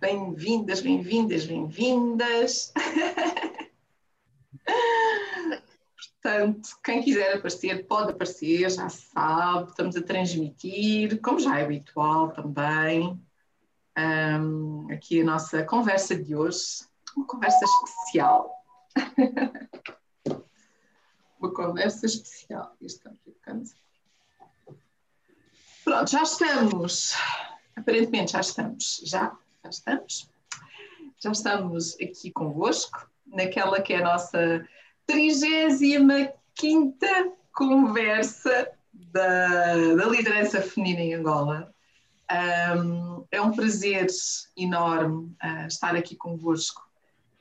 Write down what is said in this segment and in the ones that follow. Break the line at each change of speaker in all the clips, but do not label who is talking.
Bem-vindas, bem-vindas, bem-vindas. Portanto, quem quiser aparecer, pode aparecer, já sabe, estamos a transmitir, como já é habitual também. Um, aqui a nossa conversa de hoje, uma conversa especial. uma conversa especial. Estamos Pronto, já estamos. Aparentemente já estamos. Já, já estamos. Já estamos aqui convosco, naquela que é a nossa 35 conversa da, da liderança feminina em Angola. Um, é um prazer enorme uh, estar aqui convosco.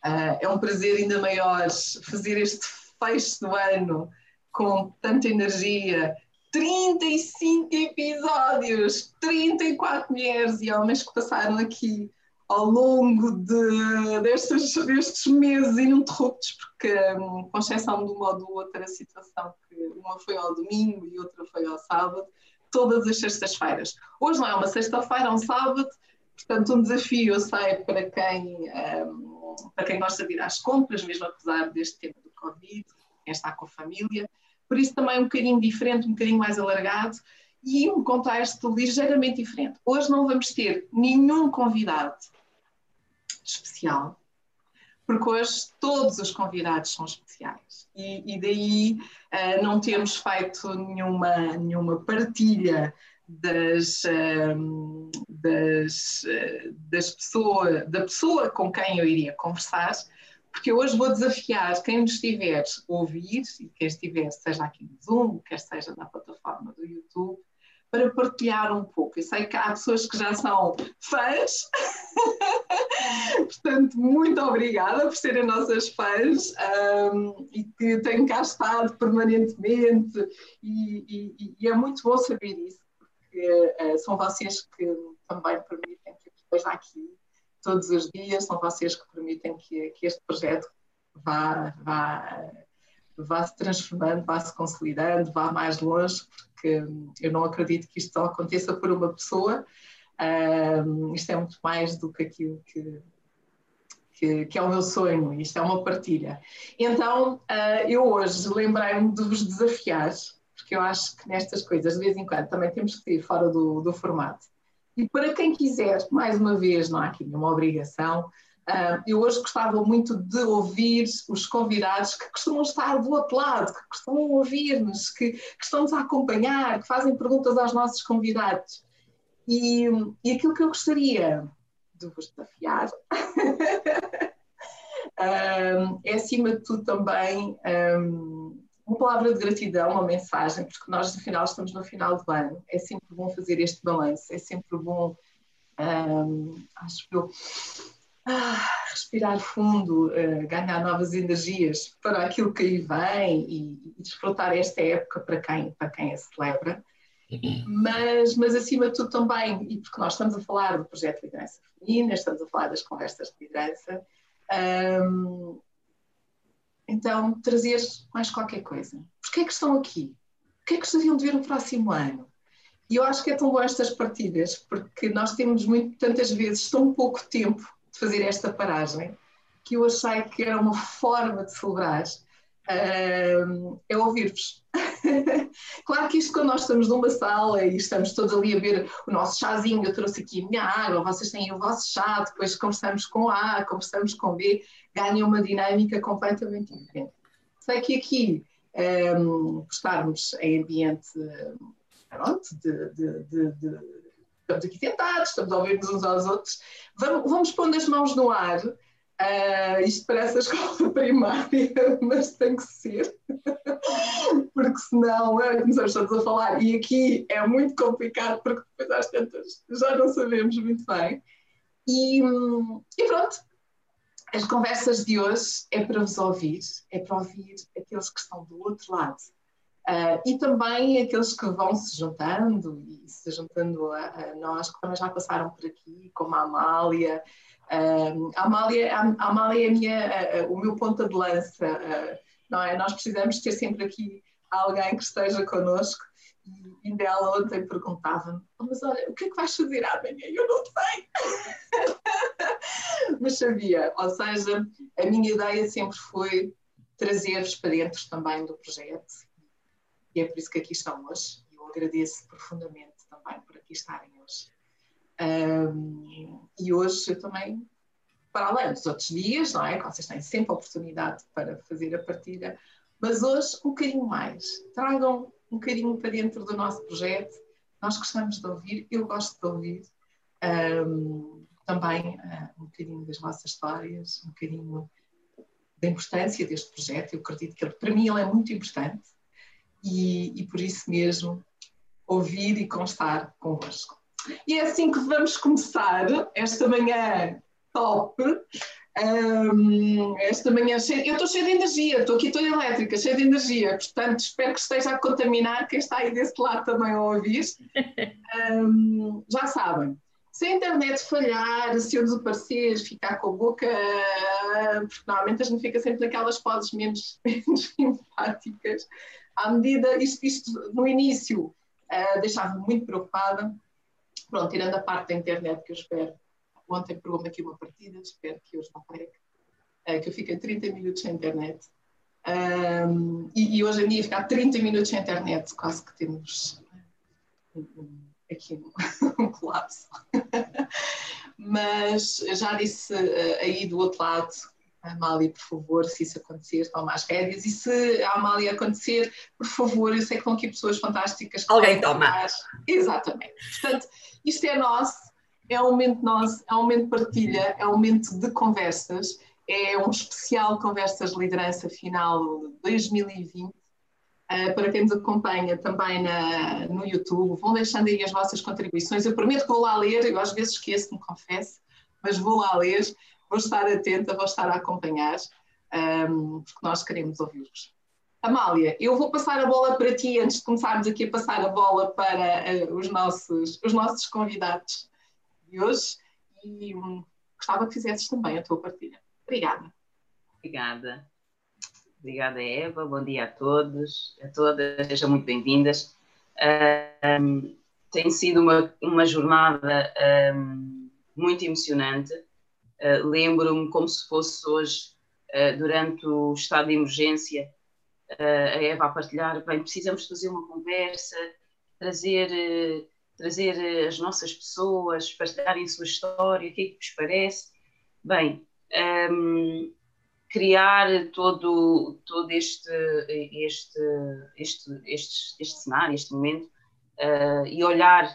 Uh, é um prazer ainda maior fazer este fecho do ano com tanta energia. 35 episódios, 34 mulheres e homens que passaram aqui ao longo de, destes, destes meses ininterruptos, porque, um, com exceção de uma ou de outra situação, que uma foi ao domingo e outra foi ao sábado, todas as sextas-feiras. Hoje não é uma sexta-feira, é um sábado, portanto, um desafio, eu sei, para quem, um, para quem gosta de ir às compras, mesmo apesar deste tempo do Covid, quem está com a família. Por isso, também um bocadinho diferente, um bocadinho mais alargado e um contexto ligeiramente diferente. Hoje não vamos ter nenhum convidado especial, porque hoje todos os convidados são especiais e, e daí uh, não temos feito nenhuma, nenhuma partilha das, uh, das, uh, das pessoa, da pessoa com quem eu iria conversar, porque hoje vou desafiar quem nos estiver a ouvir, e quem estiver, seja aqui no Zoom, quer seja na plataforma do YouTube, para partilhar um pouco. Eu sei que há pessoas que já são fãs, portanto, muito obrigada por serem nossas fãs um, e que têm cá estado permanentemente, e, e, e, é muito bom saber isso, porque uh, são vocês que também permitem que eu esteja aqui todos os dias, são vocês que permitem que, que este projeto vá, vá, vá se transformando, vá se consolidando, vá mais longe, porque eu não acredito que isto só aconteça por uma pessoa. Isto é muito mais do que aquilo que, que, que, é o meu sonho, isto é uma partilha. Então, uh, eu hoje lembrei-me de vos desafiar, porque eu acho que nestas coisas, de vez em quando, também temos que ir fora do, do formato. E para quem quiser, mais uma vez, não há aqui nenhuma obrigação, Uh, eu hoje gostava muito de ouvir os convidados que costumam estar do outro lado, que costumam ouvir-nos, que, que estão-nos a acompanhar, que fazem perguntas aos nossos convidados. E, e aquilo que eu gostaria de vos desafiar uh, é, acima de tudo, também um, uma palavra de gratidão, uma mensagem, porque nós, no final, estamos no final do ano. É sempre bom fazer este balanço, é sempre bom, um, acho eu ah, respirar fundo, uh, ganhar novas energias para aquilo que aí vem e, e, desfrutar esta época para quem, para quem a celebra. Mas, mas, acima de tudo também, e porque nós estamos a falar do projeto de liderança feminina, estamos a falar das conversas de liderança, um, então trazer mais qualquer coisa. Porquê é que estão aqui? O que é que gostariam de ver no próximo ano? E eu acho que é tão bom estas partilhas, porque nós temos muito, tantas vezes tão pouco tempo de fazer esta paragem, que eu achei que era uma forma de celebrar, uh, é ouvir-vos. claro que isto quando nós estamos numa sala e estamos todos ali a ver o nosso chazinho, eu trouxe aqui a minha água, vocês têm o vosso chá, depois conversamos com A, conversamos com B, ganha uma dinâmica completamente diferente. Sei que aqui, um, estarmos em ambiente pronto, de, de, de, de estamos aqui sentados, estamos a ouvir-nos uns aos outros, vamos, vamos pondo as mãos no ar. Uh, a escola primária, mas tem que ser, porque senão uh, começamos todos a falar. E aqui é muito complicado, porque depois às tantas já não sabemos muito bem. E, e pronto, as conversas de hoje é para vos ouvir, é para ouvir aqueles que estão do outro lado Uh, e também aqueles que vão se juntando e se juntando a, a nós, que também já passaram por aqui, como a Amália. Uh, a Amália, a, a é uh, o meu ponta de lança, não é? Nós precisamos ter sempre aqui alguém que esteja connosco E ainda ela ontem perguntava-me: oh, Mas olha, o que é que vais fazer amanhã? Eu não sei. mas sabia. Ou seja, a minha ideia sempre foi trazer-vos para dentro também do projeto. E é por isso que aqui estão hoje. Eu agradeço profundamente também por aqui estarem hoje. E hoje eu também, para além dos outros dias, não é? Que vocês têm sempre a oportunidade para fazer a partilha, mas hoje um bocadinho mais. Tragam um bocadinho para dentro do nosso projeto. Nós gostamos de ouvir, eu gosto de ouvir um, também uh, um bocadinho das vossas histórias, um bocadinho da importância deste projeto. Eu acredito que ele, para mim ele é muito importante e, e por isso mesmo ouvir e constar convosco. E é assim que vamos começar esta manhã top. Um, esta manhã cheia, eu estou cheia de energia, estou aqui toda elétrica, cheia de energia, portanto espero que esteja a contaminar quem está aí desse lado também a ouvir. Um, já sabem, se a internet falhar, se eu desaparecer, ficar com a boca, porque normalmente a gente fica sempre naquelas poses menos, menos simpáticas, à medida, isto, isto no início uh, deixava-me muito preocupada, pronto, tirando a parte da internet que eu espero Ontem pegou-me aqui uma partida, espero que hoje não pegue, uh, que eu fiquei 30 minutos sem internet. Um, e, e, hoje em dia ficar 30 minutos sem internet, quase que temos um, um, aqui um, colapso. Mas já disse uh, aí do outro lado, Amália, por favor, se isso acontecer, toma as rédeas. E se a Amália acontecer, por favor, eu sei que estão aqui pessoas fantásticas.
Alguém toma.
Exatamente. Portanto, isto é nosso é um momento nosso, é um momento de partilha, é um momento de conversas, é um especial Conversas de Liderança Final de 2020. Uh, eh, para quem nos acompanha também na, no YouTube, vão deixando aí as vossas contribuições. Eu prometo que vou lá ler, eu às vezes esqueço-me, confesso, mas vou lá ler, vou estar atenta, vou estar a acompanhar, um, porque nós queremos ouvir-vos. Amália, eu vou passar a bola para ti antes de começarmos aqui a passar a bola para uh, os, nossos, os nossos convidados de hoje e hum, gostava que fizesses também a tua partilha. Obrigada.
Obrigada. Obrigada, Eva. Bom dia a todos, a todas. Sejam muito bem-vindas. Um, tem sido uma, uma jornada um, muito emocionante. Uh, Lembro-me como se fosse hoje, uh, durante o estado de emergência, uh, a Eva a partilhar, bem, precisamos fazer uma conversa, trazer trazer eh, as nossas pessoas, partilharem a sua história, o que é que vos parece. Bem, um, ehm, criar todo, todo este, este, este, este, este cenário, este momento, uh, e olhar,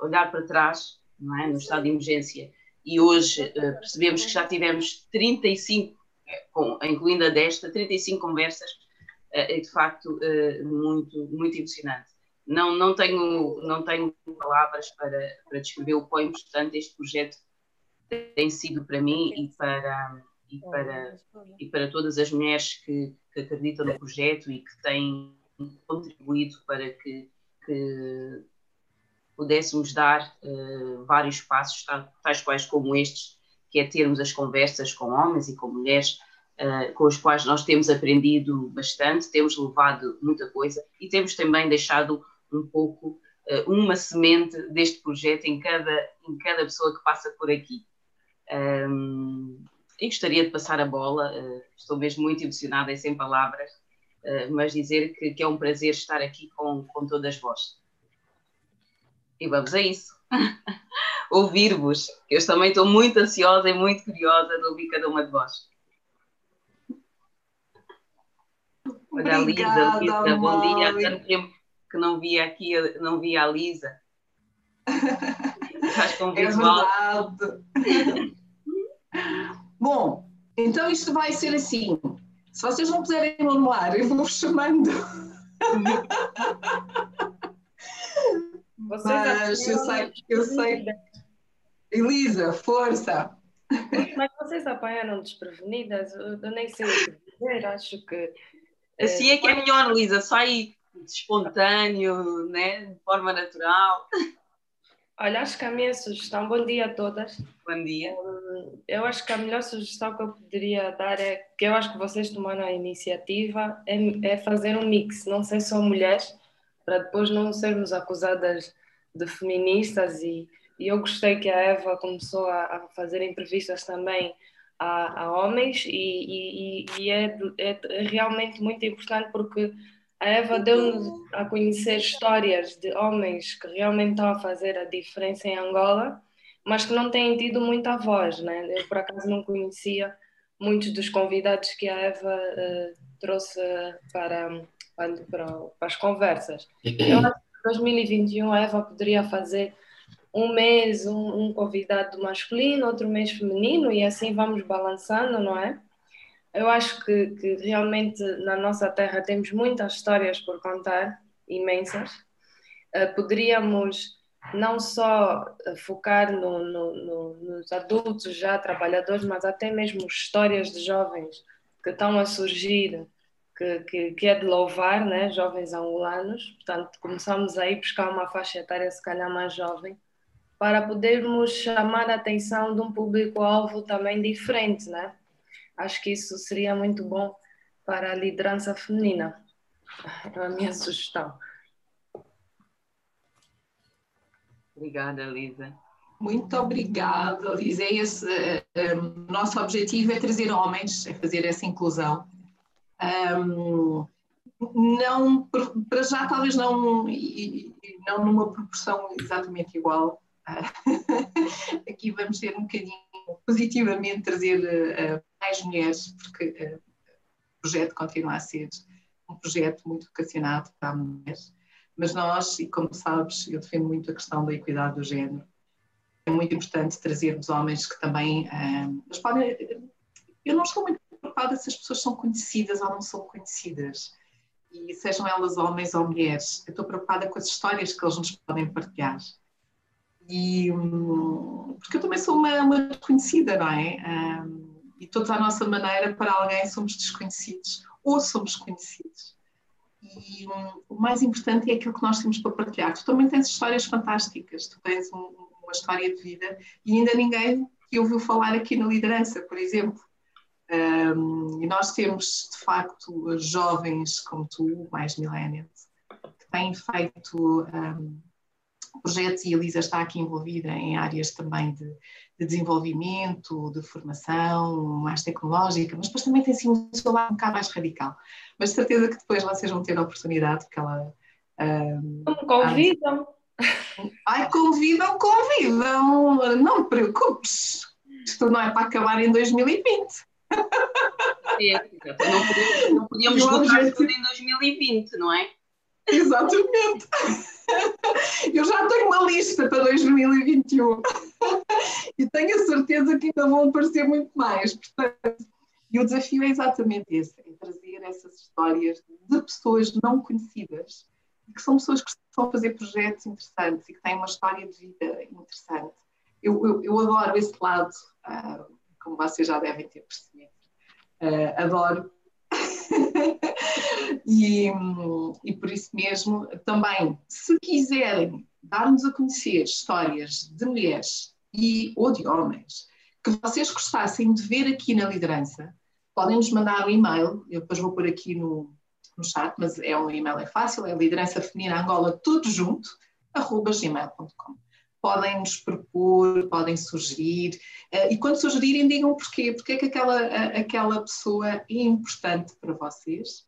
olhar para trás, não é? no estado de emergência. E hoje uh, percebemos que já tivemos 35, com, incluindo a desta, 35 conversas, uh, de facto muito, muito emocionante. Não, não, tenho, não tenho palavras para, para descrever o quão importante este projeto tem sido para mim e para, e para, e para todas as mulheres que, que acreditam no projeto e que têm contribuído para que, que pudéssemos dar uh, vários passos, tais quais como estes, que é termos as conversas com homens e com mulheres uh, com os quais nós temos aprendido bastante, temos levado muita coisa e temos também deixado um pouco uh, uma semente deste projeto em cada, em cada pessoa que passa por aqui. Um, e gostaria de passar a bola, estou mesmo muito emocionada e sem palavras, mas dizer que, que, é um prazer estar aqui com, com todas vós. E vamos a isso. Ouvir-vos. Eu também estou muito ansiosa e muito curiosa de ouvir cada uma de vós.
Olha, Lisa, Lisa,
bom dia. Há tanto tempo que não via aqui, não via a Lisa.
Faz com é verdade. Bom, então isto vai ser assim. Se vocês não puserem no ar, eu vou chamando. Vocês Mas eu sei, eu sei. Elisa, força!
Mas vocês apanharam desprevenidas? Eu nem sei o que dizer, acho que.
Assim é que é melhor, Elisa, só aí espontâneo, né? de forma natural.
Olha, acho que a minha sugestão, bom dia a todas.
Bom dia.
Eu acho que a melhor sugestão que eu poderia dar é que eu acho que vocês tomaram a iniciativa, é, é fazer um mix, não sei só mulheres, para depois não sermos acusadas de feministas e, e eu gostei que a Eva começou a, a fazer entrevistas também a, a homens e, e, e é, é, realmente muito importante porque a Eva deu-nos a conhecer histórias de homens que realmente estão a fazer a diferença em Angola, mas que não têm tido muita voz, né? Eu por acaso não conhecia muitos dos convidados que a Eva uh, trouxe para, para, para, as conversas. Eu acho 2021 a Eva poderia fazer um mês um, um, convidado masculino, outro mês feminino, e assim vamos balançando, não é? Eu acho que, que realmente na nossa terra temos muitas histórias por contar, imensas. Uh, poderíamos não só focar no, no, no, nos adultos já trabalhadores, mas até mesmo histórias de jovens que estão a surgir, que, que, que é de louvar, né? jovens angolanos. Portanto, começamos aí a buscar uma faixa etária se calhar mais jovem para podermos chamar a atenção de um público-alvo também diferente, né? Acho que isso seria muito bom para a liderança feminina. É a minha sugestão.
Obrigada, Lisa.
Muito obrigada, Lisa. É esse, um, nosso objetivo é trazer homens, é fazer essa inclusão. Um, não, para já, talvez não, não numa proporção exatamente igual, aqui vamos ter um bocadinho positivamente trazer uh, mais mulheres, porque uh, o projeto continua a ser um projeto muito vocacionado para mulheres, mas nós, e como sabes, eu defendo muito a questão da equidade do género, é muito importante trazermos homens que também, mas podem, eu não estou muito preocupada se as pessoas são conhecidas ou não são conhecidas, e sejam elas homens ou mulheres, eu estou preocupada com as histórias que eles nos podem partilhar. E, hum, porque eu também sou uma, uma desconhecida, não é? Um, e todos à nossa maneira, para alguém, somos desconhecidos ou somos conhecidos. E um, o mais importante é aquilo que nós temos para partilhar. Tu também tens histórias fantásticas, tu tens um, uma história de vida e ainda ninguém te ouviu falar aqui na liderança, por exemplo. Um, e nós temos, de facto, jovens como tu, mais millennials, que têm feito um, projetos e a Elisa está aqui envolvida em áreas também de, de desenvolvimento, de formação mais tecnológica, mas depois também tem assim um seu lado um bocado mais radical. Mas de certeza que depois vocês vão ter a oportunidade, porque ela.
Um, Como convidam?
Ai, convidam, convidam, não te preocupes, isto não é para acabar em 2020.
É, não podíamos, não podíamos votar tudo em 2020, não é?
Exatamente. Eu já tenho uma lista para 2021 e tenho a certeza que ainda vão aparecer muito mais. Portanto, e o desafio é exatamente esse: é trazer essas histórias de pessoas não conhecidas que são pessoas que estão a fazer projetos interessantes e que têm uma história de vida interessante. Eu, eu, eu adoro esse lado, uh, como vocês já devem ter percebido. Uh, adoro. E, e por isso mesmo, também, se quiserem dar-nos a conhecer histórias de mulheres e, ou de homens que vocês gostassem de ver aqui na liderança, podem nos mandar um e-mail, eu depois vou pôr aqui no, no chat, mas é um e-mail é fácil, é liderança feminina Angola, tudo junto, arroba gmail.com podem nos propor, podem sugerir, uh, e quando sugerirem, digam porquê, porque é que aquela, aquela pessoa é importante para vocês,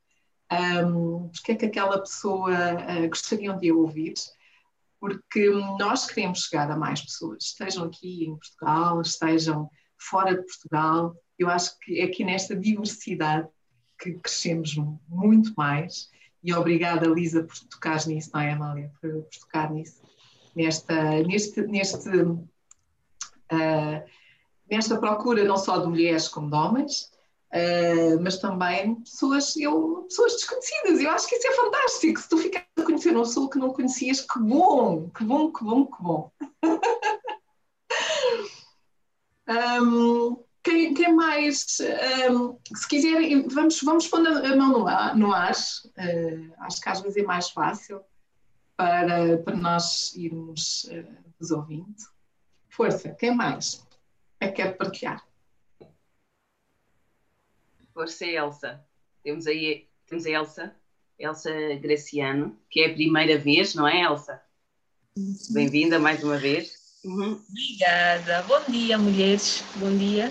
um, porque é que aquela pessoa uh, gostariam de ouvir, porque nós queremos chegar a mais pessoas, estejam aqui em Portugal, estejam fora de Portugal, eu acho que é aqui nesta diversidade que crescemos muito mais, e obrigada Lisa por tocar nisso, não é Amália, por, por tocar nisso nesta, neste, neste, uh, nesta procura não só de mulheres como de homens, uh, mas também pessoas, eu, pessoas desconhecidas. Eu acho que isso é fantástico. Se tu ficares a conhecer uma pessoa que não conhecias, que bom, que bom, que bom, que bom. um, quem, quem, mais? Um, se quiserem, vamos, vamos pôr a mão no ar. No ar. Uh, acho que às vezes é mais fácil para, para nós irmos uh, nos ouvindo. Força, quem mais é que quer partilhar?
Força, Elsa. Temos aí temos a Elsa. Elsa Graciano, que é a primeira vez, não é, Elsa? Bem-vinda mais uma vez.
Uhum. Obrigada. Bom dia, mulheres. Bom dia.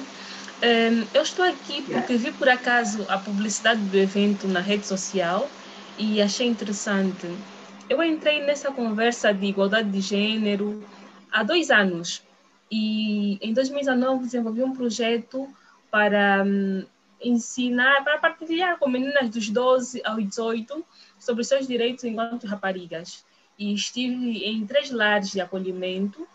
Um, eu estou aqui porque vi por acaso a publicidade do evento na rede social e achei interessante. Eu entrei nessa conversa de igualdade de gênero há dois anos e em 2019 desenvolvi um projeto para um, ensinar, para partilhar com meninas dos 12 aos 18 sobre seus direitos enquanto raparigas. E estive em três lares de acolhimento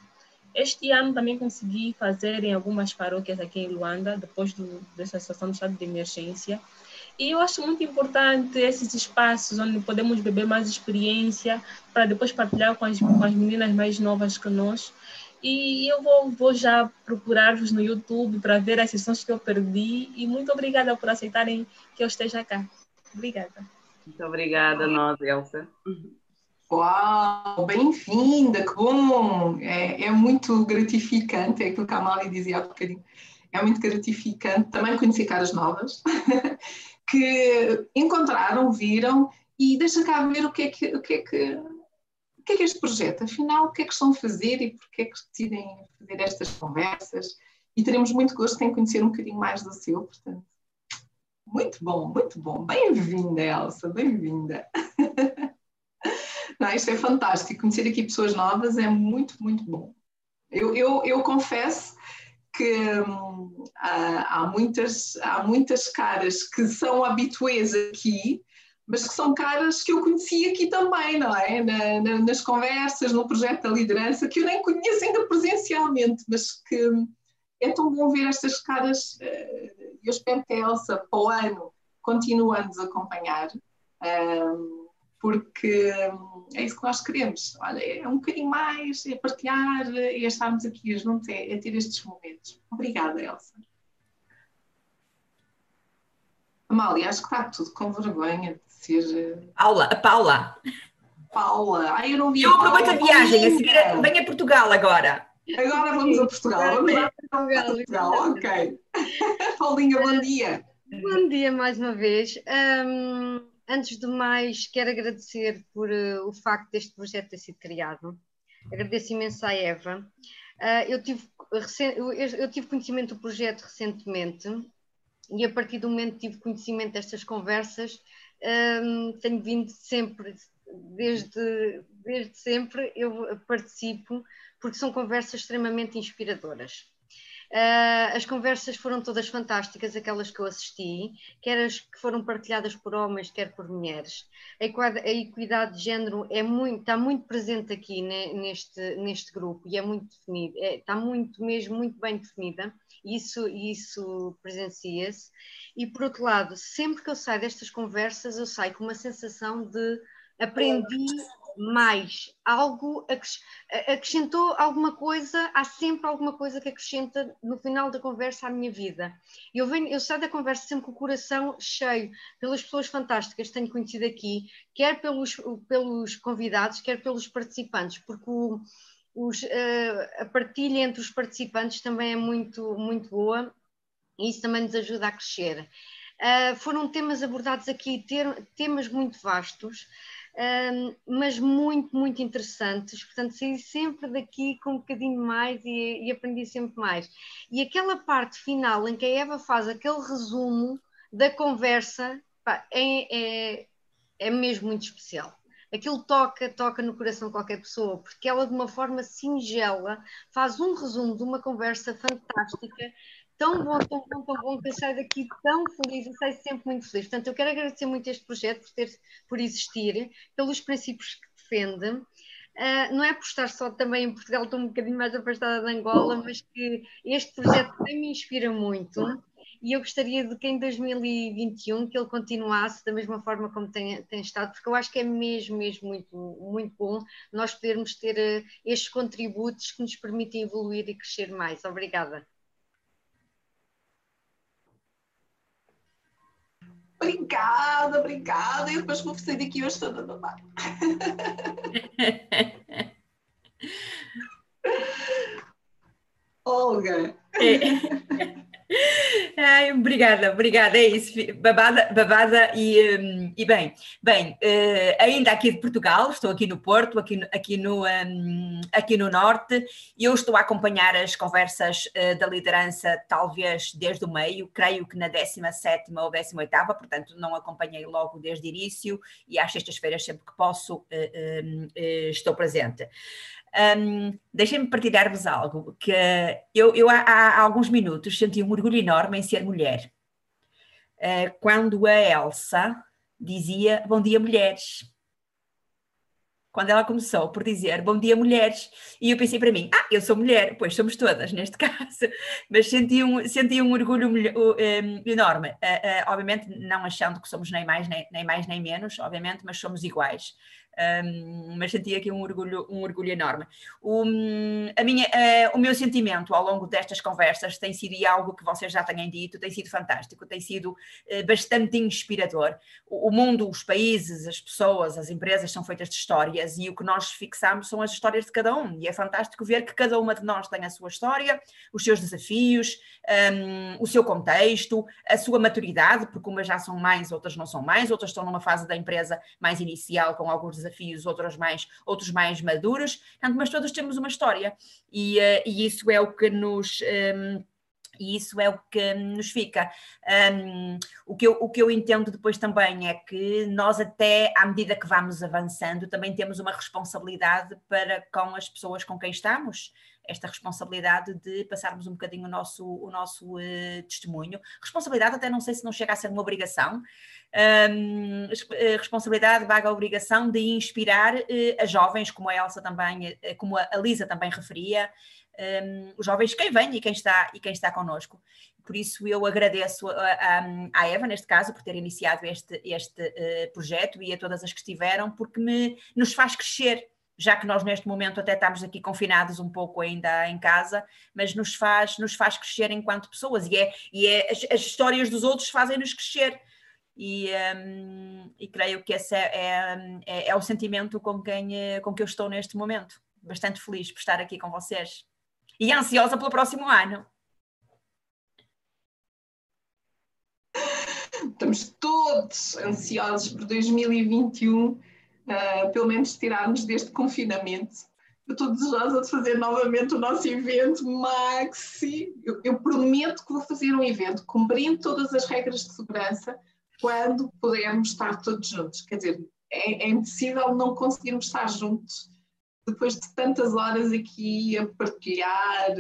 este ano também consegui fazer em algumas paróquias aqui em Luanda, depois do, dessa situação do estado de emergência. E eu acho muito importante esses espaços onde podemos beber mais experiência para depois partilhar com as, com as meninas mais novas que nós. E eu vou, vou já procurar-vos no YouTube para ver as sessões que eu perdi. E muito obrigada por aceitarem que eu esteja cá. Obrigada.
Muito obrigada, nós, Elsa.
Uau, bem-vinda, que bom! É, é, muito gratificante, é aquilo que a Amália dizia há bocadinho, é muito gratificante também conhecer caras novas que encontraram, viram e deixa cá ver o que é que, o que, é que, o que é que este projeto, afinal, o que é que estão a fazer e porque é que decidem fazer estas conversas e teremos muito gosto em conhecer um bocadinho mais do seu, portanto. Muito bom, muito bom. Bem-vinda, Elsa, bem-vinda. Não, isto é fantástico. Conhecer aqui pessoas novas é muito, muito bom. Eu, eu, eu confesso que hum, há, há, muitas, há muitas caras que são habituês aqui, mas que são caras que eu conheci aqui também, não é? Na, na, nas conversas, no projeto da liderança, que eu nem conheço ainda presencialmente, mas que hum, é tão bom ver estas caras. Eh, eu espero que a Elsa, para o ano, continue a nos acompanhar. Um, porque hum, é isso que nós queremos. Olha, é um bocadinho mais, é partilhar, é estarmos aqui juntos, é, é ter estes momentos. Obrigada, Elsa. Amália, acho que está tudo com vergonha de ser.
Eh, Paula, a Paula.
Paula, ai eu não vi.
Eu aproveito a viagem, a seguir venho a Portugal agora.
Agora vamos a Portugal, vamos a Portugal, ok. Paulinha, bom dia.
Bom dia mais uma vez. Um antes de mais, quero agradecer por uh, o facto deste projeto ter sido criado. Agradeço imenso à Eva. Uh, eu, tive, eu, eu, tive conhecimento do projeto recentemente e a partir do momento que tive conhecimento destas conversas, um, tenho vindo sempre, desde, desde sempre, eu participo, porque são conversas extremamente inspiradoras. Uh, as conversas foram todas fantásticas, aquelas que eu assisti, quer as que foram partilhadas por homens, quer por mulheres. A equidade de género é muito, está muito presente aqui neste, neste grupo e é muito definida, é, está muito mesmo, muito bem definida, isso, isso presencia-se. E por outro lado, sempre que eu saio destas conversas, eu saio com uma sensação de aprendi mais, algo acrescentou alguma coisa, há sempre alguma coisa que acrescenta no final da conversa à minha vida. Eu, venho, eu saio da conversa sempre com o coração cheio pelas pessoas fantásticas que tenho conhecido aqui, quer pelos, pelos convidados, quer pelos participantes, porque o, os, a partilha entre os participantes também é muito, muito boa e isso também nos ajuda a crescer. Uh, foram temas abordados aqui, ter, temas muito vastos, um, mas muito, muito interessantes. Portanto, saí sempre daqui com um bocadinho mais e, e, aprendi sempre mais. E aquela parte final em que a Eva faz aquele resumo da conversa pá, é, é, é mesmo muito especial. Aquilo toca, toca no coração de qualquer pessoa, porque ela, de uma forma singela, faz um resumo de uma conversa fantástica tão bom, tão bom, tão bom, que eu saio daqui tão feliz, eu saio sempre muito feliz. Portanto, eu quero agradecer muito este projeto por, ter, por existir, pelos princípios que defende. Uh, não é por estar só também em Portugal, estou um bocadinho mais afastada de Angola, mas que este projeto também me inspira muito e eu gostaria de que em 2021 que ele continuasse da mesma forma como tem, tem estado, porque eu acho que é mesmo, mesmo muito, muito bom nós podermos ter uh, estes contributos que nos permitem evoluir e crescer mais. Obrigada.
Obrigada, obrigada. E depois vou sair daqui hoje toda a mamar. Olga.
É. Ai, obrigada, obrigada, é isso, babada, babada e, um, e bem, bem, uh, ainda aqui de Portugal, estou aqui no Porto, aqui, aqui, no, um, aqui no Norte, e eu estou a acompanhar as conversas uh, da liderança talvez desde o meio, creio que na 17 ou 18 portanto não acompanhei logo desde o início, e às sextas-feiras sempre que posso uh, estou presente. Um, Deixem-me partilhar-vos algo, que eu, eu há, há, alguns minutos senti um orgulho enorme em ser mulher. Uh, quando a Elsa dizia Bom dia, mulheres. Quando ela começou por dizer Bom dia, mulheres. E eu pensei para mim, ah, eu sou mulher, pois somos todas neste caso, mas senti um, senti um orgulho um, enorme. Uh, uh, obviamente, não achando que somos nem mais nem, nem mais nem menos, obviamente, mas somos iguais um, mas senti aqui um orgulho, um orgulho enorme. O, a minha, uh, o meu sentimento ao longo destas conversas tem sido, e algo que vocês já tenham dito, tem sido fantástico, tem sido uh, bastante inspirador. O, o, mundo, os países, as pessoas, as empresas são feitas de histórias e o que nós fixamos são as histórias de cada um. E é fantástico ver que cada uma de nós tem a sua história, os seus desafios, um, o seu contexto, a sua maturidade, porque umas já são mais, outras não são mais, outras estão numa fase da empresa mais inicial com alguns desafios, outros mais, outros mais maduros, mas todos temos uma história e, uh, e isso é o que nos. Um, e isso é o que nos fica. Um, o, que eu, o que eu entendo depois também é que nós, até à medida que vamos avançando, também temos uma responsabilidade para com as pessoas com quem estamos esta responsabilidade de passarmos um bocadinho o nosso, o nosso uh, testemunho. Responsabilidade, até não sei se não chega a ser uma obrigação, um, responsabilidade, vaga obrigação de inspirar uh, as jovens, como a Elsa também, uh, como a Lisa também referia, um, os jovens, quem vem e quem está, e quem está connosco. Por isso eu agradeço à Eva, neste caso, por ter iniciado este, este uh, projeto e a todas as que estiveram, porque me, nos faz crescer já que nós neste momento até estamos aqui confinados um pouco ainda em casa, mas nos faz, nos faz crescer enquanto pessoas e, é, e é, as, as histórias dos outros fazem-nos crescer. E, um, e, creio que esse é, é, é, é, o sentimento com, quem, com que eu estou neste momento. Bastante feliz por estar aqui com vocês e ansiosa pelo próximo ano.
Estamos todos ansiosos por 2021 uh, pelo menos tirarmos deste confinamento. Eu estou desejosa de fazer novamente o nosso evento Maxi. Eu, eu prometo que vou fazer um evento cumprindo todas as regras de segurança quando pudermos estar todos juntos. Quer dizer, é, é impossível não conseguirmos estar juntos depois de tantas horas aqui a partilhar.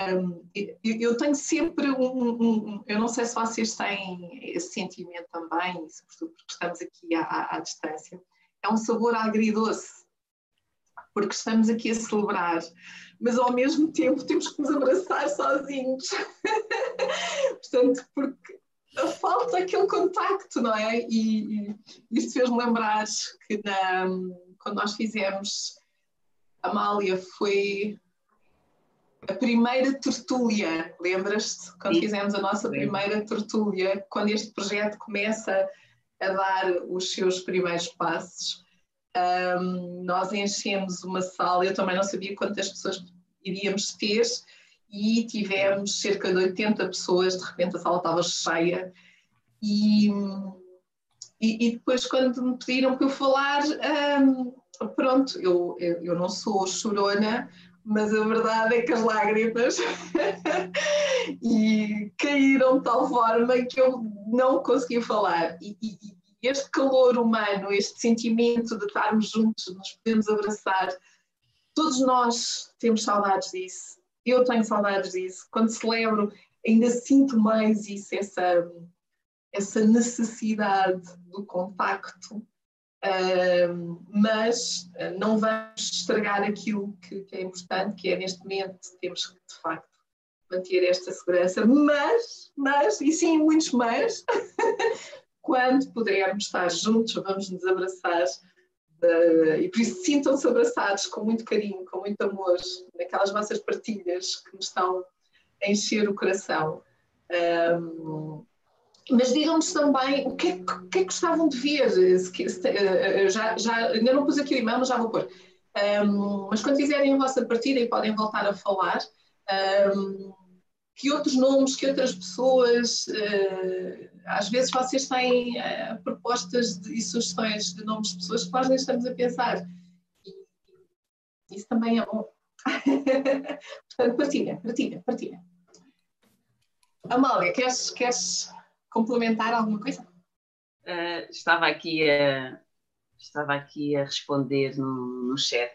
Um, eu, eu, tenho sempre um, um, Eu não sei se vocês têm esse sentimento também, sobretudo porque estamos aqui à, à distância é um sabor agridoce, porque estamos aqui a celebrar, mas ao mesmo tempo temos que nos abraçar sozinhos. Portanto, porque falta aquele contacto, não é? E, e isto fez-me lembrar que na, quando nós fizemos Amália foi a primeira tertúlia, lembras-te? Quando Sim. fizemos a nossa primeira tertúlia, quando este projeto começa a dar os seus primeiros passos. Um, nós enchemos uma sala, eu também não sabia quantas pessoas iríamos ter, e tivemos cerca de 80 pessoas, de repente a sala estava cheia, e, e, e depois quando me pediram para eu falar, um, pronto, eu, eu, eu não sou chorona, mas a verdade é que as lágrimas e caíram de tal forma que eu não conseguia falar. E, e, este calor humano, este sentimento de estarmos juntos, nos podemos abraçar, todos nós temos saudades disso. Eu tenho saudades disso. Quando celebro, ainda sinto mais isso, essa, essa necessidade do contacto Uh, mas uh, não vamos estragar aquilo que, que, é importante, que é neste momento temos que de facto manter esta segurança, mas, mas, e sim muitos mas, quando pudermos estar juntos, vamos nos abraçar uh, e por isso sintam-se abraçados com muito carinho, com muito amor, naquelas vossas partilhas que nos estão a encher o coração. Um, mas digam-nos também o que, é, o que, é que gostavam de ver. Se, se, uh, já, já, ainda não pus aqui o e-mail, mas já vou pôr. Um, mas quando fizerem a vossa partida e podem voltar a falar, um, que outros nomes, que outras pessoas, uh, às vezes vocês têm uh, propostas de, e sugestões de nomes de pessoas que nós nem estamos a pensar. E isso também é bom. Portanto, partilha, partilha, partilha. Amália, queres, queres complementar alguma coisa?
Uh, estava aqui a estava aqui a responder no, no chat.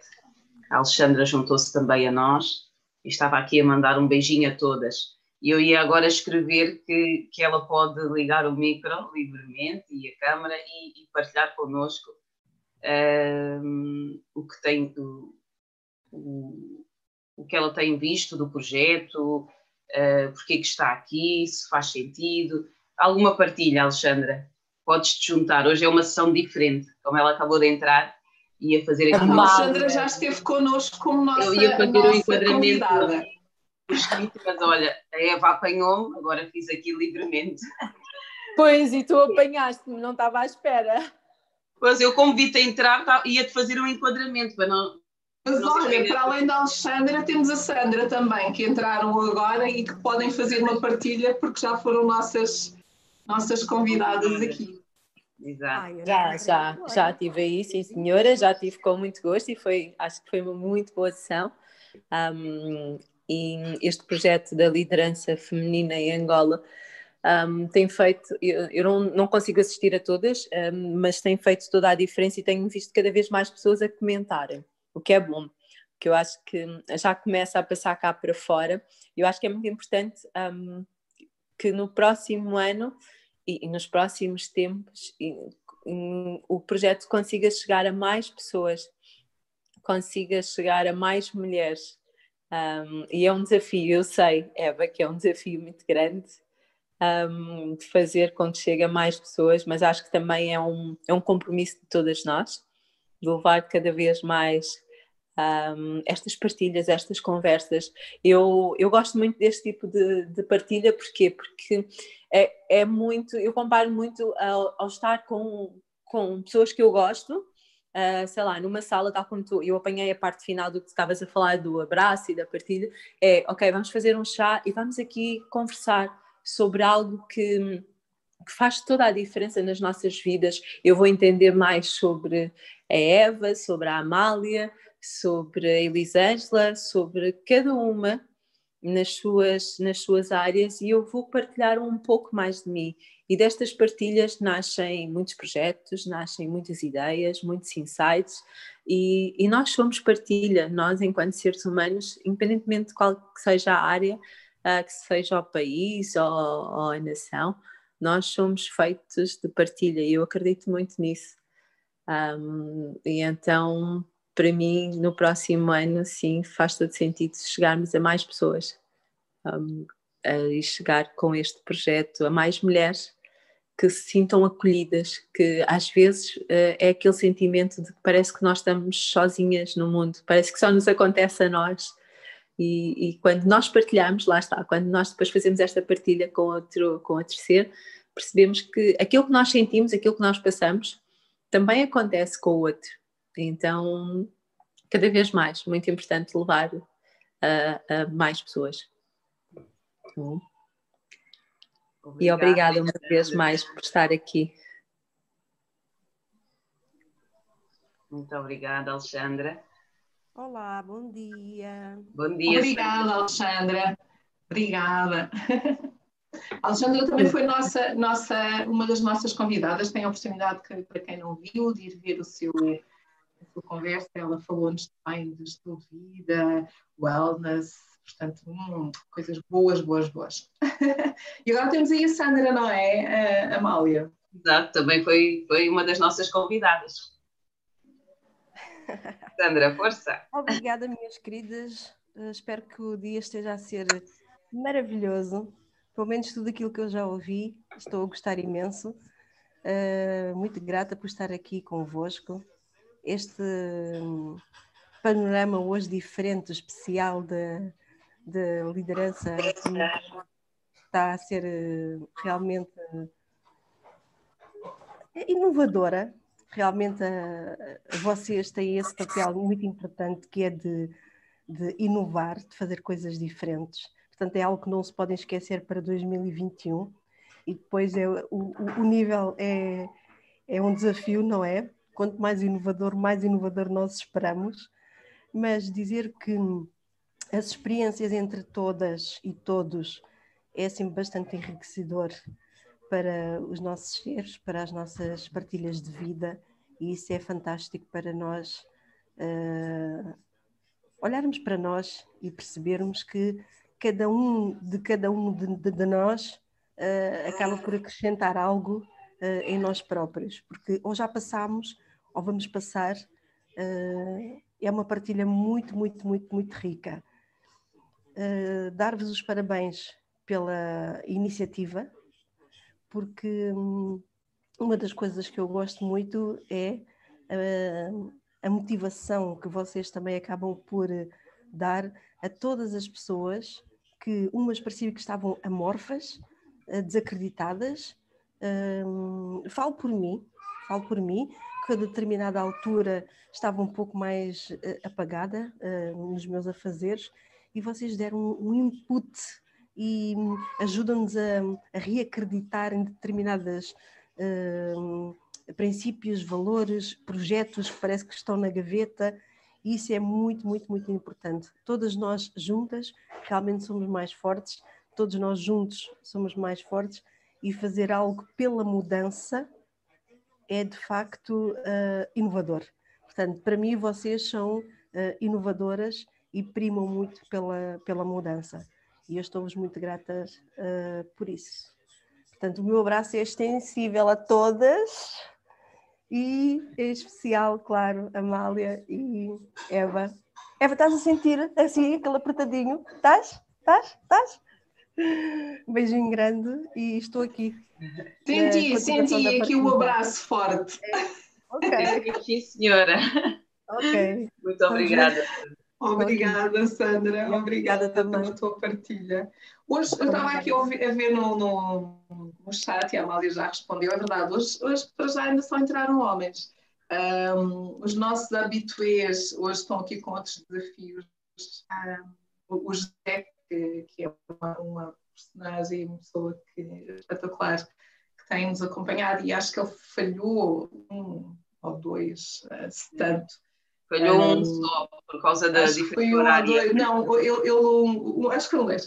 A Alexandra juntou-se também a nós estava aqui a mandar um beijinho a todas. E eu ia agora escrever que, que ela pode ligar o micro livremente e a câmara e, e partilhar connosco uh, o que tem o, o, o, que ela tem visto do projeto, uh, porque é que está aqui, se faz sentido. Alguma partilha, Alexandra? Podes te juntar. Hoje é uma sessão diferente, como ela acabou de entrar ia fazer aqui.
A Alexandra já esteve connosco como nossa Eu ia fazer o enquadramento
escrito, mas olha, a Eva apanhou-me, agora fiz aqui livremente.
Pois, e tu apanhaste-me, não estava à espera.
Pois, eu como vi-te entrar, tá, ia-te fazer um enquadramento para não.
Mas não olha, para além da Alexandra, temos a Sandra também, que entraram agora e que podem fazer uma partilha, porque já foram nossas, nossas convidadas aqui.
Exato.
já, já, já tive aí, sim senhora, já tive com muito gosto e foi, acho que foi uma muito boa sessão. Um, e este projeto da liderança feminina em Angola um, tem feito, eu, eu não, não, consigo assistir a todas, um, mas tem feito toda a diferença e tenho visto cada vez mais pessoas a comentarem, o que é bom, que eu acho que já começa a passar cá para fora. Eu acho que é muito importante um, que no próximo ano e, e nos próximos tempos e, um, o projeto consiga chegar a mais pessoas, consiga chegar a mais mulheres. Um, e é um desafio, eu sei, Eva, que é um desafio muito grande um, de fazer com que chegue a mais pessoas, mas acho que também é um, é um compromisso de todas nós, de levar cada vez mais um, estas partilhas, estas conversas. Eu, eu gosto muito deste tipo de, de partilha, porquê? Porque é, é muito, eu comparo muito ao, ao estar com, com pessoas que eu gosto, uh, sei lá, numa sala, tal como tu, eu apanhei a parte final do que estavas a falar do abraço e da partilha, é, ok, vamos fazer um chá e vamos aqui conversar sobre algo que, que faz toda a diferença nas nossas vidas. Eu vou entender mais sobre a Eva, sobre a Amália, sobre a Elisângela, sobre cada uma nas suas, nas suas áreas e eu vou partilhar um pouco mais de mim. E destas partilhas nascem muitos projetos, nascem muitas ideias, muitos insights e, e nós somos partilha, nós enquanto seres humanos, independentemente de qual que seja a área, uh, que seja o país ou, ou a nação, nós somos feitos de partilha e eu acredito muito nisso. Um, e então para mim, no próximo ano, sim, faz todo sentido chegarmos a mais pessoas um, e chegar com este projeto a mais mulheres que se sintam acolhidas, que às vezes uh, é aquele sentimento de que parece que nós estamos sozinhas no mundo, parece que só nos acontece a nós. E, e, quando nós partilhamos, lá está, quando nós depois fazemos esta partilha com outro, com outro ser, percebemos que aquilo que nós sentimos, aquilo que nós passamos, também acontece com o outro. Então, cada vez mais, muito importante levar a, a mais pessoas. Bom. Obrigada, e obrigada uma vez mais por estar aqui.
Muito obrigada, Alexandra.
Olá, bom dia.
Bom dia.
Obrigada, Alexandra. Obrigada. Alexandra também foi nossa, nossa, uma das nossas convidadas. Tem a oportunidade, que, para quem não viu, de ir ver o seu a sua conversa, ela falou-nos também de estilo de vida, wellness, portanto, hum, coisas boas, boas, boas. e agora temos aí a Sandra, não é, a Amália?
Exato, também foi, foi uma das nossas convidadas. Sandra, força!
Obrigada, minhas queridas. Uh, espero que o dia esteja a ser maravilhoso. Pelo menos tudo aquilo que eu já ouvi, estou a gostar imenso. Uh, muito grata por estar aqui convosco este hum, panorama hoje diferente, especial de liderança está a ser eh, realmente eh, inovadora. Realmente eh, vocês têm esse papel muito importante que é de, de inovar, de fazer coisas diferentes. portanto é algo que não se podem esquecer para 2021. E depois é, o, o nível é, é um desafio, não é? Quanto mais inovador, mais inovador nós esperamos. Mas dizer que as experiências entre todas e todos é assim bastante enriquecedor para os nossos seres, para as nossas partilhas de vida, e isso é fantástico para nós uh, olharmos para nós e percebermos que cada um de cada um de, de, de nós uh, acaba por acrescentar algo uh, em nós próprios, porque ou já passamos ou vamos passar, é uma partilha muito, muito, muito, muito rica. Dar-vos os parabéns pela iniciativa, porque hum, uma das coisas que eu gosto muito é uh, a motivação que vocês também acabam por dar a todas as pessoas que umas pareciam que estavam amorfas, uh, desacreditadas. Uh, falo por mim, falo por mim, que a determinada altura estava um pouco mais uh, apagada nos meus afazeres e vocês deram um, um input e ajudam-nos a, a, reacreditar em determinadas uh, princípios, valores, projetos que parece que estão na gaveta. Isso é muito, muito, muito importante. Todas nós juntas realmente somos mais fortes, todos nós juntos somos mais fortes e fazer algo pela mudança é de facto uh, inovador. Portanto, para mim, vocês são uh, inovadoras e primam muito pela, pela mudança e eu estou-vos muito grata uh, por isso. Portanto, o meu abraço é extensível a todas e em especial, claro, Amália e Eva. Eva, estás a sentir assim aquele apertadinho? Estás? Estás? Estás? Um beijinho grande e estou aqui.
Senti, senti aqui o um abraço forte.
É. Ok. Sim, senhora.
Ok.
Muito obrigada.
Obrigada, Sandra. Obrigada também pela tua partilha. Hoje eu estava aqui a, ver no, no, no chat e a Amália já respondeu, é verdade. Hoje, hoje para já ainda só entraram homens. Um, os nossos habituês hoje estão aqui com outros desafios. Um, o José, que, que é uma, uma personagem, uma pessoa que, espetacular, que tem nos acompanhado e acho que ele falhou um ou dois, uh, se tanto
Falhou um, um só por causa da diferença horária.
Um, não, ele, ele um, acho que não é.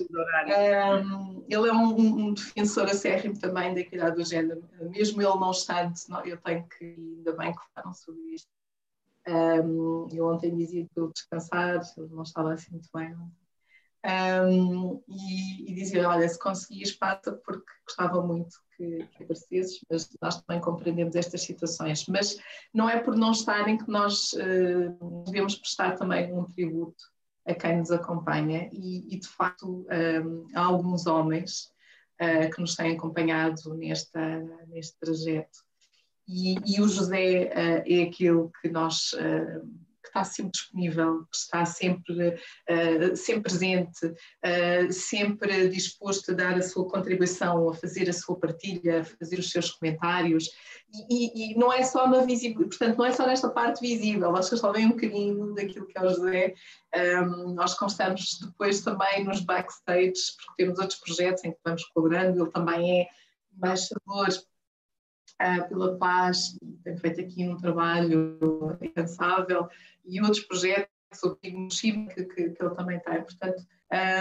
Um, ele é um, defensor acérrimo também da equidade do género. Mesmo ele não estando, eu tenho que, ainda bem que falaram sobre isto. Eu ontem dizia que eu descansar, ele não estava assim muito bem. Um, e, e olha, se conseguias passa porque gostava muito que, que aparecesses, mas nós também compreendemos estas situações. Mas não é por não estarem que nós uh, devemos prestar também um tributo a quem nos acompanha e, e de facto um, há alguns homens uh, que nos têm acompanhado nesta, neste trajeto e, e o José uh, é aquele que nós está sempre disponível, que está sempre, uh, sempre presente, uh, sempre disposto a dar a sua contribuição, a fazer a sua partilha, a fazer os seus comentários. E, e, e não é só na visível, portanto, não é só nesta parte visível, acho que só vem um bocadinho daquilo que é o José. Um, nós constamos depois também nos backstage, porque temos outros projetos em que vamos colaborando, ele também é embaixador uh, pela paz, tem feito aqui um trabalho incansável e outros projetos sobre o que, que, que ele também tem. Portanto,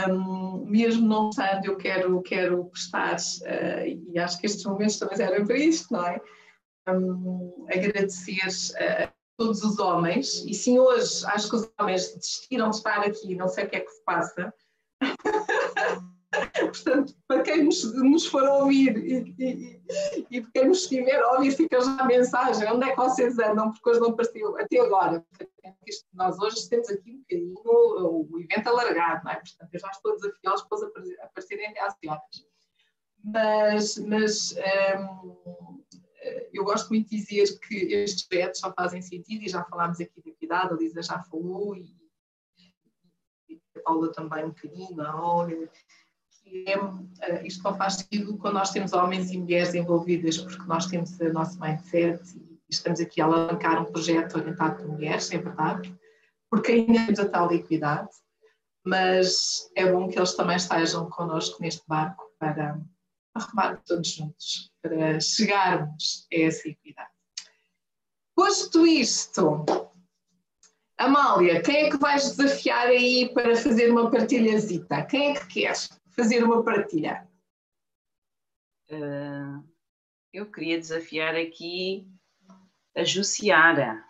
um, mesmo não estando, eu quero, quero prestar, uh, e acho que estes momentos também servem para isto, não é? Um, agradecer a todos os homens, e sim, hoje acho que os homens desistiram de estar aqui, não sei o que é que se passa. Portanto, para quem nos, nos for ouvir e, e, e para quem nos estiver a ouvir, fica já a mensagem: onde é que vocês andam? Porque hoje não apareceu até agora. Nós hoje temos aqui um bocadinho o evento alargado, não é? Portanto, eu já estou a desafiá-los a aparecerem até às horas. Mas, mas hum, eu gosto muito de dizer que estes projetos só fazem sentido, e já falámos aqui de equidade, a Lisa já falou, e, e a Paula também um bocadinho, a Olga que é, isto só faz sentido quando nós temos homens e mulheres envolvidas, porque nós temos o nosso mindset e estamos aqui a alavancar um projeto orientado para mulheres, é verdade, porque ainda temos a tal equidade. mas é bom que eles também estejam connosco neste barco para arrumar todos juntos, para chegarmos a essa equidade. Posto isto, Amália, quem é que vais desafiar aí para fazer uma partilhazita? Quem é que queres fazer uma partilha?
Uh, eu queria desafiar aqui a Jussiara.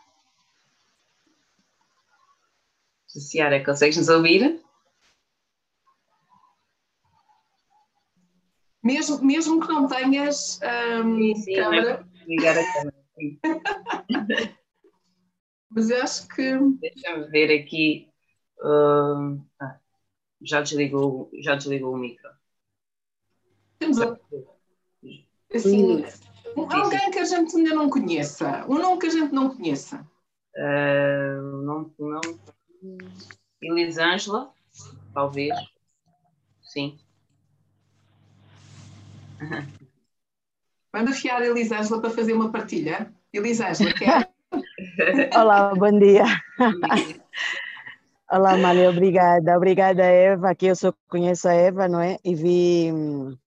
Jussiara, consegues nos ouvir?
Mesmo, mesmo que não tenhas um, sim, sim, câmera. Ligar a câmera. Mas eu acho que.
Deixa-me ver aqui. Uh, ah, já, desligou, já desligou o micro.
Temos assim, alguém que a gente ainda não conheça. Um nome que a gente não conheça.
Uh, não, não. Elisângela, talvez. Sim.
Vamos afiar a Elisângela para fazer uma partilha. Elisângela, quer?
Olá, bom dia. Olá, Mália, obrigada. Obrigada, Eva, que eu só conheço a Eva, não é? E vi hum,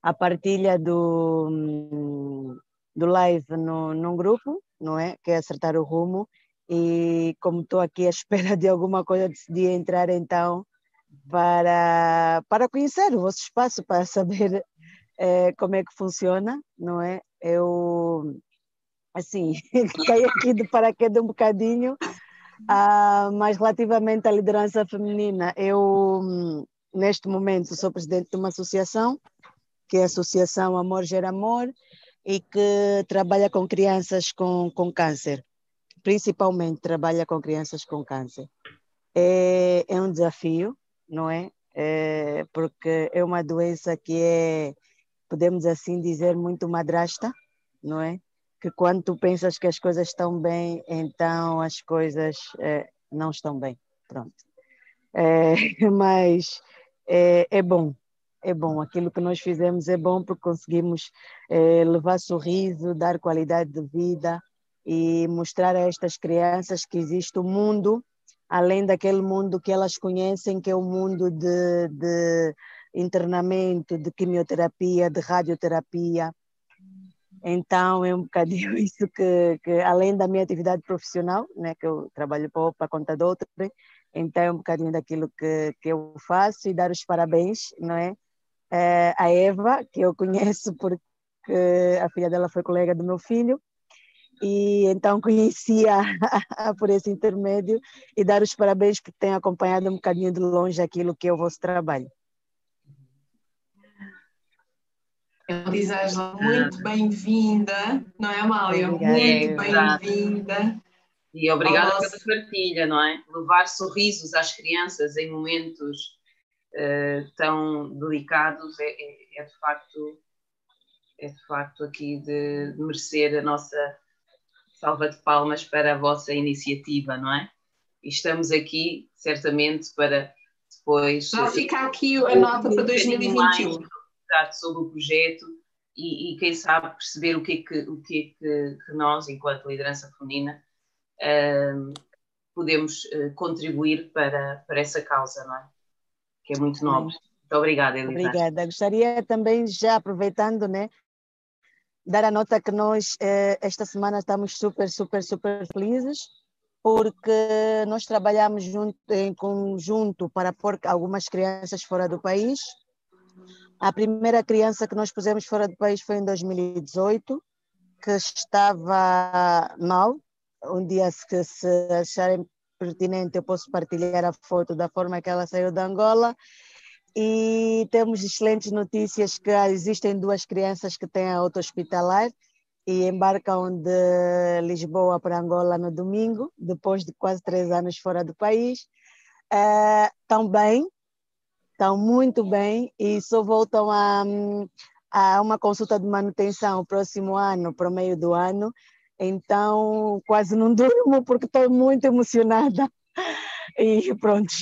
a partilha do, hum, do live no, num grupo, não é? Que é acertar o rumo. E como estou aqui à espera de alguma coisa, decidi entrar então para, para conhecer o vosso espaço, para saber é, como é que funciona, não é? Eu, assim, caí aqui de paraquedas um bocadinho, ah, mas relativamente à liderança feminina, eu, neste momento, sou presidente de uma associação, que é a Associação Amor Gera Amor, e que trabalha com crianças com, com câncer, principalmente trabalha com crianças com câncer. É, é um desafio, não é? é? Porque é uma doença que é podemos assim dizer, muito madrasta, não é? Que quando tu pensas que as coisas estão bem, então as coisas é, não estão bem. Pronto. É, mas é, é, bom, é bom. Aquilo que nós fizemos é bom porque conseguimos levar sorriso, dar qualidade de vida e mostrar a estas crianças que existe um mundo além daquele mundo que elas conhecem, que é o mundo de, de internamento, de quimioterapia, de radioterapia. Então, é um bocadinho isso que, que além da minha atividade profissional, né, que eu trabalho para conta de outra, então é um bocadinho daquilo que, que eu faço e dar os parabéns, não é? é a Eva, que eu conheço porque a filha dela foi colega do meu filho, e então conhecia por esse intermédio e dar os parabéns porque tem acompanhado um bocadinho de longe aquilo que é o vosso trabalho.
Elisângela, muito bem-vinda, não é, Amália? Muito bem-vinda.
E obrigada nosso... pela partilha, não é? Levar sorrisos às crianças em momentos uh, tão delicados é, é, é, de facto é de facto aqui de, de merecer a nossa salva de palmas para a vossa iniciativa, não é? E estamos aqui certamente para depois.
Já fica aqui a nota para 2021
sobre o projeto e, e, quem sabe perceber o que é que, o que, é que, que nós, enquanto liderança feminina, uh, podemos uh, contribuir para, para essa causa, não é? Que é muito nobre. Muito obrigada, Elisa.
Obrigada. Gostaria também, já aproveitando, né, dar a nota que nós, eh, esta semana, estamos super, super, super felizes porque nós trabalhamos junto, em conjunto para pôr algumas crianças fora do país a primeira criança que nós pusemos fora do país foi em 2018, que estava mal. Um dia, se, se acharem pertinente, eu posso partilhar a foto da forma que ela saiu da Angola. E temos excelentes notícias que existem duas crianças que têm a auto-hospitalar e embarcam de Lisboa para Angola no domingo, depois de quase três anos fora do país. Uh, estão bem, estão muito bem e só voltam a, a uma consulta de manutenção próximo ano, para o meio do ano. Então, quase não durmo porque estou muito emocionada. E pronto.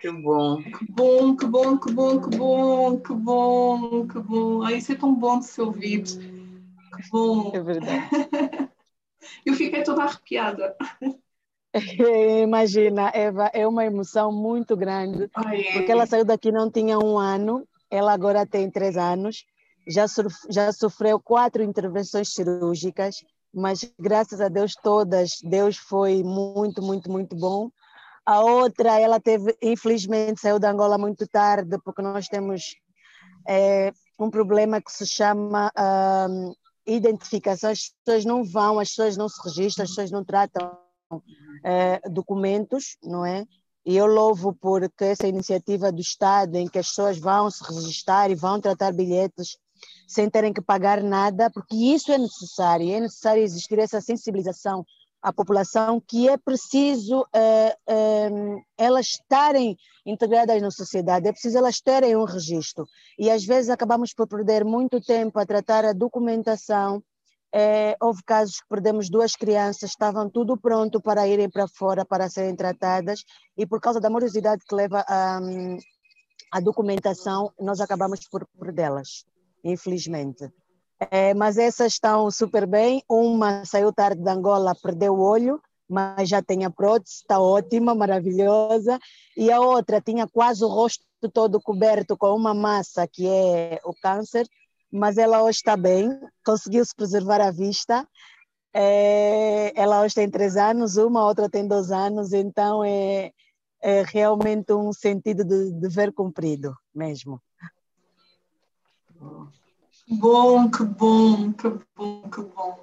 Que bom.
Que bom, que bom, que bom, que bom, que bom, que bom. Ah, isso é tão bom de se ouvir. Que bom.
É verdade.
Eu fiquei toda arrepiada.
Imagina, Eva, é uma emoção muito grande,
é.
porque ela saiu daqui não tinha um ano, ela agora tem três anos, já, já sofreu quatro intervenções cirúrgicas, mas graças a Deus todas, Deus foi muito, muito, muito bom. A outra, ela teve, infelizmente, saiu da Angola muito tarde, porque nós temos eh, um problema que se chama ah, identificação. As pessoas não vão, as pessoas não se registram, as pessoas não tratam eh, documentos, não é? E eu louvo porque essa iniciativa do Estado, em que as pessoas vão se registrar e vão tratar bilhetes sem terem que pagar nada, porque isso é necessário, é necessário existir essa sensibilização à população que é preciso eh, eh, elas estarem integradas na sociedade, é preciso elas terem um registro. E às vezes acabamos por perder muito tempo a tratar a documentação. Eh, houve casos que perdemos duas crianças, estavam tudo pronto para irem para fora para serem tratadas, e por causa da morosidade que leva a, a documentação, nós acabamos por perdê-las, infelizmente. É, mas essas estão super bem. Uma saiu tarde de Angola, perdeu o olho, mas já tem a prótese, está ótima, maravilhosa. E a outra tinha quase o rosto todo coberto com uma massa que é o câncer, mas ela hoje está bem, conseguiu se preservar a vista. É, ela hoje tem três anos, uma, outra tem dois anos, então é, é realmente um sentido de dever cumprido mesmo.
Bom, que bom, que bom, que bom.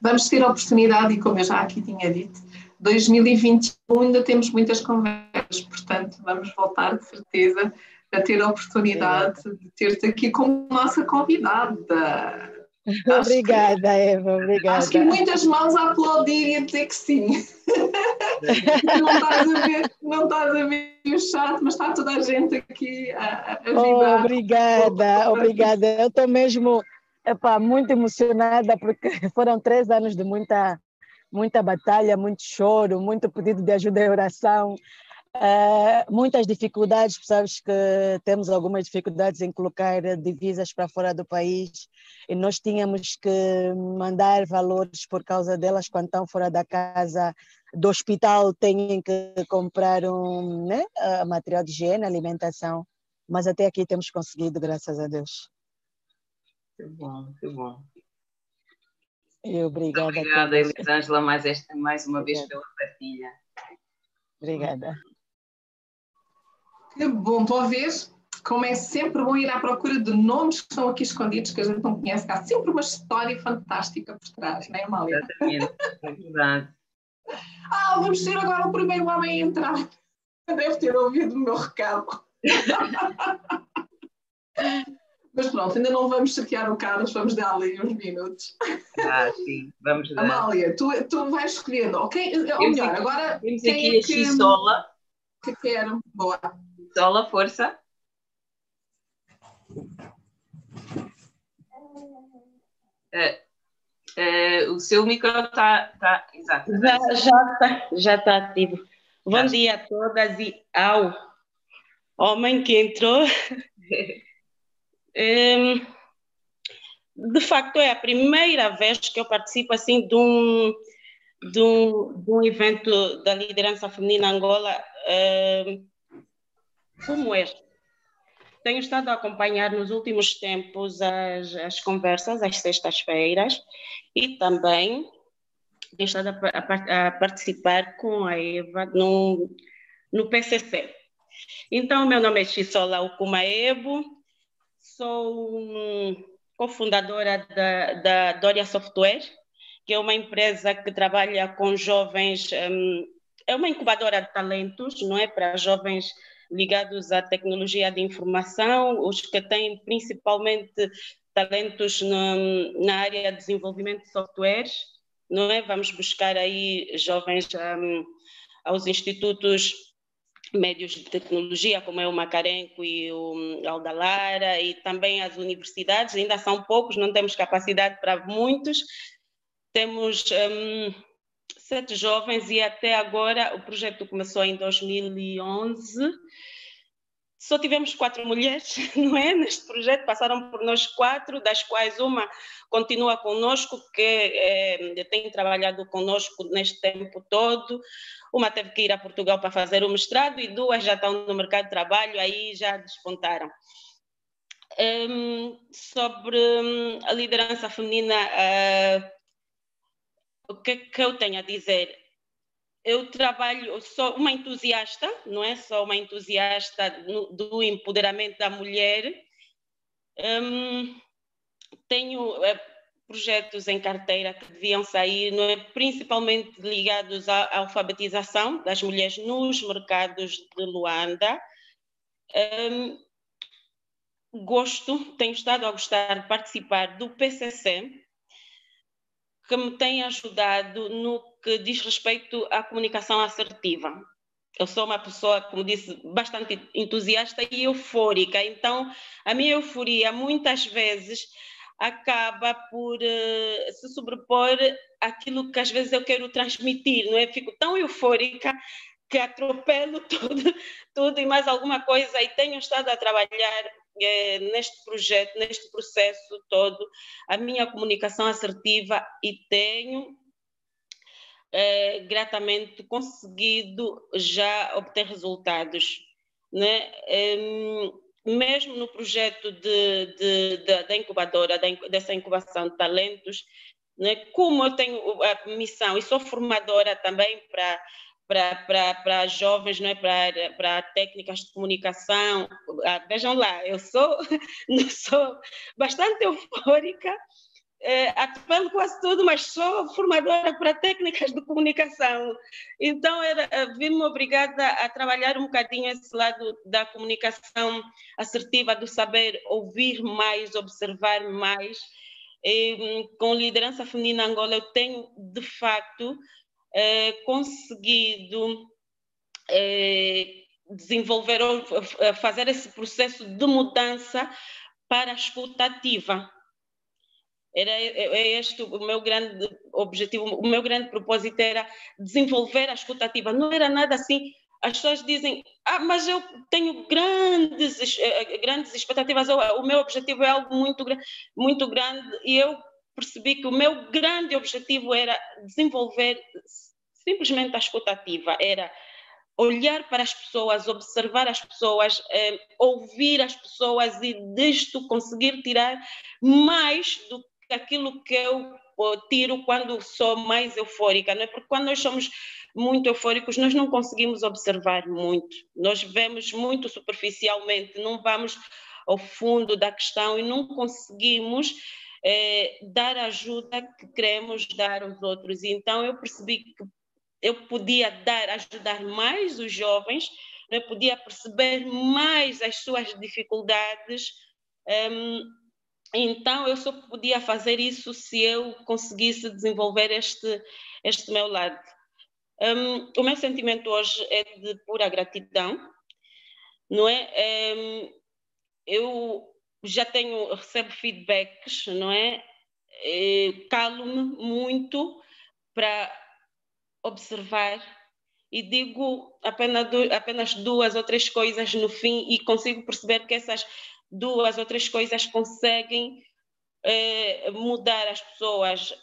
Vamos ter a oportunidade, e como eu já aqui tinha dito, 2021 ainda temos muitas conversas, portanto, vamos voltar de certeza a ter a oportunidade de ter-te aqui como nossa convidada.
Obrigada, Eva, obrigada.
Acho que muitas mãos a aplaudir e a dizer que sim. não estás a ver, não estás a ver o chat, mas está toda a gente aqui a, a
Oh, obrigada, obrigada. Eu estou mesmo epá, muito emocionada porque foram três anos de muita, muita batalha, muito choro, muito pedido de ajuda e oração, eh, muitas dificuldades, sabes que temos algumas dificuldades em colocar divisas para fora do país e nós tínhamos que mandar valores por causa delas quando estão fora da casa do hospital, têm que comprar um né, material de higiene, alimentação mas até aqui temos conseguido, graças a Deus.
Que bom, que bom.
E obrigada.
Obrigada. Elisângela, mais, esta, mais uma vez
Obrigada.
pela partilha.
Obrigada.
Que bom, estou a ver como é sempre bom ir à procura de nomes que estão aqui escondidos, que a gente não conhece, que há sempre uma história fantástica por trás, não é, Amália?
Exatamente, é verdade.
Ah, vamos ser agora o primeiro homem a entrar. Deve ter ouvido o meu recado. Mas pronto, ainda não vamos chatear o Carlos, vamos dar-lhe uns minutos.
Ah, sim, vamos dar.
Amália, tu, tu vais escolhendo, ok? Ou melhor, agora
Temos
quem
aqui
é
a
que,
Xisola.
que quer? Boa.
Xisola, força. Eh, eh, o seu micro está. Tá, exato.
Já está já tá ativo. Bom dia a todas e ao homem que entrou. Em, de facto, é a primeira vez que eu participo assim de um, de um, de um evento da liderança feminina Angola em, como este. Tenho estado a acompanhar nos últimos tempos as, as conversas às sextas-feiras e também tenho estado a, a a participar com a Eva no, no PCC. Então, meu nome é Chisola Ukumaebo, sou um, cofundadora da, da Doria Software, que é uma empresa que trabalha com jovens, hum, é uma incubadora de talentos, não é? Para jovens ligados à tecnologia de informação, os que têm principalmente talentos na, na área de desenvolvimento de softwares, não é? Vamos buscar aí jovens hum, aos institutos médios de tecnologia, como é o Macarenco e o Aldalara, e também as universidades, ainda são poucos, não temos capacidade para muitos. Temos hum, sete jovens e até agora o projeto começou em 2011. só tivemos quatro mulheres, não é? Neste projeto passaram por nós quatro, das quais uma continua conosco, que é, tem trabalhado conosco neste tempo todo. Uma teve que ir a Portugal para fazer o mestrado e duas já estão no mercado de trabalho, aí já despontaram. Um, sobre hum, a liderança feminina, uh, o que, que eu tenho a dizer? eu trabalho, sou uma entusiasta, não é só uma entusiasta do empoderamento da mulher. Um, tenho é, projetos em carteira que deviam sair, não é? principalmente ligados à alfabetização das mulheres nos mercados de Luanda. Um, gosto, tenho estado a gostar de participar do PCC, que me tem ajudado no que diz respeito à comunicação assertiva. Eu sou uma pessoa, como disse, bastante entusiasta e eufórica, então a minha euforia muitas vezes acaba por uh, se sobrepor aquilo que às vezes eu quero transmitir, não é? Fico tão eufórica que atropelo tudo, tudo e mais alguma coisa e tenho estado a trabalhar é, neste projeto, neste processo todo, a minha comunicação assertiva e tenho é, gratamente conseguido já obter resultados. Né? É, mesmo no projeto de, de, de, da incubadora, dessa incubação de talentos, né? como eu tenho a missão e sou formadora também para para jovens, não é? para, técnicas de comunicação. Ah, vejam lá, eu sou, sou bastante eufórica, é, atropelo quase tudo, mas sou formadora para técnicas de comunicação. Então, eh, vi-me obrigada a trabalhar um bocadinho esse lado da comunicação assertiva, do saber ouvir mais, observar mais. E, hum, com liderança feminina Angola, eu tenho, de facto, conseguido é, desenvolver ou fazer esse processo de mudança para a escuta ativa. Era é, é este o meu grande objetivo, o meu grande propósito era desenvolver a escuta ativa. Não era nada assim. As pessoas dizem, ah, mas eu tenho grandes, grandes expectativas, o meu objetivo é algo muito, muito grande, e eu percebi que o meu grande objetivo era desenvolver simplesmente a escutativa, era olhar para as pessoas, observar as pessoas, eh, ouvir as pessoas e disto conseguir tirar mais do que aquilo que eu tiro quando sou mais eufórica, não é? Porque quando nós somos muito eufóricos, nós não conseguimos observar muito, nós vemos muito superficialmente, não vamos ao fundo da questão e não conseguimos eh, dar a ajuda que queremos dar aos outros. Então eu percebi que eu podia dar, ajudar mais os jovens, eu podia perceber mais as suas dificuldades. Um, então, eu só podia fazer isso se eu conseguisse desenvolver este, este meu lado. Um, o meu sentimento hoje é de pura gratidão, não é? Um, eu já tenho, recebo feedbacks, não é? Calo-me muito para observar e digo apenas, apenas duas ou três coisas no fim e consigo perceber que essas duas ou três coisas conseguem eh, mudar as pessoas.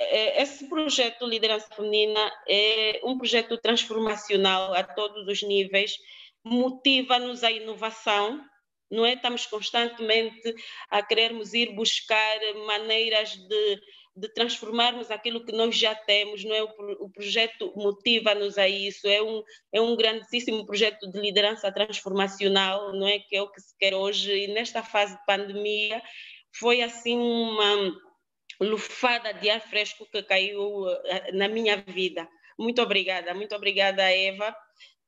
Eh, esse projeto Liderança Feminina é um projeto transformacional a todos os níveis, motiva-nos à inovação, não é? Estamos constantemente a querermos ir buscar maneiras de de transformarmos aquilo que nós já temos, não é? O, o projeto motiva-nos a isso, é um, é um grandíssimo projeto de liderança transformacional, não é? Que é o que se quer hoje, e nesta fase de pandemia foi assim uma lufada de ar fresco que caiu eh, na minha vida. Muito obrigada, muito obrigada, Eva,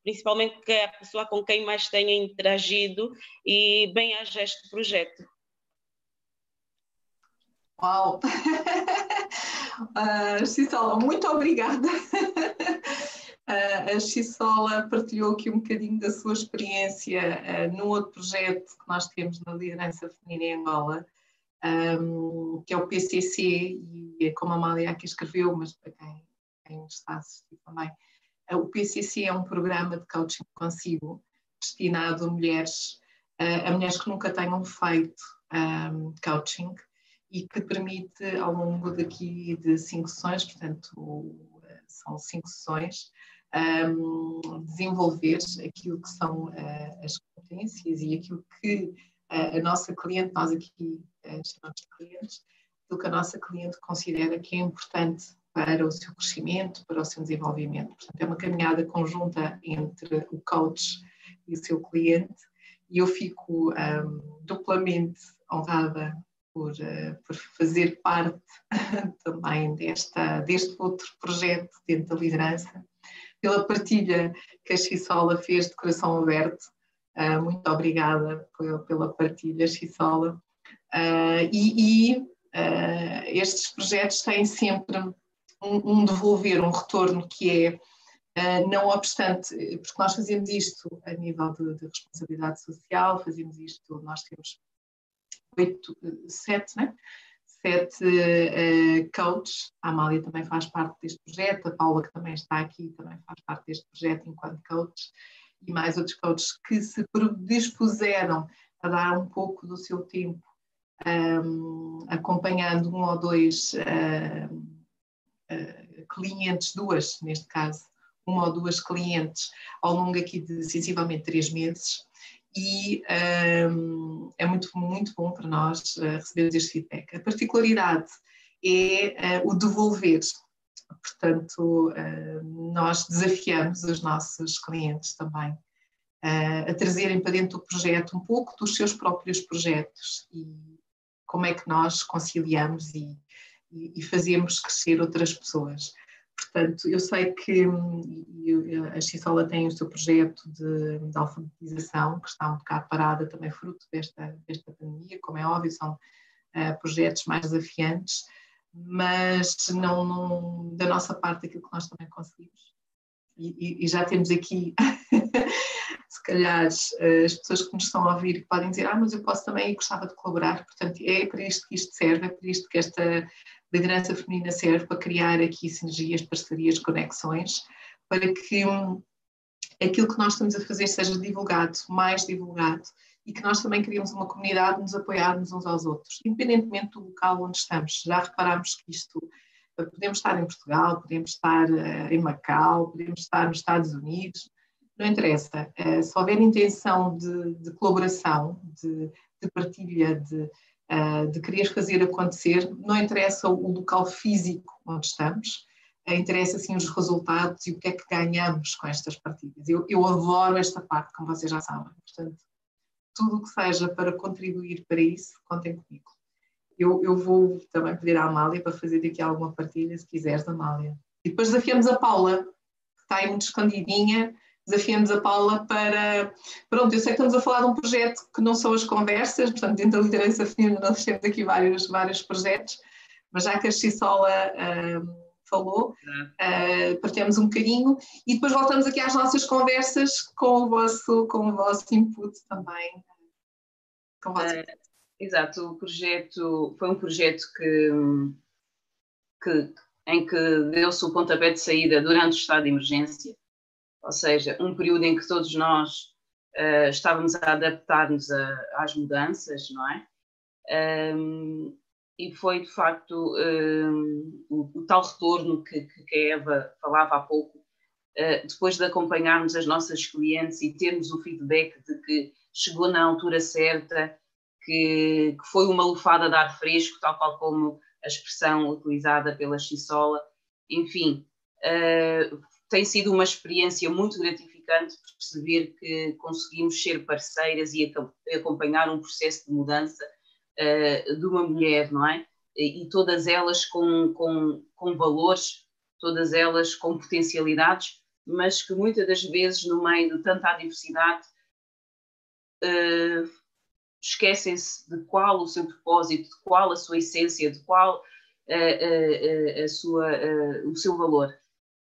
principalmente que é a pessoa com quem mais tenho interagido e bem-aja este projeto.
Uau! uh, Xisola, muito obrigada. Uh, a Xisola partilhou aqui um bocadinho da sua experiência uh, outro projeto que nós temos na liderança feminina em Angola, um, que é o PCC, e é como a Amália aqui escreveu, mas para quem, quem está a assistir também, o PCC é um programa de coaching consigo, destinado a mulheres, a mulheres que nunca tenham feito um, coaching e que permite, ao longo daqui de cinco sessões, portanto, são cinco sessões, um, desenvolver aquilo que são uh, as competências e aquilo que uh, a nossa cliente, nós aqui uh, chamamos de clientes, aquilo que a nossa cliente considera que é importante para o seu crescimento, para o seu desenvolvimento. Portanto, é uma caminhada conjunta entre o coach e o seu cliente e eu fico um, duplamente honrada por, uh, por, fazer parte também desta, deste outro projeto dentro da liderança, pela partilha que a Xissola fez de coração aberto. Uh, muito obrigada pela partilha, Xissola. Uh, e, e estes projetos têm sempre um, um devolver, um retorno que é Uh, não obstante, porque nós fazemos isto a nível de, de responsabilidade social, fazemos isto, nós temos oito, sete, né? sete uh, coaches, a Amália também faz parte deste projeto, a Paula que também está aqui também faz parte deste projeto enquanto coach, e mais outros coaches que se dispuseram a dar um pouco do seu tempo um, acompanhando um ou dois uh, clientes, duas neste caso, uma ou duas clientes ao longo aqui de sensivelmente três meses e um, é muito, muito bom para nós uh, recebermos este feedback. A particularidade é uh, o devolver. Portanto, uh, nós desafiamos os nossos clientes também a trazerem para dentro do projeto um pouco dos seus próprios projetos e como é que nós conciliamos e, e, e fazemos crescer outras pessoas. Portanto, eu sei que a Xisola tem o seu projeto de, de, alfabetização, que está um bocado parada, também fruto desta, desta pandemia, como é óbvio, são uh, projetos mais desafiantes, mas não, não, da nossa parte aquilo que nós também conseguimos. E, e, e já temos aqui, se calhar, as pessoas que nos estão a ouvir podem dizer, ah, mas eu posso também e gostava de colaborar, portanto, é para isto que isto serve, é para isto que esta liderança feminina serve para criar aqui sinergias, parcerias, conexões, para que um, aquilo que nós estamos a fazer seja divulgado, mais divulgado, e que nós também criemos uma comunidade, nos apoiarmos uns aos outros, independentemente do local onde estamos. Já reparámos que isto, eh, podemos estar em Portugal, podemos estar uh, em Macau, podemos estar nos Estados Unidos, não interessa. Uh, se houver intenção de, de colaboração, de, de partilha, de, uh, de querer fazer acontecer, não interessa o local físico onde estamos, uh, interessa sim os resultados e o que é que ganhamos com estas partidas. Eu, eu adoro esta parte, como vocês já sabem, portanto, tudo o que seja para contribuir para isso, contem comigo. Eu, eu vou também pedir à Amália para fazer daqui alguma partilha, se quiseres, Amália. E depois desafiamos a Paula, que está aí muito escondidinha, desafiamos a Paula para. Pronto, eu sei que estamos a falar de um projeto que não são as conversas, portanto, dentro da liderança feminina nós temos aqui vários, vários projetos, mas já que a Xissola uh, falou, uh, partilhamos um bocadinho e depois voltamos aqui às nossas conversas com o vosso, com o vosso input também.
Com o vosso uh, exato, o projeto foi um projeto que, que em que deu-se o pontapé de saída durante o estado de emergência ou seja, um período em que todos nós uh, estávamos a adaptar-nos às mudanças, não é? Um, e foi de facto um, o, o, tal retorno que, que, a Eva falava há pouco, uh, depois de acompanharmos as nossas clientes e termos o feedback de que chegou na altura certa, que, que foi uma lufada de ar fresco, tal qual como a expressão utilizada pela Xissola, enfim, uh, tem sido uma experiência muito gratificante perceber que conseguimos ser parceiras e acompanhar um processo de mudança uh, de uma mulher, não é? E todas elas com, com, com valores, todas elas com potencialidades, mas que muitas das vezes, no meio de tanta diversidade, uh, esquecem-se de qual o seu propósito, de qual a sua essência, de qual uh, a sua, o seu valor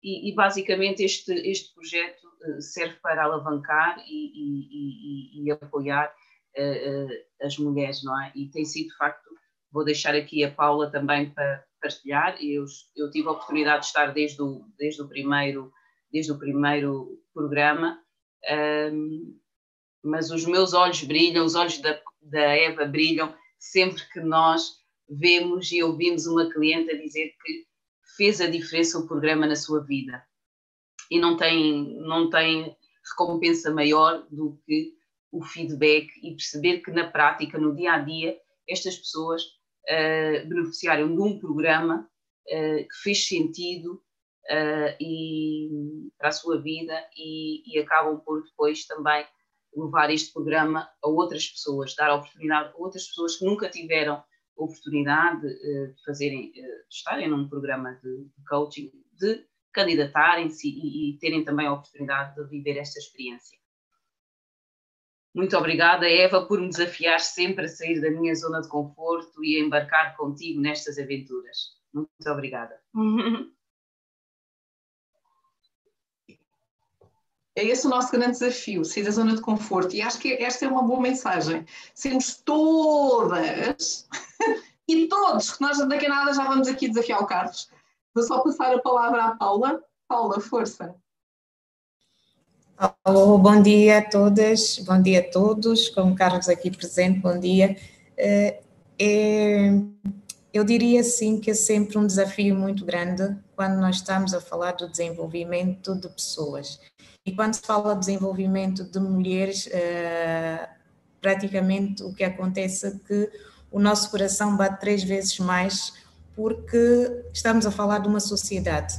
e, e basicamente este, este projeto eh, serve para alavancar e, e, e apoiar uh, as mulheres, não é? E tem sido, de facto, vou deixar aqui a Paula também para partilhar, eu, eu tive a oportunidade de estar desde o, desde o, primeiro, desde o primeiro programa um, mas os meus olhos brilham, os olhos da, da Eva brilham sempre que nós vemos e ouvimos uma cliente a dizer que fez a diferença o programa na sua vida. E não tem, não tem recompensa maior do que o feedback e perceber que na prática, no dia a dia, estas pessoas uh, beneficiaram de um programa uh, que fez sentido uh, e, para a sua vida e, e, acabam por depois também levar este programa a outras pessoas, dar a oportunidade a outras pessoas que nunca tiveram oportunidade de fazerem, de estarem num programa de coaching, de candidatarem-se e, e terem também a oportunidade de viver esta experiência. Muito obrigada, Eva, por me desafiar sempre a sair da minha zona de conforto e a embarcar contigo nestas aventuras. Muito obrigada.
É esse o nosso grande desafio, sair da zona de conforto. E acho que esta é uma boa mensagem. Sermos todas e todos, que nós daqui a nada já vamos aqui desafiar o Carlos. Vou só passar a palavra à Paula. Paula, força.
Alô, bom dia a todas, bom dia a todos, com o Carlos aqui presente, bom dia. É, eu diria sim que é sempre um desafio muito grande quando nós estamos a falar do desenvolvimento de pessoas. E quando se fala de desenvolvimento de mulheres, é, praticamente o que acontece é que o nosso coração bate três vezes mais porque estamos a falar de uma sociedade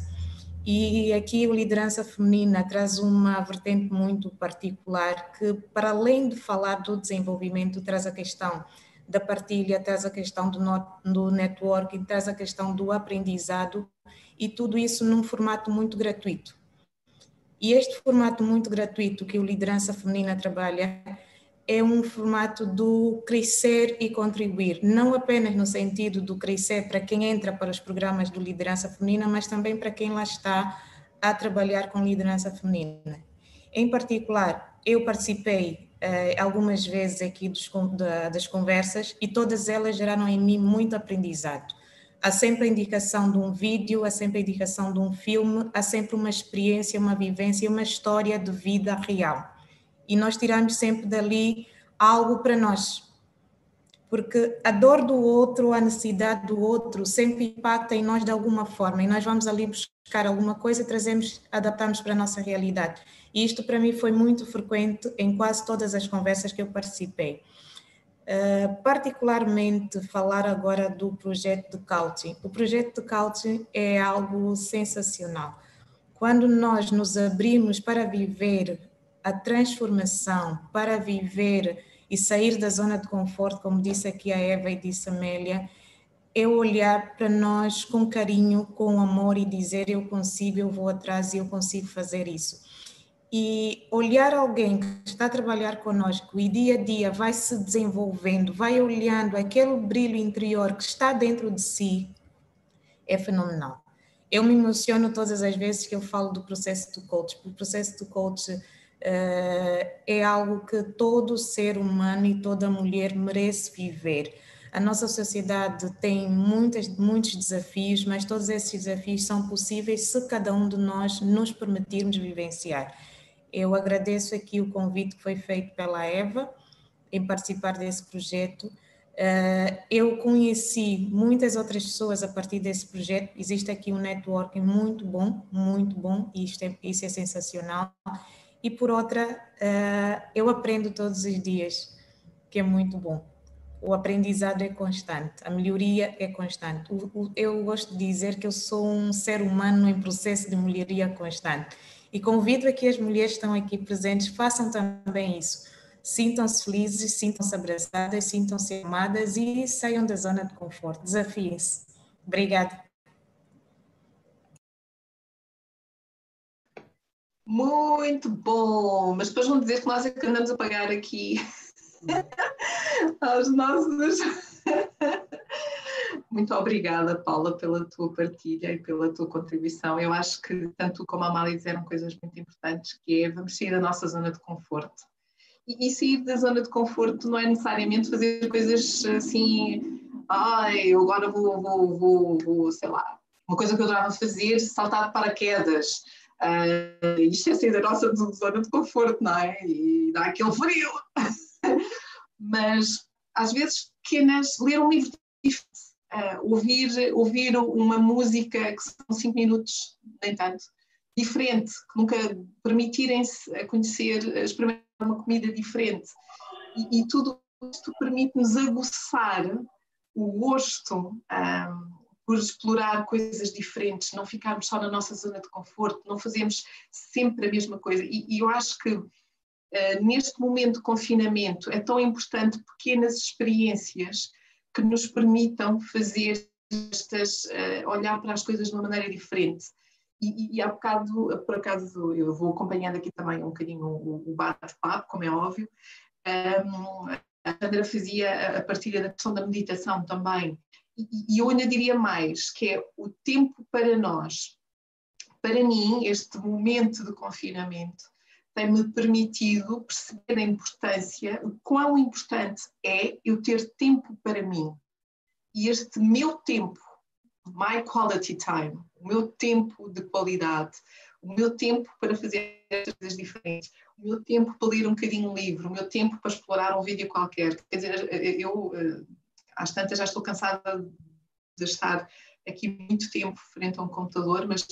e aqui o liderança feminina traz uma vertente muito particular que, para além de falar do desenvolvimento, traz a questão da partilha, traz a questão do, do networking, traz a questão do aprendizado e tudo isso num formato muito gratuito. E este formato muito gratuito que o liderança feminina trabalha é um formato do crescer e contribuir, não apenas no sentido do crescer para quem entra para os programas de liderança feminina, mas também para quem lá está a trabalhar com liderança feminina. Em particular, eu participei eh, algumas vezes aqui dos, da, das conversas e todas elas geraram em mim muito aprendizado. Há sempre a indicação de um vídeo, há sempre a indicação de um filme, há sempre uma experiência, uma vivência, uma história de vida real e nós tiramos sempre dali algo para nós. Porque a dor do outro, a necessidade do outro sempre impacta em nós de alguma forma e nós vamos ali buscar alguma coisa, trazemos, adaptamos para a nossa realidade. E isto para mim foi muito frequente em quase todas as conversas que eu participei. Uh, particularmente falar agora do projeto de coaching. O projeto de coaching é algo sensacional. Quando nós nos abrimos para viver a transformação para viver e sair da zona de conforto, como disse aqui a Eva e disse a Amélia, é olhar para nós com carinho, com amor e dizer eu consigo, eu vou atrás e eu consigo fazer isso. E olhar alguém que está a trabalhar conosco e dia a dia vai se desenvolvendo, vai olhando aquele brilho interior que está dentro de si, é fenomenal. Eu me emociono todas as vezes que eu falo do processo do coach, o processo do coach é algo que todo ser humano e toda mulher merece viver. A nossa sociedade tem muitas, muitos desafios, mas todos esses desafios são possíveis se cada um de nós nos permitirmos vivenciar. Eu agradeço aqui o convite que foi feito pela Eva em participar desse projeto. Eh, eu conheci muitas outras pessoas a partir desse projeto. Existe aqui um networking muito bom, muito bom, e isto é, isso é sensacional e por outra, uh, eu aprendo todos os dias, que é muito bom. O aprendizado é constante, a melhoria é constante. Eu gosto de dizer que eu sou um ser humano em processo de melhoria constante. E convido a que as mulheres que estão aqui presentes façam também isso. Sintam-se felizes, sintam-se abraçadas, sintam-se amadas e saiam da zona de conforto. Desafiem-se. Obrigada.
Muito bom! Mas depois vão dizer que nós é que andamos a pagar aqui aos nossos. Muito obrigada, Paula, pela tua partilha e pela tua contribuição. Eu acho que tanto tu como a Amália disseram coisas muito importantes, que é vamos sair da nossa zona de conforto. E, e sair da zona de conforto não é necessariamente fazer coisas assim, ai, eu agora vou, vou, vou, vou sei lá, uma coisa que eu adorava fazer, saltar de paraquedas, Uh, isto é sair da nossa zona de conforto, não é? E dá aquele frio. Mas, às vezes, pequenas, ler um livro uh, ouvir, ouvir uma música que são cinco minutos, nem tanto, diferente, que nunca permitirem-se a conhecer, a experimentar uma comida diferente. E, e tudo isto permite-nos aguçar o gosto um, por explorar coisas diferentes, não ficarmos só na nossa zona de conforto, não fazemos sempre a mesma coisa. E, e eu acho que uh, neste momento de confinamento é tão importante pequenas experiências que nos permitam fazer estas, uh, olhar para as coisas de uma maneira diferente. E, e há bocado, por acaso, eu vou acompanhando aqui também um bocadinho o, o bate-papo, como é óbvio. Um, a Sandra fazia a partilha da questão da meditação também. E, eu ainda diria mais, que é o tempo para nós. Para mim, este momento de confinamento tem-me permitido perceber a importância, o quão importante é eu ter tempo para mim. E este meu tempo my quality time, o meu tempo de qualidade, o meu tempo para fazer coisas diferentes, o meu tempo para ler um bocadinho um livro, o meu tempo para explorar um vídeo qualquer. Quer dizer, eu eh, às tantas já estou cansada de estar aqui muito tempo frente a um computador, mas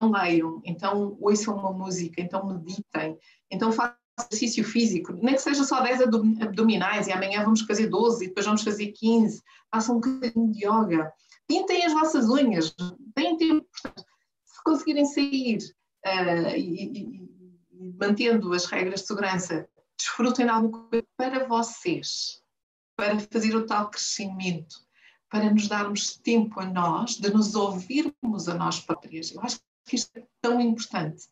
não leiam, então ouçam uma música, então meditem, então façam exercício físico, nem que seja só 10 abdominais e amanhã vamos fazer 12 e depois vamos fazer 15, façam um bocadinho de yoga. Pintem as vossas unhas, têm tempo. Se conseguirem sair uh, e, e, mantendo as regras de segurança, desfrutem de alguma coisa para vocês, para fazer o tal crescimento, para nos darmos tempo a nós, de nos ouvirmos a nós próprias. Eu acho que isto é tão importante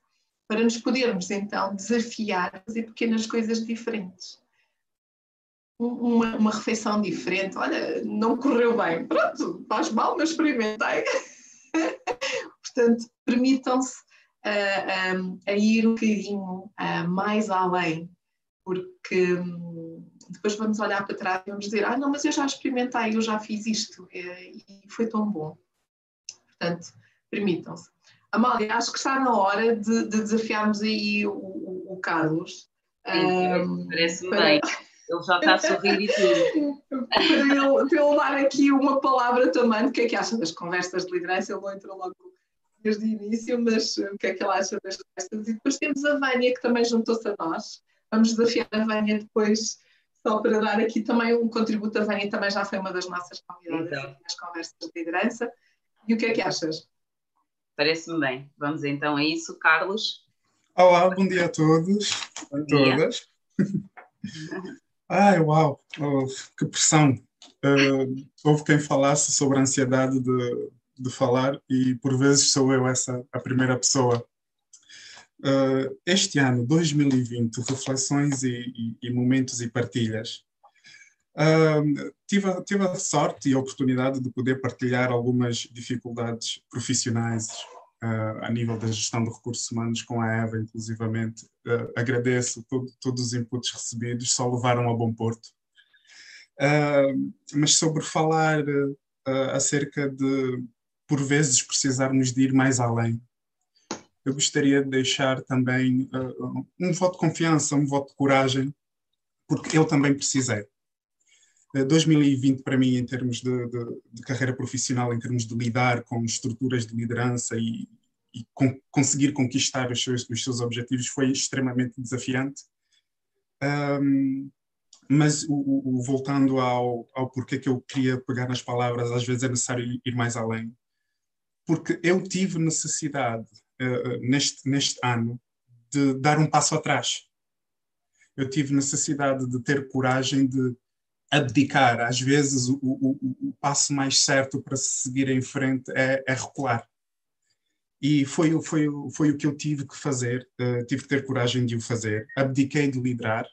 para nos podermos então desafiar a fazer pequenas coisas diferentes uma, uma refeição diferente. Olha, não correu bem. Pronto, faz mal, mas experimentei. Portanto, permitam-se uh, um, a ir um bocadinho uh, mais além, porque um, depois vamos olhar para trás e vamos dizer: Ah, não, mas eu já experimentei, eu já fiz isto e foi tão bom. Portanto, permitam-se. Amália, acho que está na hora de, de desafiarmos aí o, o, o Carlos.
um, Parece-me para... bem. Ele já está a sorrir e tudo.
para, ele, para ele dar aqui uma palavra também, o que é que acha das conversas de liderança? Ele não entrou logo desde o início, mas o que é que ele acha das conversas? E depois temos a Vânia, que também juntou-se a nós. Vamos desafiar a Vânia depois, só para dar aqui também um contributo. A Vânia também já foi uma das nossas convidadas então. nas conversas de liderança. E o que é que achas?
Parece-me bem. Vamos então a isso, Carlos.
Olá, bom dia a todos. Bom dia. Todas. Ai, uau, oh, que pressão. Uh, houve quem falasse sobre a ansiedade de, de falar e por vezes sou eu essa a primeira pessoa. Uh, este ano, 2020, reflexões e, e, e momentos e partilhas. Uh, tive, tive a sorte e a oportunidade de poder partilhar algumas dificuldades profissionais uh, a nível da gestão de recursos humanos com a Eva, inclusivamente. Uh, agradeço todo, todos os inputs recebidos, só levaram a bom porto. Mas sobre falar acerca de, por vezes, precisarmos de ir mais além, eu gostaria de deixar também um voto de confiança, um voto de coragem, porque eu também precisei. 2020 para mim em termos de, de, de, carreira profissional, em termos de lidar com estruturas de liderança e, e conseguir conquistar os seus, os seus objetivos foi extremamente desafiante. Um, mas o, o, voltando ao, ao porquê que eu queria pegar nas palavras, às vezes é necessário ir mais além. Porque eu tive necessidade, uh, neste, neste ano, de dar um passo atrás. Eu tive necessidade de ter coragem de abdicar. Às vezes, o, o, o, passo mais certo para se seguir em frente é, é recuar. E foi, foi, foi o que eu tive que fazer, uh, tive que ter coragem de o fazer. Abdiquei de liderar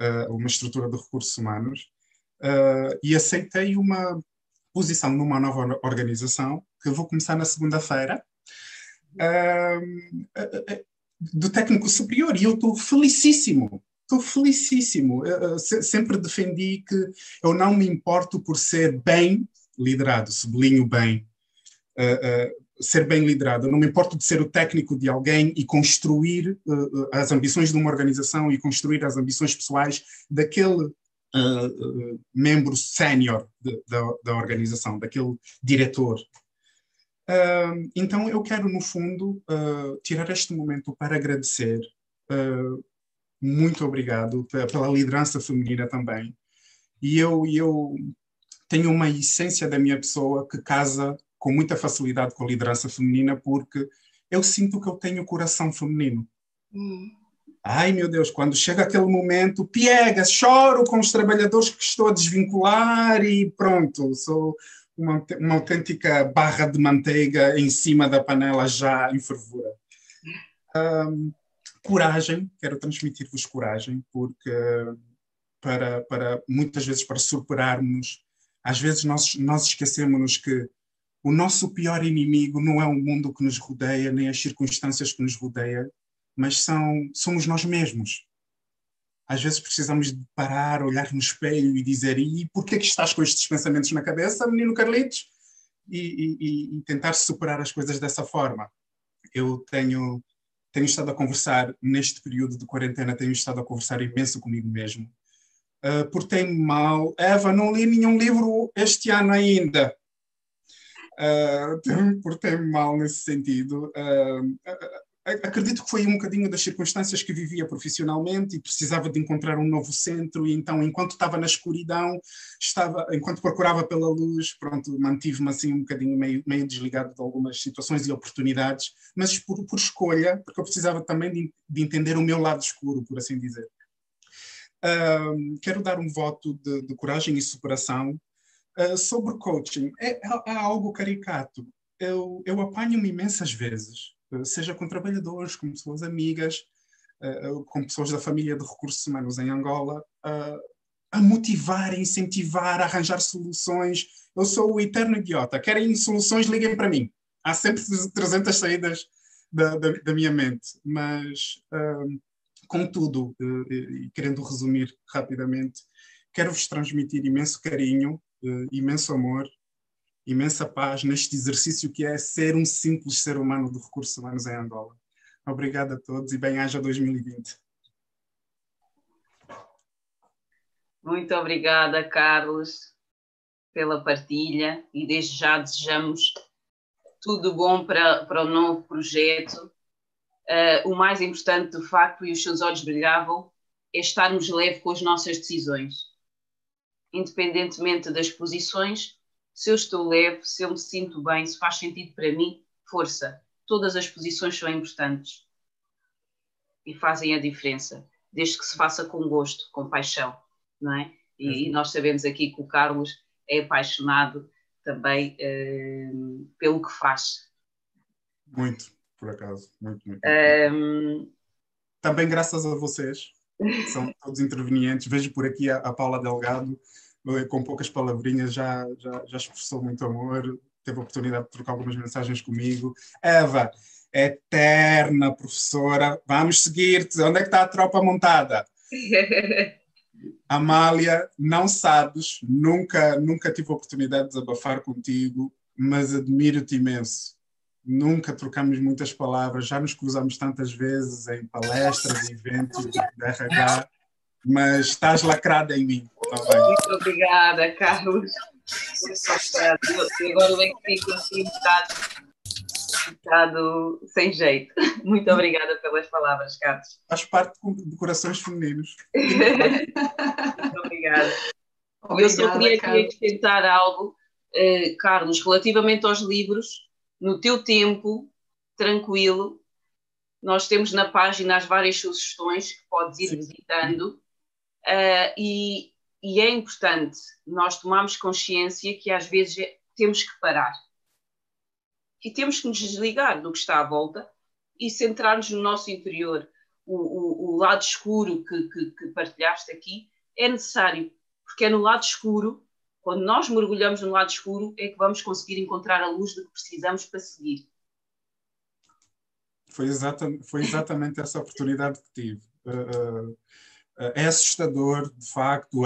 uh, uma estrutura de recursos humanos uh, e aceitei uma posição numa nova organização, que vou começar na segunda-feira, do técnico superior. E eu estou felicíssimo estou felicíssimo. Eu, sempre defendi que eu não me importo por ser bem liderado, sublinho bem. Uh, uh, ser bem liderada. Não me importo de ser o técnico de alguém e construir uh, as ambições de uma organização e construir as ambições pessoais daquele membro sénior da, da organização, daquele diretor. Então, eu quero, no fundo, tirar este momento para agradecer. muito obrigado pela liderança feminina também. E eu, eu tenho uma essência da minha pessoa que casa com muita facilidade com a liderança feminina, porque eu sinto que eu tenho coração feminino. Hum. Ai, meu Deus, quando chega aquele momento, piegas, choro com os trabalhadores que estou a desvincular e pronto, sou uma, uma autêntica barra de manteiga em cima da panela já em fervura. Um, coragem, quero transmitir-vos coragem, porque para, para muitas vezes para superarmos, às vezes nós, nós esquecemos que o nosso pior inimigo não é o mundo que nos rodeia, nem as circunstâncias que nos rodeiam, mas são, somos nós mesmos. Às vezes precisamos de parar, olhar no espelho e dizer: e por que, que estás com estes pensamentos na cabeça, menino Carlitos? E, e, e tentar superar as coisas dessa forma. Eu tenho, tenho estado a conversar, neste período de quarentena, tenho estado a conversar imenso comigo mesmo. Uh, portei-me mal. Eva, não li nenhum livro este ano ainda. Uh, portei-me mal nesse sentido. Uh, acredito que foi um bocadinho das circunstâncias que vivia profissionalmente e precisava de encontrar um novo centro e então enquanto estava na escuridão estava enquanto procurava pela luz pronto mantive-me assim um bocadinho meio, meio desligado de algumas situações e oportunidades mas por, por escolha porque eu precisava também de, de, entender o meu lado escuro por assim dizer uh, quero dar um voto de, de coragem e superação Uh, sobre coaching, é, é, é, algo caricato. Eu, eu apanho-me imensas vezes, seja com trabalhadores, com pessoas amigas, uh, com pessoas da família de recursos humanos em Angola, a motivar, a incentivar, a arranjar soluções. Eu sou o eterno idiota. Querem soluções, liguem para mim. Há sempre 300 saídas da, da, da minha mente. Mas, contudo, e querendo resumir rapidamente, quero-vos transmitir imenso carinho imenso amor, imensa paz neste exercício que é ser um simples ser humano de recursos humanos em Angola. Obrigado a todos e bem-aja 2020.
Muito obrigada, Carlos, pela partilha e desde já desejamos tudo bom para, para o novo projeto. Uh, o mais importante, de facto, e os seus olhos brilhavam, é estarmos leve com as nossas decisões independentemente das posições, se eu estou leve, se eu me sinto bem, se faz sentido para mim, força. Todas as posições são importantes e fazem a diferença, desde que se faça com gosto, com paixão, não é? E, e nós sabemos aqui que o Carlos é apaixonado também uh, pelo que faz.
Muito, por acaso, muito, muito. Um... Também graças a vocês, são todos intervenientes. Vejo por aqui a, a Paula Delgado, com poucas palavrinhas, já, já, já expressou muito amor, teve a oportunidade de trocar algumas mensagens comigo. Eva, eterna professora, vamos seguir-te. Onde é que está a tropa montada? Amália, não sabes, nunca, nunca tive a oportunidade de desabafar contigo, mas admiro-te imenso nunca trocamos muitas palavras, já nos cruzamos tantas vezes em palestras, eventos de RH, mas estás lacrada em mim
também. Muito obrigada, Carlos. E agora é que fico assim bocado sem jeito. Muito obrigada pelas palavras, Carlos.
Faz parte de corações femininos.
Muito obrigada. Obrigada, Eu só queria acrescentar algo, eh, Carlos, relativamente aos livros no teu tempo, tranquilo. Nós temos na página as várias sugestões que podes ir Sim. visitando. Uh, e, e, é importante nós tomarmos consciência que às vezes é, temos que parar e temos que nos desligar do que está à volta e centrar-nos no nosso interior. O, o, o lado escuro que, que, que partilhaste aqui é necessário, porque é no lado escuro quando nós mergulhamos no lado escuro, é que vamos conseguir encontrar a luz do que precisamos para seguir.
Foi, exata, foi exatamente essa oportunidade que tive. Uh, é assustador, de facto.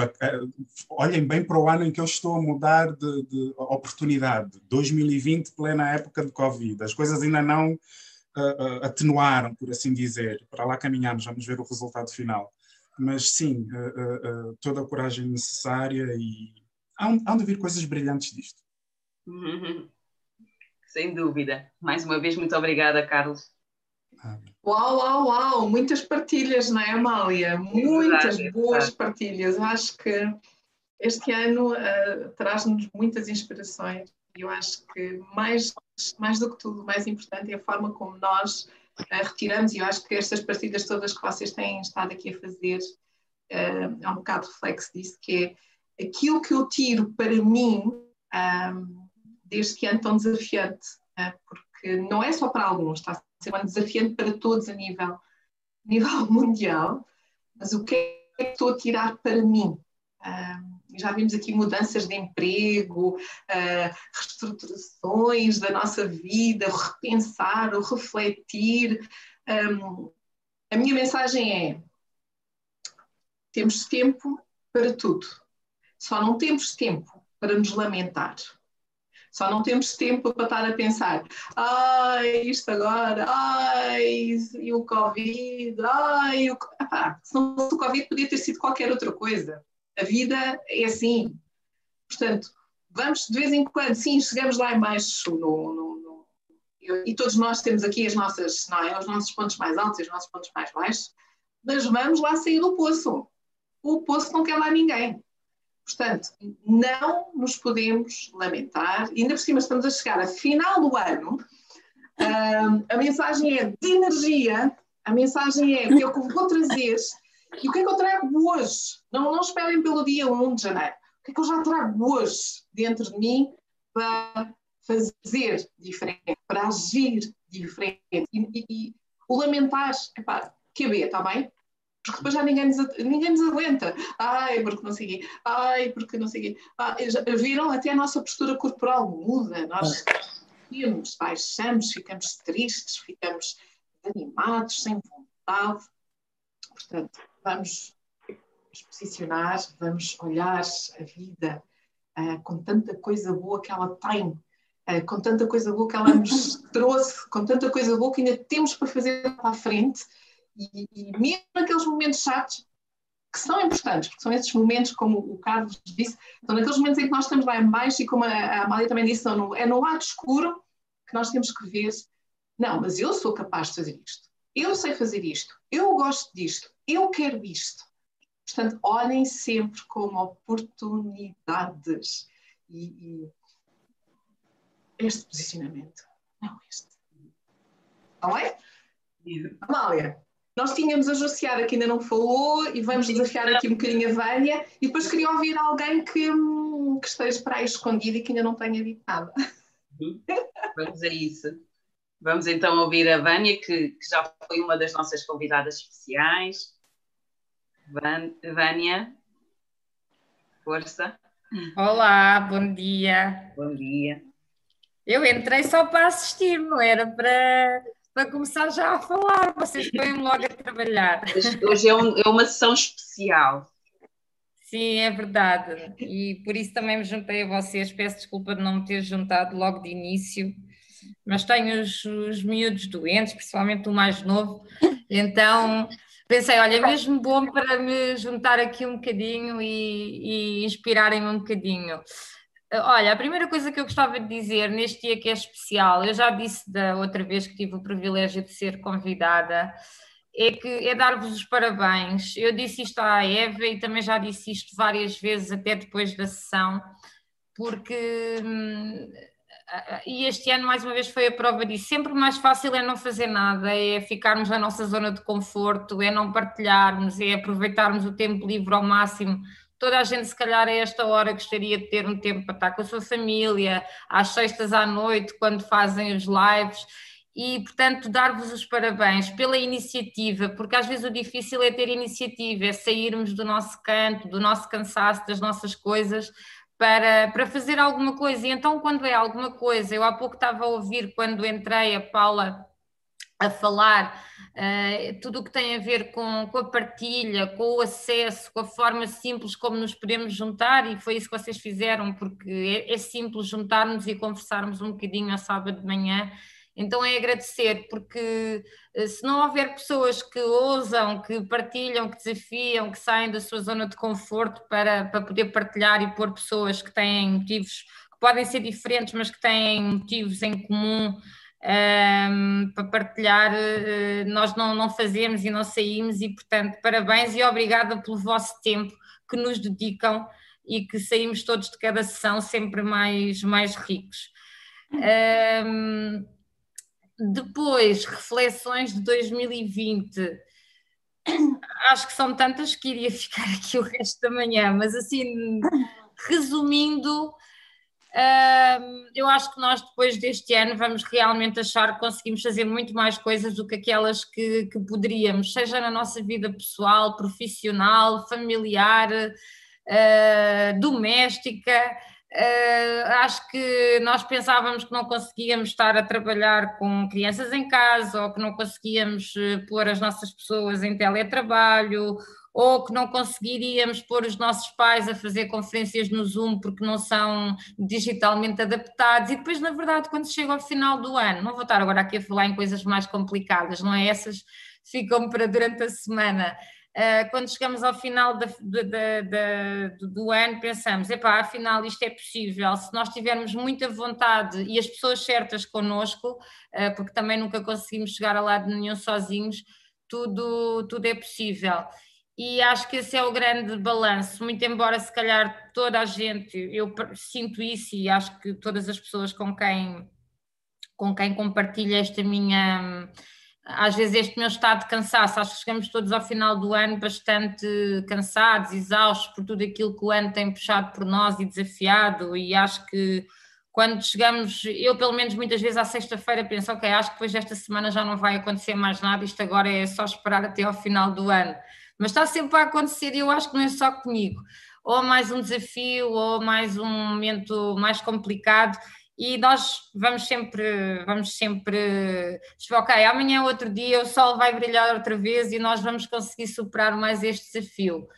Olhem bem para o ano em que eu estou a mudar de, de oportunidade. 2020, plena época de Covid. As coisas ainda não uh, uh, atenuaram, por assim dizer. Para lá caminhamos, vamos ver o resultado final. Mas sim, uh, toda a coragem necessária e hão, hão de vir coisas brilhantes disto.
Sem dúvida. Mais uma vez, muito obrigada, Carlos.
Uau, uau, uau! Muitas partilhas, não é, Amália? Muitas verdade, boas partilhas. Eu acho que este ano uh, traz-nos muitas inspirações e eu acho que mais, mais do que tudo, o mais importante é a forma como nós uh, retiramos, e eu acho que estas partilhas todas que vocês têm estado aqui a fazer uh, é um bocado reflexo disso, que é aquilo que eu tiro para mim um, deste ano tão desafiante, porque não é só para alguns, está ser um desafiante para todos a nível, nível mundial, mas o que é que estou a tirar para mim? Uh, já vimos aqui mudanças de emprego, uh, reestruturações da nossa vida, o repensar, o refletir. Um, a minha mensagem é: temos tempo para tudo, só não temos tempo para nos lamentar. Só não temos tempo para estar a pensar, ai, isto agora, ai, e o Covid, ai, o... Epá, se não fosse o Covid podia ter sido qualquer outra coisa. A vida é assim. Portanto, vamos de vez em quando, sim, chegamos lá em baixo no, no, no, e todos nós temos aqui as nossas, não é, os nossos pontos mais altos e os nossos pontos mais baixos, mas vamos lá sair do poço. O poço não quer lá ninguém. Portanto, não nos podemos lamentar, e ainda por cima estamos a chegar a final do ano. Uh, a mensagem é de energia, a mensagem é que eu vou trazer, e o que é que eu trago hoje? Não, não esperem pelo dia 1 de janeiro. O que é que eu já trago hoje dentro de mim para fazer diferente, para agir diferente? E, e, e o lamentar, epá, QB, está bem? Porque depois já ninguém nos, ninguém nos aguenta. Ai, porque não sei quê. Ai, porque não sei quê. Ah, viram? Até a nossa postura corporal muda. Nós ficamos, baixamos, ficamos tristes, ficamos animados, sem vontade. Portanto, vamos nos posicionar, vamos olhar a vida uh, com tanta coisa boa que ela tem, uh, com tanta coisa boa que ela nos trouxe, com tanta coisa boa que ainda temos para fazer para a frente e, e mesmo naqueles momentos chatos, que são importantes, porque são esses momentos, como o Carlos disse, são naqueles momentos em que nós estamos lá em baixo e como a Amália também disse, no, é no lado escuro que nós temos que ver, não, mas eu sou capaz de fazer isto, eu sei fazer isto, eu gosto disto, eu quero isto. Portanto, olhem sempre como oportunidades e, e este posicionamento, não este. Está bem? Amália. Nós tínhamos a Josiara que ainda não falou e vamos desafiar aqui um bocadinho a Vânia e depois queria ouvir alguém que, hum, que esteja para aí escondido e que ainda não tenha dito nada.
Uhum. Vamos a isso. Vamos então ouvir a Vânia, que, que já foi uma das nossas convidadas especiais. Vânia, força.
Olá, bom dia.
Bom dia.
Eu entrei só para assistir, não era para para começar já a falar, vocês põem logo a trabalhar.
Hoje é, um, é, uma sessão especial.
Sim, é verdade. E por isso também me juntei a vocês. Peço desculpa de não me ter juntado logo de início, mas tenho os, os miúdos doentes, principalmente o mais novo. Então pensei, olha, é mesmo bom para me juntar aqui um bocadinho e, e inspirarem-me um bocadinho. Olha, a primeira coisa que eu gostava de dizer neste dia que é especial, eu já disse da outra vez que tive o privilégio de ser convidada, é que é dar-vos os parabéns. Eu disse isto à Eva e também já disse isto várias vezes, até depois da sessão, porque hum, e este ano mais uma vez foi a prova disso. Sempre mais fácil é não fazer nada, é ficarmos na nossa zona de conforto, é não partilharmos, é aproveitarmos o tempo livre ao máximo toda a gente, se calhar, a esta hora gostaria de ter um tempo para estar com a sua família, às sextas à noite, quando fazem os lives. E, portanto, dar-vos os parabéns pela iniciativa, porque às vezes o difícil é ter iniciativa, é sairmos do nosso canto, do nosso cansaço, das nossas coisas, para, para fazer alguma coisa. E então, quando é alguma coisa, eu há pouco estava a ouvir, quando entrei, a Paula a falar, uh, tudo o que tem a ver com, com a partilha, com o acesso, com a forma simples como nos podemos juntar, e foi isso que vocês fizeram, porque é, é simples juntarmos e conversarmos um bocadinho ao sábado de manhã. Então é agradecer, porque uh, se não houver pessoas que ousam, que partilham, que desafiam, que saem da sua zona de conforto para, para poder partilhar e pôr pessoas que têm motivos que podem ser diferentes, mas que têm motivos em comum um, para partilhar, uh, nós não, não fazemos e não saímos, e portanto, parabéns e obrigada pelo vosso tempo que nos dedicam e que saímos todos de cada sessão sempre mais, mais ricos. Um, depois, reflexões de 2020. Acho que são tantas que iria ficar aqui o resto da manhã, mas assim, resumindo, eu acho que nós depois deste ano vamos realmente achar que conseguimos fazer muito mais coisas do que aquelas que, que poderíamos, seja na nossa vida pessoal, profissional, familiar, uh, doméstica. Uh, acho que nós pensávamos que não conseguíamos estar a trabalhar com crianças em casa ou que não conseguíamos uh, pôr as nossas pessoas em teletrabalho ou que não conseguiríamos pôr os nossos pais a fazer conferências no Zoom porque não são digitalmente adaptados. E depois, na verdade, quando chega ao final do ano, não vou estar agora aqui a falar em coisas mais complicadas, não é? Essas ficam para durante a semana. Uh, quando chegamos ao final do ano, pensamos: epá, afinal isto é possível, se nós tivermos muita vontade e as pessoas certas connosco, uh, porque também nunca conseguimos chegar a lado nenhum sozinhos, tudo, tudo é possível e acho que esse é o grande balanço, muito embora se calhar toda a gente, eu sinto isso e acho que todas as pessoas com quem, com quem compartilho esta minha, às vezes este meu estado de cansaço, acho que chegamos todos ao final do ano bastante cansados, exaustos por tudo aquilo que o ano tem puxado por nós e desafiado. E acho que quando chegamos, eu pelo menos muitas vezes à sexta-feira penso, ok, acho que depois desta semana já não vai acontecer mais nada, isto agora é só esperar até ao final do ano mas está sempre a acontecer e eu acho que não é só comigo. Ou mais um desafio, ou mais um momento mais complicado, e nós vamos sempre, vamos sempre, ok, amanhã é outro dia, o sol vai brilhar outra vez e nós vamos conseguir superar mais este desafio.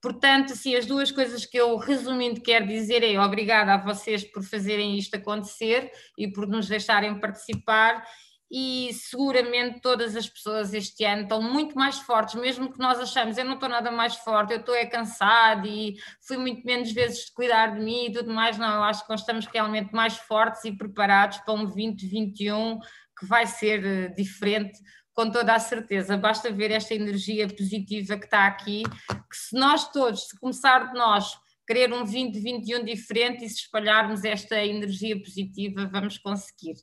Portanto, assim, as duas coisas que eu resumindo quero dizer é obrigada a vocês por fazerem isto acontecer e por nos deixarem participar e seguramente todas as pessoas este ano estão muito mais fortes, mesmo que nós achamos, eu não estou nada mais forte, eu estou é cansado e fui muito menos vezes cuidar de mim e tudo mais, não, eu acho que nós estamos realmente mais fortes e preparados para um 2021 que vai ser eh, diferente com toda a certeza, basta ver esta energia positiva que está aqui, que se nós todos, se começar de nós, querer um 2021 diferente e se espalharmos esta energia positiva, vamos conseguir.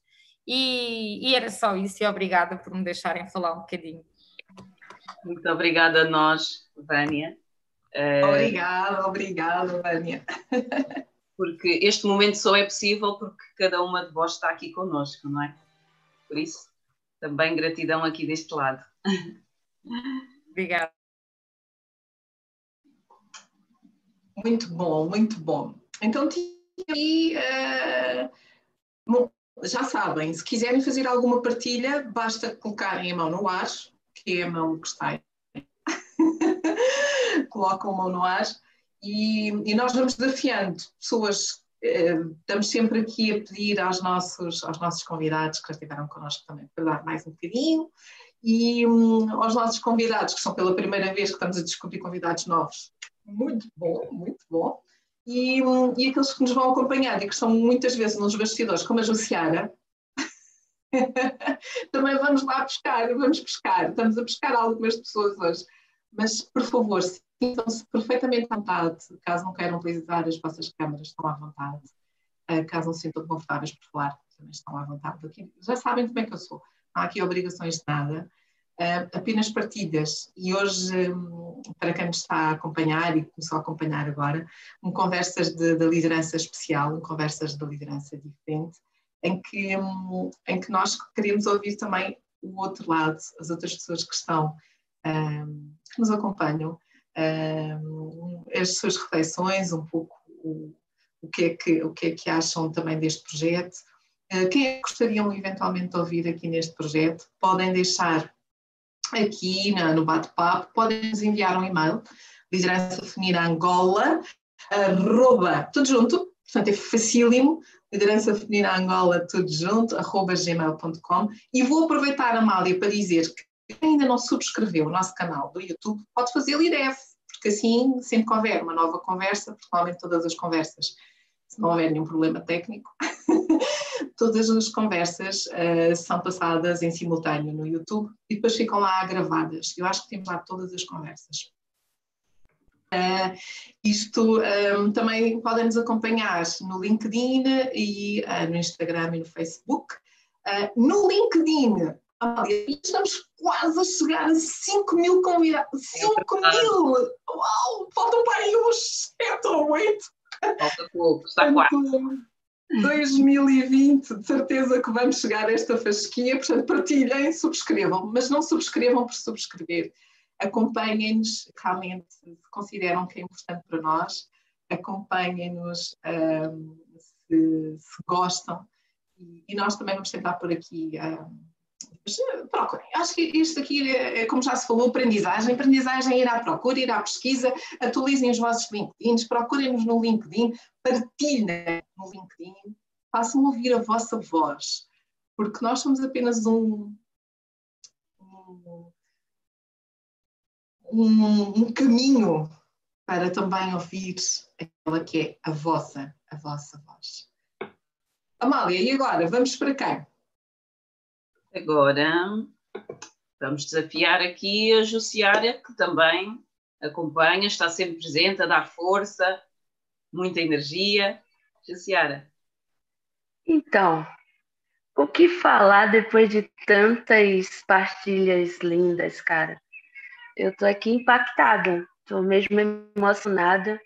E, e, era só isso, e obrigada por me deixarem falar um bocadinho.
Muito obrigada a nós, Vânia.
Eh, obrigada, obrigada, Vânia.
porque este momento só é possível porque cada uma de vós está aqui connosco, não é? Por isso, também gratidão aqui deste lado.
Obrigada.
Muito bom, muito bom. Então, tinha aí. Uh, já sabem, se quiserem fazer alguma partilha, basta colocarem a mão no ar, que é a mão que está aí. Colocam a mão no ar e, e nós vamos desafiando pessoas. Eh, estamos sempre aqui a pedir aos nossos, aos nossos convidados que estiveram connosco também para dar mais um bocadinho e um, aos nossos convidados, que são pela primeira vez que estamos a descobrir convidados novos. Muito bom, muito bom e, e aqueles que nos vão acompanhar e que estão muitas vezes nos bastidores, como a Jussiara, também vamos lá pescar, vamos pescar, estamos a pescar algumas pessoas hoje, mas por favor, sintam-se perfeitamente à vontade, caso não queiram utilizar as vossas câmaras, estão à vontade, uh, caso não se sintam confortáveis por falar, também estão à vontade. Aqui, já sabem como é que eu sou, não há aqui obrigações de nada, apenas partilhas. E hoje, um, para quem me está a acompanhar e começou a acompanhar agora, um conversas de liderança especial, um conversas de liderança diferente, em que, um, em que nós queremos ouvir também o outro lado, as outras pessoas que estão, um, que nos acompanham, as suas reflexões, um pouco o, o, que é que, o que é que acham também deste projeto, Uh, quem é que gostariam eventualmente de ouvir aqui neste projeto? Podem deixar aqui no, no bate-papo, podem nos enviar um e-mail, liderança feminina Angola, arroba, tudo junto, portanto é facílimo, liderança feminina Angola, tudo junto, arroba gmail.com e vou aproveitar, Amália, para dizer que quem ainda não subscreveu o nosso canal do YouTube, pode fazer e deve, porque assim, sempre que houver uma nova conversa, provavelmente todas as conversas, se não houver nenhum problema técnico, todas as conversas uh, são passadas em simultâneo no YouTube e depois ficam lá gravadas. Eu acho que temos lá todas as conversas. Uh, isto um, ehm, também podem nos acompanhar no LinkedIn e uh, no Instagram e no Facebook. no LinkedIn, estamos quase a chegar a 5 mil convidados. 5 mil! Uau! Faltam para aí uns 7 ou 8.
Falta pouco, está quase.
2020, de certeza que vamos chegar a esta fasquia, portanto, partilhem, subscrevam, mas não subscrevam por subscrever. Acompanhem-nos, realmente, se consideram que é importante para nós, acompanhem-nos um, se, se, gostam, e, e, nós também vamos tentar por aqui. Um, procurem. Acho que isto aqui, é, é, como já se falou, aprendizagem. Aprendizagem ir à procura, ir à pesquisa, atualizem os vossos LinkedIns, procurem-nos no LinkedIn, partilhem no LinkedIn, façam ouvir a vossa voz, porque nós somos apenas um, um, um caminho para também ouvir aquela que é a vossa, a vossa voz. Amália, e agora? Vamos para quem?
Agora vamos desafiar aqui a Jussiara, que também acompanha, está sempre presente, a dar força, muita energia. Jussiara.
Então, o que falar depois de tantas partilhas lindas, cara? Eu estou aqui impactada, estou mesmo emocionada.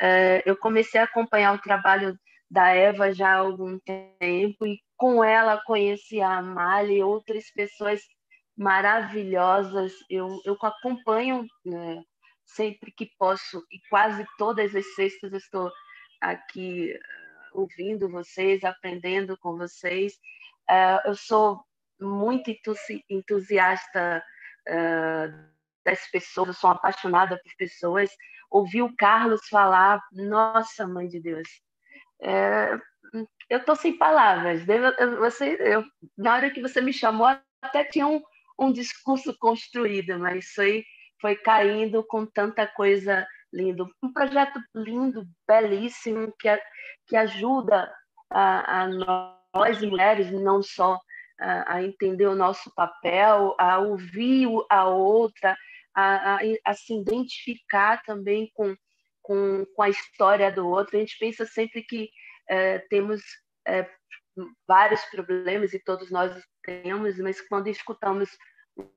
Uh, eu comecei a acompanhar o trabalho da Eva já há algum tempo e com ela conheci a Amália e outras pessoas maravilhosas. Eu, eu acompanho né, sempre que posso e quase todas as sextas estou aqui uh, ouvindo vocês, aprendendo com vocês. Uh, eu sou muito entusiasta uh, das pessoas, eu sou apaixonada por pessoas. Ouvi o Carlos falar, nossa, mãe de Deus, é, eu estou sem palavras. Você, eu, na hora que você me chamou, até tinha um, um discurso construído, mas foi, foi caindo com tanta coisa linda. Um projeto lindo, belíssimo, que, que ajuda a, a nós mulheres, não só a, a, entender o nosso papel, a ouvir a outra, a, a, a se identificar também com com, com a história do outro. A gente pensa sempre que é, temos é, vários problemas e todos nós temos, mas quando escutamos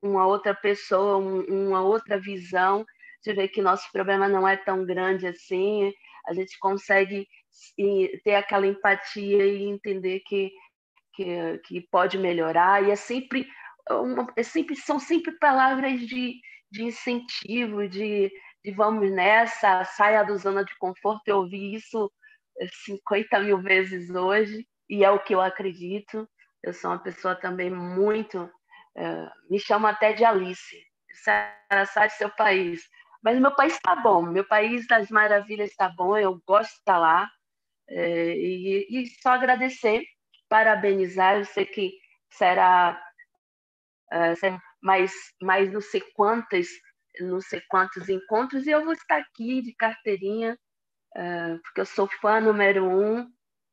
uma outra pessoa, um, uma outra visão, você vê que nosso problema não é tão grande assim, a gente consegue ter aquela empatia e entender que, que, que pode melhorar, e é sempre, uma, é sempre são sempre palavras de, de incentivo, de, de vamos nessa, saia da zona de conforto. Eu ouvi isso 50 mil vezes hoje e é o que eu acredito. Eu sou uma pessoa também muito. Uh, me chamo até de Alice. Sai do seu país. Mas meu país está bom, meu país das maravilhas está bom, eu gosto de estar lá. Uh, e, e, só agradecer, parabenizar. Eu sei que será, uh, mais, mais não sei quantas não sei quantos encontros e eu vou estar aqui de carteirinha, uh, porque eu sou fã número um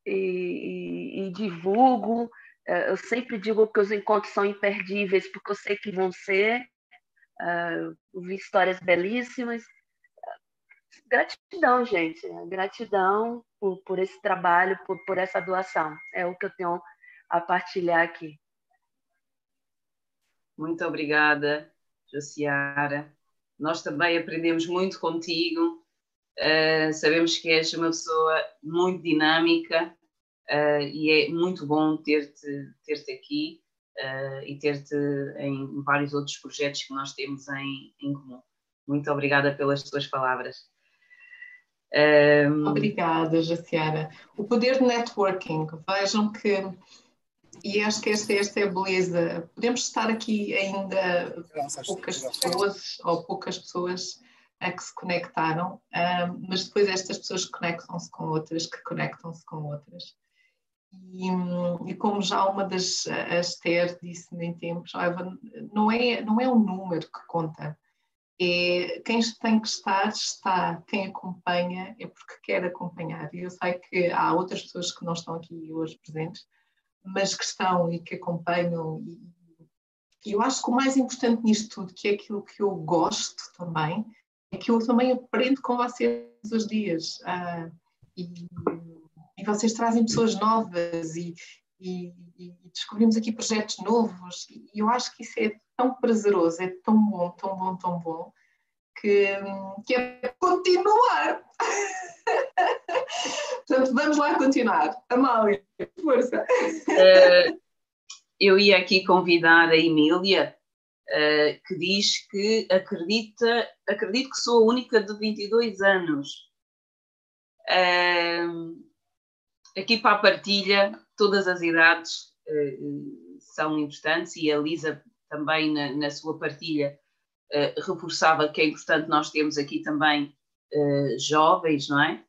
e, e, e divulgo. Uh, eu sempre digo que os encontros são imperdíveis, porque eu sei que vão ser. Uh, vi histórias belíssimas. Gratidão, gente. Gratidão por, por esse trabalho, por, por essa doação. É o que eu tenho a partilhar aqui.
Muito obrigada, Josiara. Nós também aprendemos muito contigo. Uh, sabemos que és uma pessoa muito dinâmica uh, e é muito bom ter-te ter, -te, aqui uh, e ter-te em vários outros projetos que nós temos em, em comum. Muito obrigada pelas tuas palavras.
Um... Obrigada, Jaciara. O poder de networking. Vejam que e acho que esta, esta é a beleza. Podemos estar aqui ainda poucas pessoas ou poucas pessoas a que se conectaram, um, mas depois estas pessoas conectam-se com outras, que conectam-se com outras. E, e, como já uma das, a Esther disse em tempos, não é, não é o número que conta, é quem tem que estar, está, quem acompanha é porque quer acompanhar. E eu sei que há outras pessoas que não estão aqui hoje presentes, mas que estão e que acompanham. E, eu acho que o mais importante nisto tudo, que é aquilo que eu gosto também, é que eu também aprendo com vocês os dias. Ah, e, e, vocês trazem pessoas novas e, e, e, descobrimos aqui projetos novos. E eu acho que isso é tão prazeroso, é tão bom, tão bom, tão bom, que, que é continuar. Portanto, vamos lá continuar. Amália, força. Uh,
eu ia aqui convidar a Emília, uh, que diz que acredita, acredito que sou a única de 22 anos. Uh, aqui para a partilha, todas as idades são importantes e a Lisa também na, na sua partilha reforçava que é importante nós termos aqui também jovens, não é?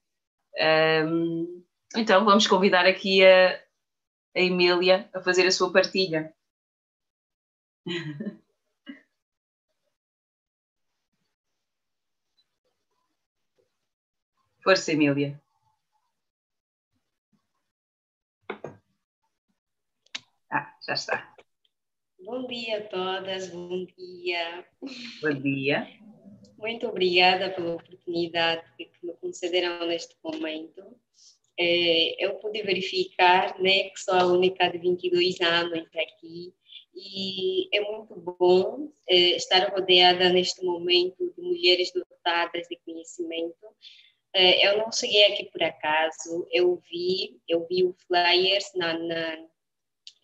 Um, então vamos convidar aqui a, a Emília a fazer a sua partilha. Força, Emília. Ah, já está.
Bom dia a todas, bom dia.
Bom dia.
Muito obrigada pela oportunidade que me concederam neste momento. É, eu pude verificar né, que sou a única de 22 anos aqui. E é muito bom é, estar rodeada neste momento de mulheres dotadas de conhecimento. É, eu não cheguei aqui por acaso, eu vi, eu vi o flyers na, na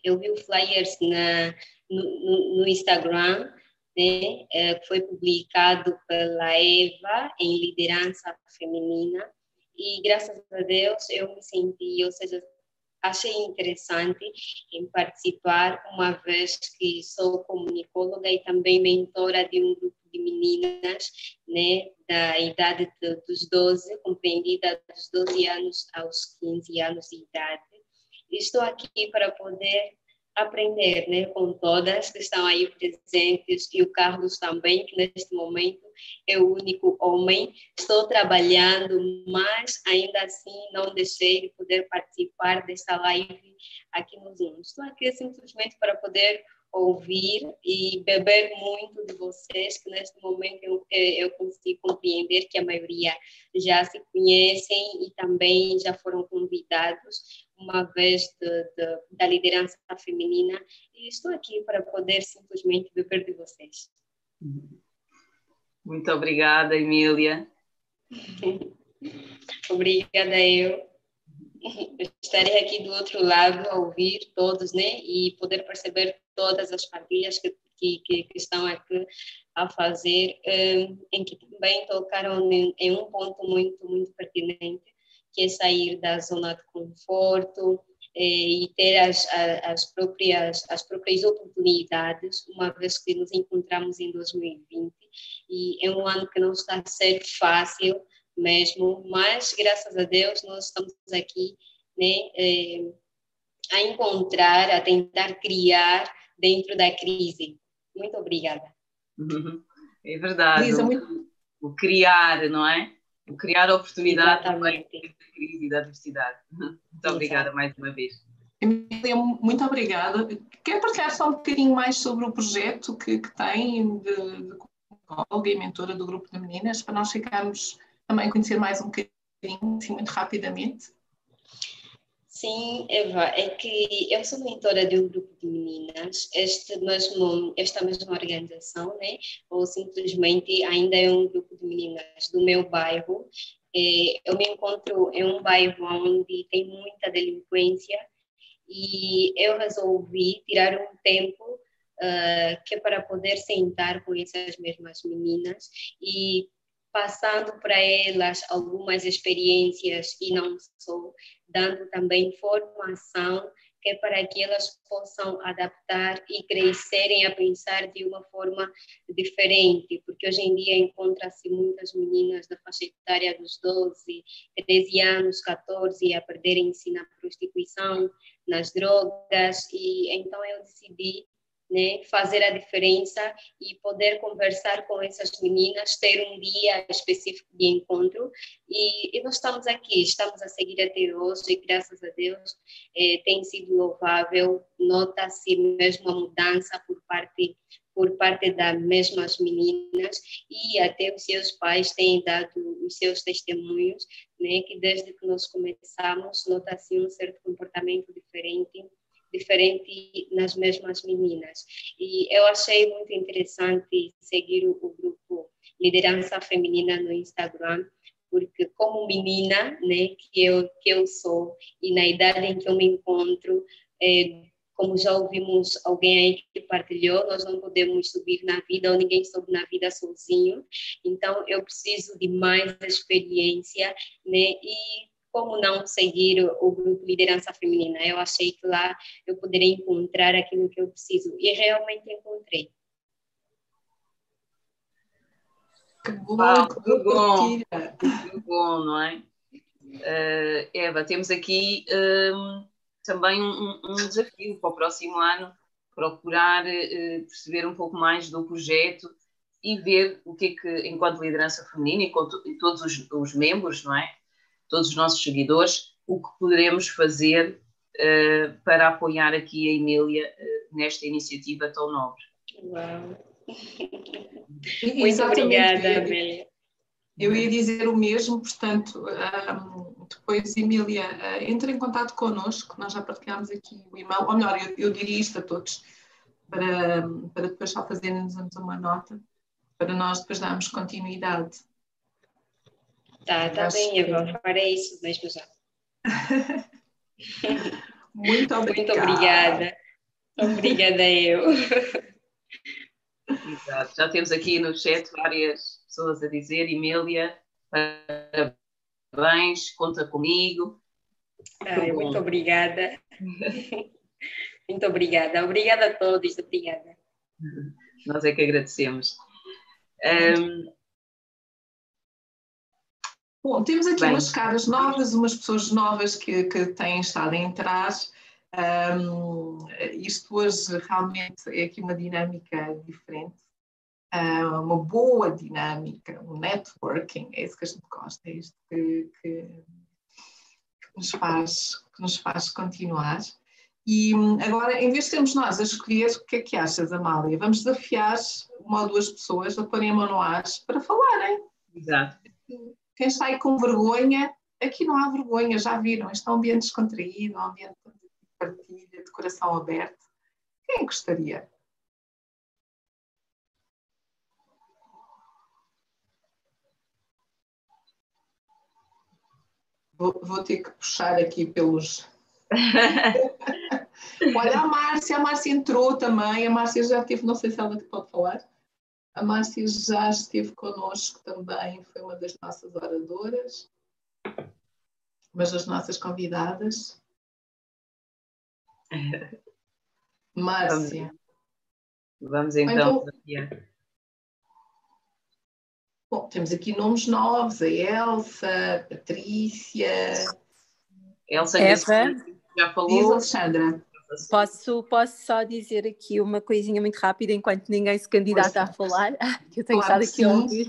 eu vi o flyers na, no, no Instagram, né, é, que foi publicado pela Eva em liderança feminina e graças a Deus eu me senti, ou seja, achei interessante em participar, uma vez que sou comunicóloga e também mentora de um grupo de meninas, né, da idade de, dos 12, compreendida dos 12 anos aos 15 anos de idade. Estou aqui para poder aprender né, com todas que estão aí presentes e o Carlos também, que neste momento é o único homem. Estou trabalhando, mas ainda assim não deixei de poder participar desta live aqui no Zoom. Estou aqui simplesmente para poder ouvir e beber muito de vocês, que neste momento eu, eu consigo compreender que a maioria já se conhecem e também já foram convidados uma vez de, de, da liderança feminina e estou aqui para poder simplesmente beber de vocês.
Muito obrigada, Emília.
obrigada eu. Estarei aqui do outro lado a ouvir todos, né? E poder perceber todas as partilhas que, que, que estão aqui a fazer, eh, em que também tocaram em, um ponto muito, muito pertinente, que é sair da zona de conforto e ter as, as, próprias, as próprias oportunidades, uma vez que nos encontramos em 2020 e é um ano que não está a ser fácil mesmo, mas graças a Deus nós estamos aqui né, eh, a encontrar, a tentar criar dentro da crise. Muito obrigada.
É verdade. Lisa, muito... O criar, não é? O criar oportunidade também da crise e da adversidade. Muito obrigada mais uma vez.
Emília, muito obrigada. Quer partilhar só um bocadinho mais sobre o projeto que, que tem de, de e mentora do grupo de meninas, para nós ficarmos também a conhecer mais um bocadinho, assim, muito rapidamente?
Sim, Eva, é que eu sou mentora de um grupo de meninas, este mesmo, esta mesma organização, né? ou simplesmente ainda é um grupo de meninas do meu bairro. É, eu me encontro em um bairro onde tem muita delinquência e eu resolvi tirar um tempo uh, que é para poder sentar com essas mesmas meninas e passando para elas algumas experiências e não só, dando também formação que é para que elas possam adaptar e crescerem a pensar de uma forma diferente, porque hoje em dia encontra-se muitas meninas da faixa etária dos 12, 13 anos, 14 a perderem-se na prostituição, nas drogas, e então eu decidi né, fazer a diferença e poder conversar com essas meninas, ter um dia específico de encontro. E, e nós estamos aqui, estamos a seguir até hoje, e graças a Deus eh, tem sido louvável, nota-se mesmo a mudança por parte por parte das mesmas meninas e até os seus pais têm dado os seus testemunhos, né, que desde que nós começamos nota-se um certo comportamento diferente diferente nas mesmas meninas. E eu achei muito interessante seguir o, grupo Liderança Feminina no Instagram, porque como menina, né, que eu que eu sou e na idade em que eu me encontro, é, como já ouvimos alguém aí que partilhou, nós não podemos subir na vida ou ninguém sobe na vida sozinho. Então eu preciso de mais experiência, né? E como não seguir o grupo Liderança Feminina? Eu achei que lá eu poderia encontrar aquilo que eu preciso e realmente encontrei.
Que bom, que bom, que bom, não é? Uh, Eva, temos aqui um, também um, um, desafio para o próximo ano, procurar uh, perceber um pouco mais do projeto e ver o que é que, enquanto liderança feminina e, e todos os, os membros, não é? Todos os nossos seguidores, o que poderemos fazer uh, para apoiar aqui a Emília uh, nesta iniciativa tão nobre.
Uau! Muito obrigada, Amélia.
Eu ia dizer o mesmo, portanto, um, depois, Emília, uh, entre em contato connosco, nós já partilhamos aqui o e-mail, ou melhor, eu, eu diria isto a todos, para, para depois só fazermos uma nota, para nós depois darmos continuidade
Tá, tá bem, Eva, farei isso mesmo já.
Muito obrigada.
Muito obrigada. Obrigada eu.
Exato. Já temos aqui no chat várias pessoas a dizer, Emília, parabéns, conta comigo.
Ai, muito obrigada. muito obrigada. Obrigada a todos, obrigada.
Nós é que agradecemos. Um,
Bom, temos aqui Bem. umas caras novas, umas pessoas novas que, que têm estado a entrar. Um, isto hoje realmente é aqui uma dinâmica diferente, uh, uma boa dinâmica, um networking, é isso que a gente gosta, é isto que, que, que nos, faz, que nos faz continuar. E agora, em vez de sermos nós a escolher, o que é que achas, Amália? Vamos desafiar uma ou duas pessoas a porem a mão no ar para falarem.
Exato
quem sai com vergonha, aqui não há vergonha, já viram, este é um ambiente descontraído, um ambiente de partilha, de coração aberto. Quem gostaria? Vou, vou ter que puxar aqui pelos. Olha, a Márcia, a Márcia entrou também, a Márcia já teve, não sei se ela pode falar. A Márcia já esteve connosco também, foi uma das nossas oradoras, mas das nossas convidadas. Márcia.
Vamos, então. então
bom, temos aqui nomes novos: a Elsa, a Patrícia.
Elsa Eva. já falou. Diz
Alexandra.
Posso, posso só dizer aqui uma coisinha muito rápida enquanto ninguém se candidata a falar, que eu tenho claro estado aqui a ouvir.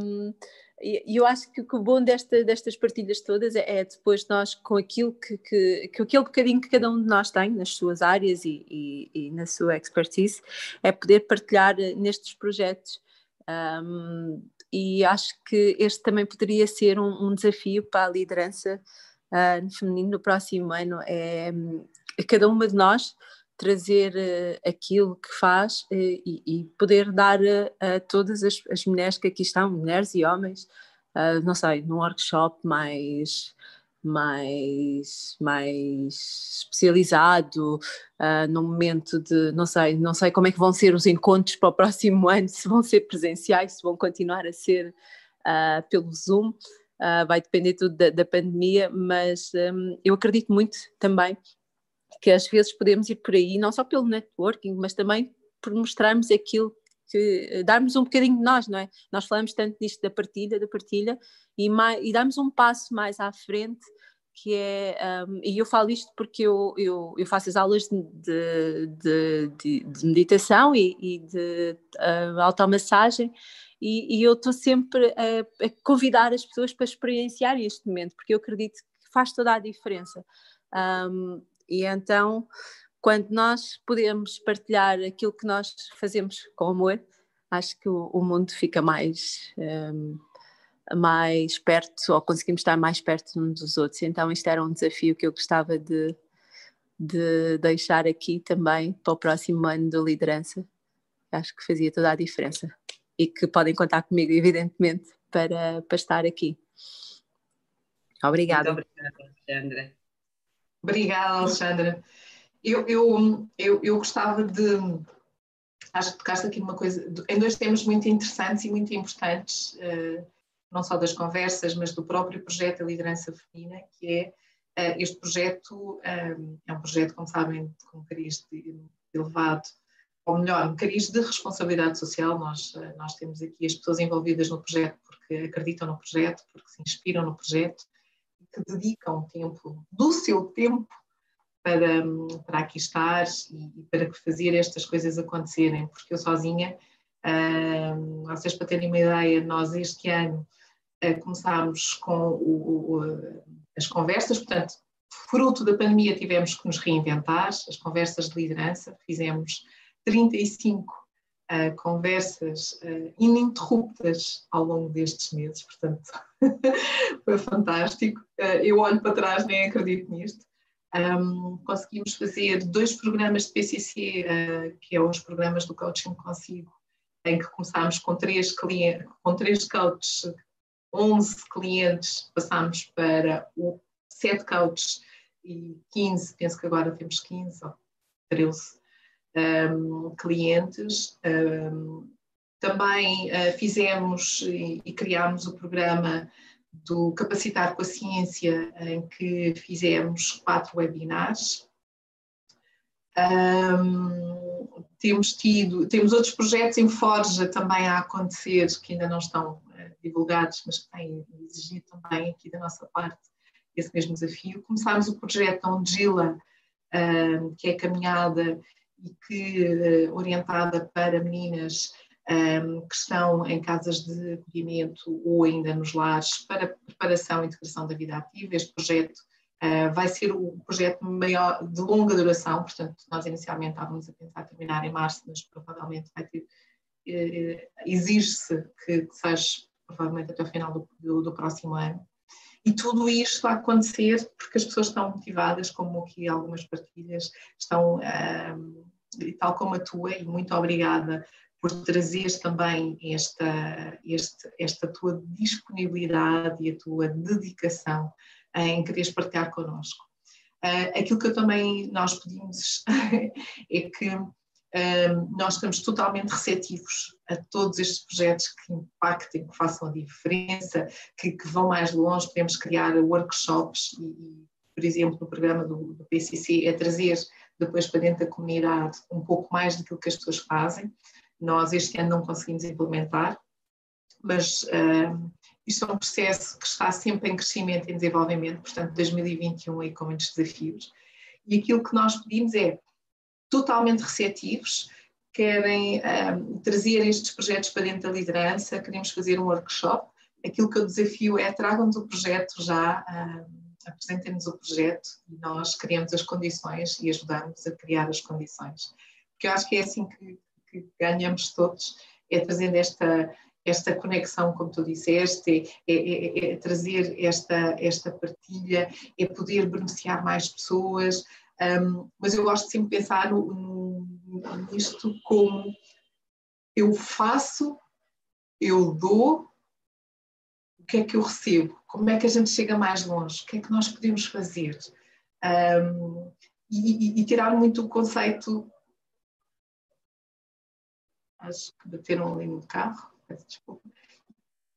Um, e eu acho que, o bom desta, destas partilhas todas é, é, depois nós, com aquilo que, que, que, aquele bocadinho que cada um de nós tem nas suas áreas e, e, e na sua expertise, é poder partilhar eh, nestes projetos. Um, e acho que este também poderia ser um, um desafio para a liderança uh, feminino no próximo ano. É, a cada uma de nós trazer uh, aquilo que faz uh, e, e, poder dar a, todas as, as, mulheres que aqui estão, mulheres e homens, não sei, num workshop mais mais mais especializado uh, no momento de não sei não sei como é que vão ser os encontros para o próximo ano se vão ser presenciais se vão continuar a ser uh, pelo zoom uh, vai depender tudo da, da pandemia mas um, eu acredito muito também que às vezes podemos ir por aí, não só pelo networking, mas também por mostrarmos aquilo que darmos um bocadinho de nós, não é? Nós falamos tanto disto da partilha, da partilha, e, mais, e darmos um passo mais à frente, que é, um, e eu falo isto porque eu, eu, eu faço as aulas de, de, de, de meditação e, e de uh, automassagem, e, e eu estou sempre a, a, convidar as pessoas para experienciarem este momento, porque eu acredito que faz toda a diferença. Um, e então, quando nós podemos partilhar aquilo que nós fazemos com amor, acho que o, mundo fica mais, um, mais perto, ou conseguimos estar mais perto uns dos outros. Então, isto era um desafio que eu gostava de, de deixar aqui também para o próximo ano de liderança. Acho que fazia toda a diferença e que podem contar comigo, evidentemente, para, para estar aqui. Obrigada.
Muito obrigada, Alexandra.
Obrigada, Alexandra. Eu, eu, eu, eu gostava de. Acho que tocaste aqui numa coisa, em dois temas muito interessantes e muito importantes, uh, não só das conversas, mas do próprio projeto da liderança feminina, que é uh, este projeto, um, é um projeto, como sabem, com cariz elevado, ou melhor, um cariz de responsabilidade social. Nós, nós temos aqui as pessoas envolvidas no projeto porque acreditam no projeto, porque se inspiram no projeto, que dedicam tempo do seu tempo para, para aqui estar e, para fazer estas coisas acontecerem, porque eu sozinha, uh, vocês para terem uma ideia, nós este ano uh, começámos com o, o, as conversas, portanto, fruto da pandemia tivemos que nos reinventar, as conversas de liderança, fizemos 35 uh, conversas uh, ininterruptas ao longo destes meses, portanto, foi fantástico. Uh, eu olho para trás, nem acredito nisto. Um, conseguimos fazer dois programas de PCC, uh, que é os programas do Coaching Consigo, em que começámos com três, clientes, com três coaches, 11 clientes, passámos para o 7 coaches e 15, penso que agora temos 15 ou 13 um, clientes. Um, também uh, fizemos e, e criámos o programa do Capacitar com a Ciência, em que fizemos quatro webinars. Um, temos tido, temos outros projetos em Forja também a acontecer, que ainda não estão uh, divulgados, mas que têm exigido também aqui da nossa parte esse mesmo desafio. Começámos o projeto Ongila, uh, que é caminhada e que uh, orientada para meninas um, que estão em casas de acolhimento ou ainda nos lares para preparação e integração da vida ativa. Este projeto uh, vai ser o projeto maior, de longa duração, portanto, nós inicialmente estávamos a pensar terminar em março, mas provavelmente vai ter, uh, exige-se que, que seja provavelmente até o final do, do, do próximo ano. E tudo isto a acontecer porque as pessoas estão motivadas, como aqui algumas partilhas estão, um, tal como a tua, e muito obrigada por trazeres também esta, este, esta tua disponibilidade e a tua dedicação em quereres partilhar connosco. Uh, aquilo que eu também nós pedimos é que uh, nós estamos totalmente receptivos a todos estes projetos que impactem, que façam a diferença, que, que vão mais longe. Podemos criar workshops e, e por exemplo, no programa do, do PCC, é trazer depois para dentro da comunidade um pouco mais daquilo que as pessoas fazem. Nós este ano não conseguimos implementar, mas uh, isto é um processo que está sempre em crescimento e desenvolvimento, portanto 2021 aí com muitos desafios. E aquilo que nós pedimos é totalmente receptivos, querem um, trazer estes projetos para dentro da liderança, queremos fazer um workshop. Aquilo que eu desafio é tragam-nos o projeto já, um, apresentem-nos o projeto e nós criamos as condições e ajudamos a criar as condições. Porque eu acho que é assim que, que ganhamos todos, é trazendo esta, esta conexão, como tu disseste, é, é, é, é, trazer esta, esta partilha, é poder beneficiar mais pessoas, um, mas eu gosto de sempre pensar no, no, nisto como eu faço, eu dou, o que é que eu recebo, como é que a gente chega mais longe, o que é que nós podemos fazer. Um, e, e, e tirar muito o conceito acho que bateram ali no carro, peço desculpa.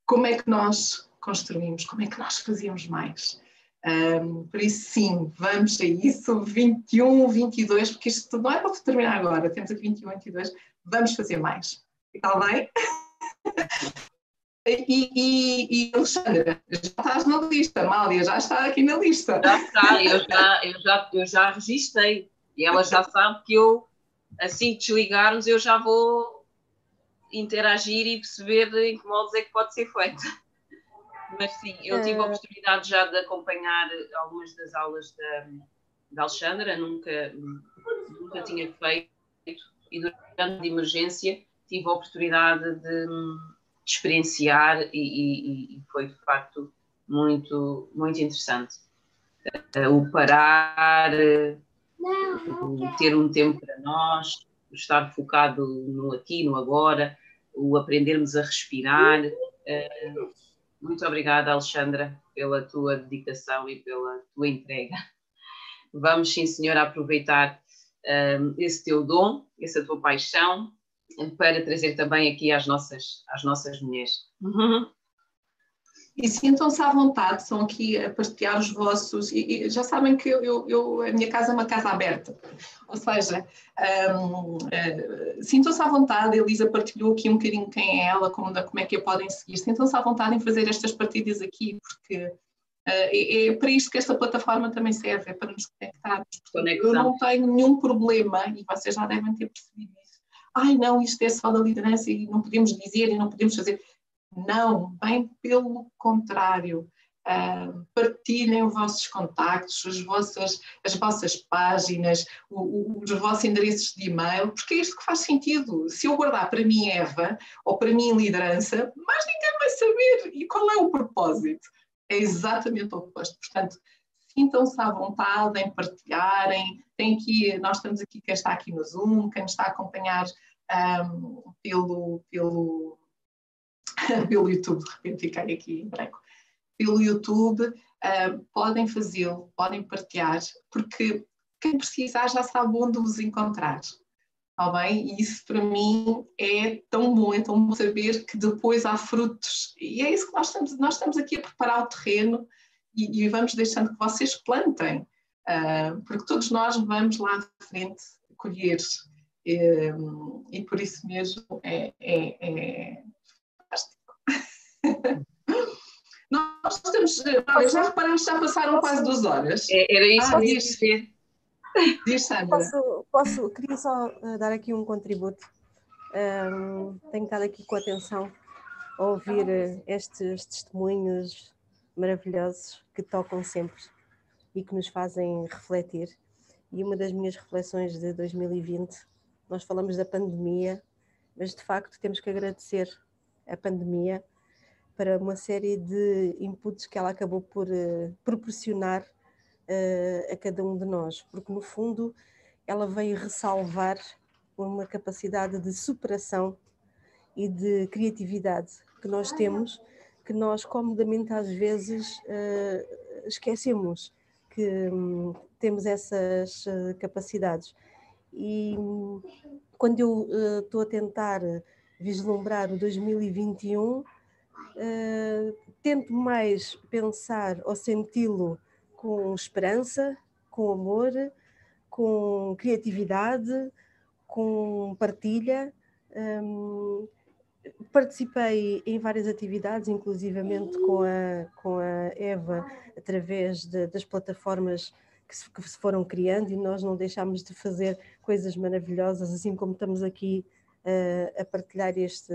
Como é que nós construímos? Como é que nós fazíamos mais? Um, por isso, sim, vamos a isso, 21, 22, porque isto não é para terminar agora, temos aqui 21, 22, vamos fazer mais. Está bem? E, e, e, Alexandra, já estás na lista, Mália já está aqui na lista.
Já está, eu já, eu já, eu já registrei e ela já sabe que eu, assim que desligarmos, eu já vou interagir e perceber em que modos é que pode ser feito. Mas sim, eu tive a eh. oportunidade já de acompanhar algumas das aulas da, da Alexandra, nunca, nunca tinha feito e durante a emergência tive a oportunidade de de experienciar e, e, e, foi de facto muito, muito interessante. Uh, o parar, uh, ter um tempo para nós, estar focado no aqui, no agora, o aprendermos a respirar. Uh, muito obrigada, Alexandra, pela tua dedicação e pela tua entrega. Vamos, sim, senhora, aproveitar esse teu dom, essa tua paixão para trazer também aqui às nossas, às nossas mulheres.
E sintam-se à vontade, estão aqui a partilhar os vossos. E, e já sabem que eu, eu, a minha casa é uma casa aberta. Ou seja, um, uh, eh, sintam-se à vontade. A Elisa partilhou aqui um bocadinho quem é ela, como, como é que a podem seguir. Sintam-se à vontade em fazer estas partilhas aqui, porque uh, é, é, para isto que esta plataforma também serve, é para nos conectarmos. Eu não tenho nenhum problema, e vocês já devem ter percebido ai não, isto é só da liderança e não podemos dizer e não podemos fazer. Não, bem pelo contrário. Uh, partilhem os vossos contactos, as vossas, as vossas páginas, o, o, os vossos endereços de e-mail, porque é isto que faz sentido. Se eu guardar para mim Eva ou para mim liderança, mais ninguém vai saber. E qual é o propósito? É exatamente o oposto. Portanto, sintam-se à vontade em partilharem. Tem aqui, nós estamos aqui, quem está aqui no Zoom, quem nos está a acompanhar um, pelo, pelo, pelo YouTube, de repente fiquei aqui em branco, pelo YouTube, uh, podem fazê-lo, podem partilhar, porque quem precisar já sabe onde os encontrar. Está bem? E isso para mim é tão bom, é tão bom saber que depois há frutos. E é isso que nós estamos, nós estamos aqui a preparar o terreno e, e vamos deixando que vocês plantem, uh, porque todos nós vamos lá de frente colher e, e por isso mesmo é, é, é fantástico. Nós estamos, já reparaste, já passaram quase duas horas.
É, era isso ah, que diz, dizer.
Diz, Sandra.
Posso, posso, queria só eh, dar aqui um contributo. Um, tenho estado aqui com atenção a ouvir eh, estes testemunhos maravilhosos que tocam sempre e que nos fazem refletir. E uma das minhas reflexões de 2020 nós falamos da pandemia, mas de facto temos que agradecer a pandemia para uma série de inputs que ela acabou por uh, proporcionar uh, a cada um de nós, porque no fundo ela veio ressalvar uma capacidade de superação e de criatividade que nós temos, que nós comodamente às vezes uh, esquecemos que um, temos essas capacidades. E quando eu estou uh, a tentar vislumbrar o 2021, uh, tento mais pensar ou senti-lo com esperança, com amor, com criatividade, com partilha. Um, participei em várias atividades, inclusivamente com a, com a Eva, através de, das plataformas que se, que se foram criando e nós não deixámos de fazer coisas maravilhosas, assim como estamos aqui uh, a partilhar este,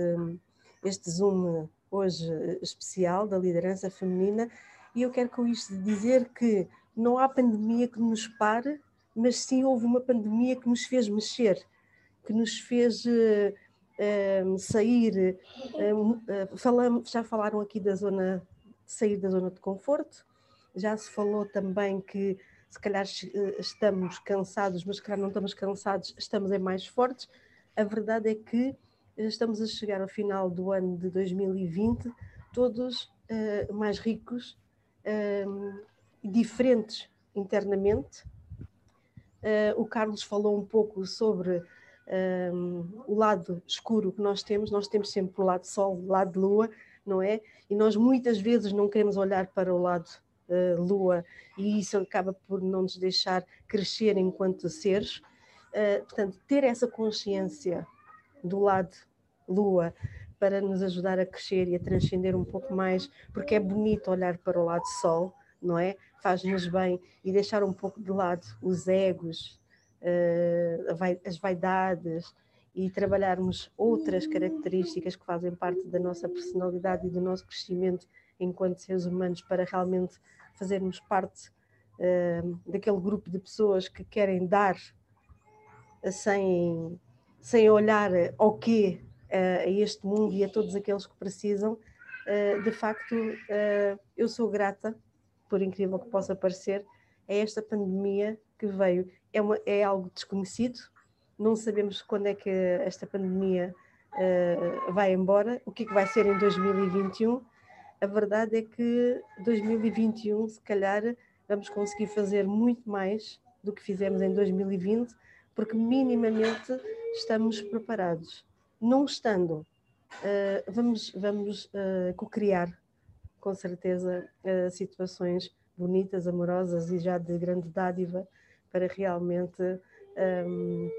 este Zoom hoje especial da liderança feminina. E eu quero com isto dizer que não há pandemia que nos pare, mas sim houve uma pandemia que nos fez mexer, que nos fez uh, uh, sair. Uh, falamos, já falaram aqui da zona, sair da zona de conforto, já se falou também que se calhar eh, estamos cansados, mas se calhar não estamos cansados, estamos é mais fortes. A verdade é que estamos a chegar ao final do ano de 2020, todos uh, mais ricos uh, diferentes internamente. Uh, o Carlos falou um pouco sobre o lado escuro que nós temos, nós temos sempre o lado sol, o lado lua, não é? E nós muitas vezes não queremos olhar para o lado uh, lua, e isso acaba por não nos deixar crescer enquanto seres. Uh, portanto, ter essa consciência do lado lua para nos ajudar a crescer e a transcender um pouco mais, porque é bonito olhar para o lado sol, não é? Faz-nos bem e deixar um pouco de lado os egos, as vaidades e trabalharmos outras características que fazem parte da nossa personalidade e do nosso crescimento enquanto seres humanos para realmente fazermos parte uh, daquele grupo de pessoas que querem dar sem, sem olhar ao quê a este mundo e a todos aqueles que precisam. de facto, eu sou grata, por incrível que possa parecer, a esta pandemia que veio. É, uma, é algo desconhecido, não sabemos quando é que esta pandemia uh, vai embora, o que, é que vai ser em 2021. A verdade é que 2021, se calhar, vamos conseguir fazer muito mais do que fizemos em 2020, porque minimamente estamos preparados não estando, uh, vamos, vamos uh, co-criar, com certeza, uh, situações bonitas, amorosas e já de grande dádiva para realmente um,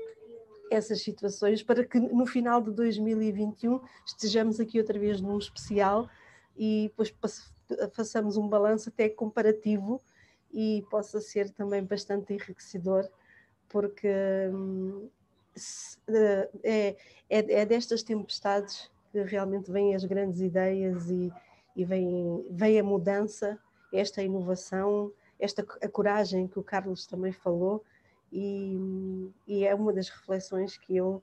essas situações, para que no final de 2021 estejamos aqui outra vez num especial e depois façamos um balanço até comparativo e possa ser também bastante enriquecedor, porque um, é, é, é destas tempestades que realmente vêm as grandes ideias e, e vem, vem a mudança, esta inovação, esta a coragem que o Carlos também falou, e, e é uma das reflexões que eu